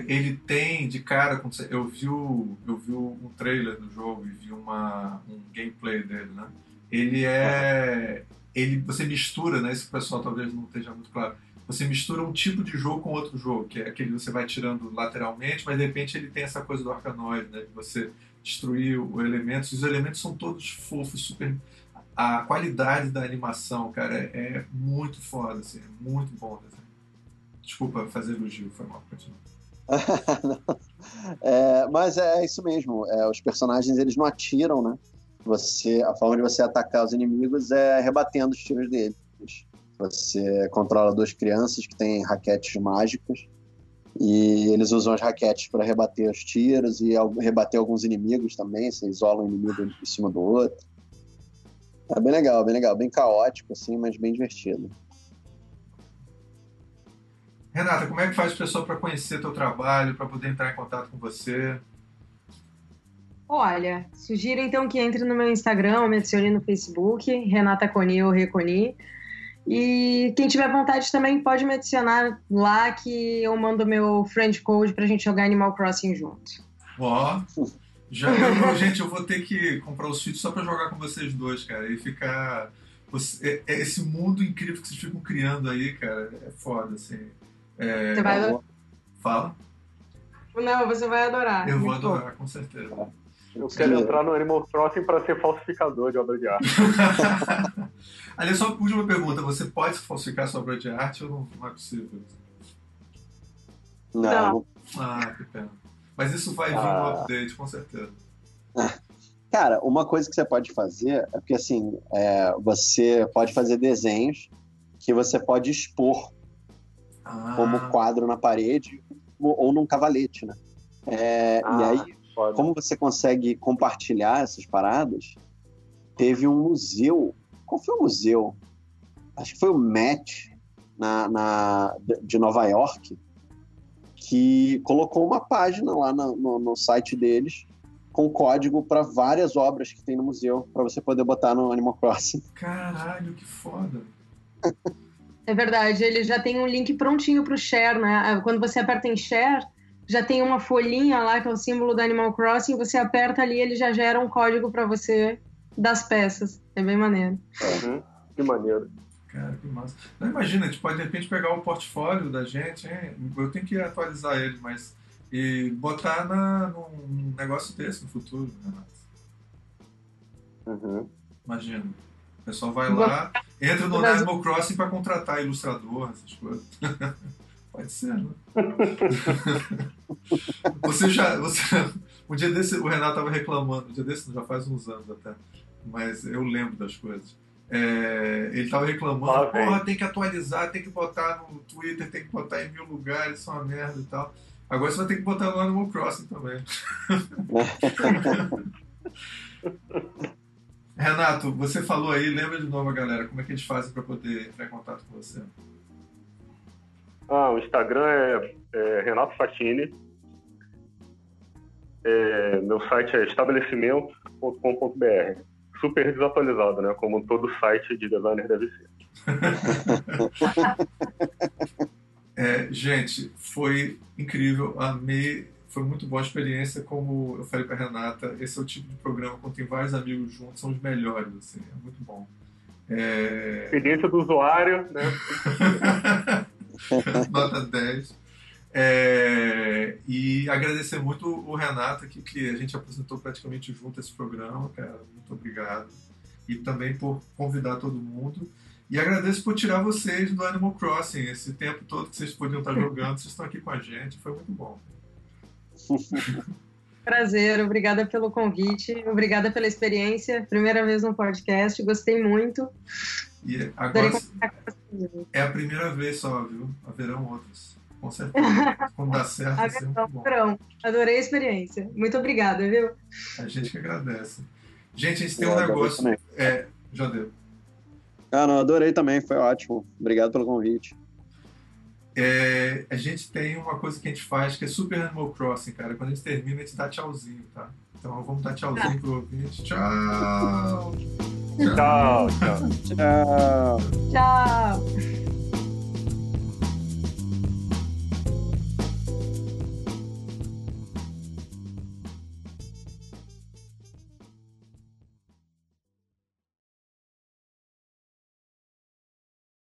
Ele tem de cara, eu vi, o, eu vi um trailer do jogo e vi uma, um gameplay dele, né? Ele é. Ele, você mistura, né? Esse pessoal talvez não esteja muito claro você mistura um tipo de jogo com outro jogo, que é aquele que você vai tirando lateralmente, mas de repente ele tem essa coisa do arcanoide, né? De você destruir os elementos. Os elementos são todos fofos, super. A qualidade da animação, cara, é, é muito foda, assim, é muito bom. Assim. Desculpa fazer elogio, foi mal, continua. é, mas é isso mesmo. É, os personagens eles não atiram, né? Você, a forma de você atacar os inimigos é rebatendo os tiros deles. Você controla duas crianças que têm raquetes mágicas e eles usam as raquetes para rebater os tiros e rebater alguns inimigos também. Você isola um inimigo em cima do outro. É bem legal, bem legal, bem caótico assim, mas bem divertido. Renata, como é que faz o pessoal para conhecer teu trabalho, para poder entrar em contato com você? Olha, sugiro então que entre no meu Instagram, me adicione no Facebook, Renata Coni ou Reconi. E quem tiver vontade também pode me adicionar lá que eu mando meu friend code pra gente jogar Animal Crossing junto. Ó, já eu, gente, eu vou ter que comprar o Switch só pra jogar com vocês dois, cara, e ficar. É, é esse mundo incrível que vocês ficam criando aí, cara, é foda, assim. É, você vai adorar. Fala. Não, você vai adorar. Eu vou adorar, com certeza. Eu quero entrar no Animal Crossing para ser falsificador de obra de arte. Aliás, só última pergunta: você pode falsificar sua obra de arte ou não, não é possível? Não. Ah, que pena. Mas isso vai vir ah. no update, com certeza. Cara, uma coisa que você pode fazer é porque assim, é, você pode fazer desenhos que você pode expor ah. como quadro na parede ou num cavalete, né? É, ah. E aí Foda. como você consegue compartilhar essas paradas? Teve um museu. Qual foi o museu? Acho que foi o Met na, na de Nova York que colocou uma página lá no, no, no site deles com código para várias obras que tem no museu para você poder botar no Animal Crossing. Caralho, que foda! É verdade, ele já tem um link prontinho para o share, né? Quando você aperta em share, já tem uma folhinha lá que é o símbolo do Animal Crossing, você aperta ali, ele já gera um código para você das peças. É bem maneiro. Uhum. Que maneiro. Cara, que massa. Não imagina, a gente pode de repente pegar o portfólio da gente, hein? eu tenho que atualizar ele, mas e botar na, num negócio desse no futuro, Renato. Uhum. Imagina. O pessoal vai lá, entra no Animal Crossing para contratar ilustrador, essas coisas. Pode ser, né? você já. Você, um dia desse, o Renato estava reclamando, um dia desse já faz uns anos até, mas eu lembro das coisas. É, ele estava reclamando, porra, tem que atualizar, tem que botar no Twitter, tem que botar em mil lugares, isso é uma merda e tal. Agora você vai ter que botar no Animal Crossing também. Renato, você falou aí, lembra de novo, galera, como é que eles fazem para poder entrar em contato com você? Ah, o Instagram é, é Renato Fatini. É, meu site é estabelecimento.com.br. Super desatualizado, né? Como todo site de designer deve ser. é, gente, foi incrível. Amei. Foi muito boa a experiência. Como eu falei para Renata, esse é o tipo de programa quando tem vários amigos juntos, são os melhores. Assim, é muito bom. É... Experiência do usuário, né? Nota 10. É, e agradecer muito o Renato aqui, que a gente apresentou praticamente junto esse programa, cara. Muito obrigado. E também por convidar todo mundo. E agradeço por tirar vocês do Animal Crossing. Esse tempo todo que vocês podiam estar jogando, vocês estão aqui com a gente. Foi muito bom. prazer, obrigada pelo convite, obrigada pela experiência. Primeira vez no podcast, gostei muito. E agora é a primeira vez só, viu? Haverão outras. Com certeza. Quando dá certo, é sempre bom. Adorei a experiência. Muito obrigada, viu? A gente que agradece. Gente, a gente tem um negócio. É, Jodeu. Ah, não, adorei também, foi ótimo. Obrigado pelo convite. É, a gente tem uma coisa que a gente faz que é Super Animal Crossing, cara. Quando a gente termina, a gente dá tchauzinho, tá? Então vamos dar tchauzinho pro ouvinte. Tchau! Tchau, tchau. Tchau. Tchau.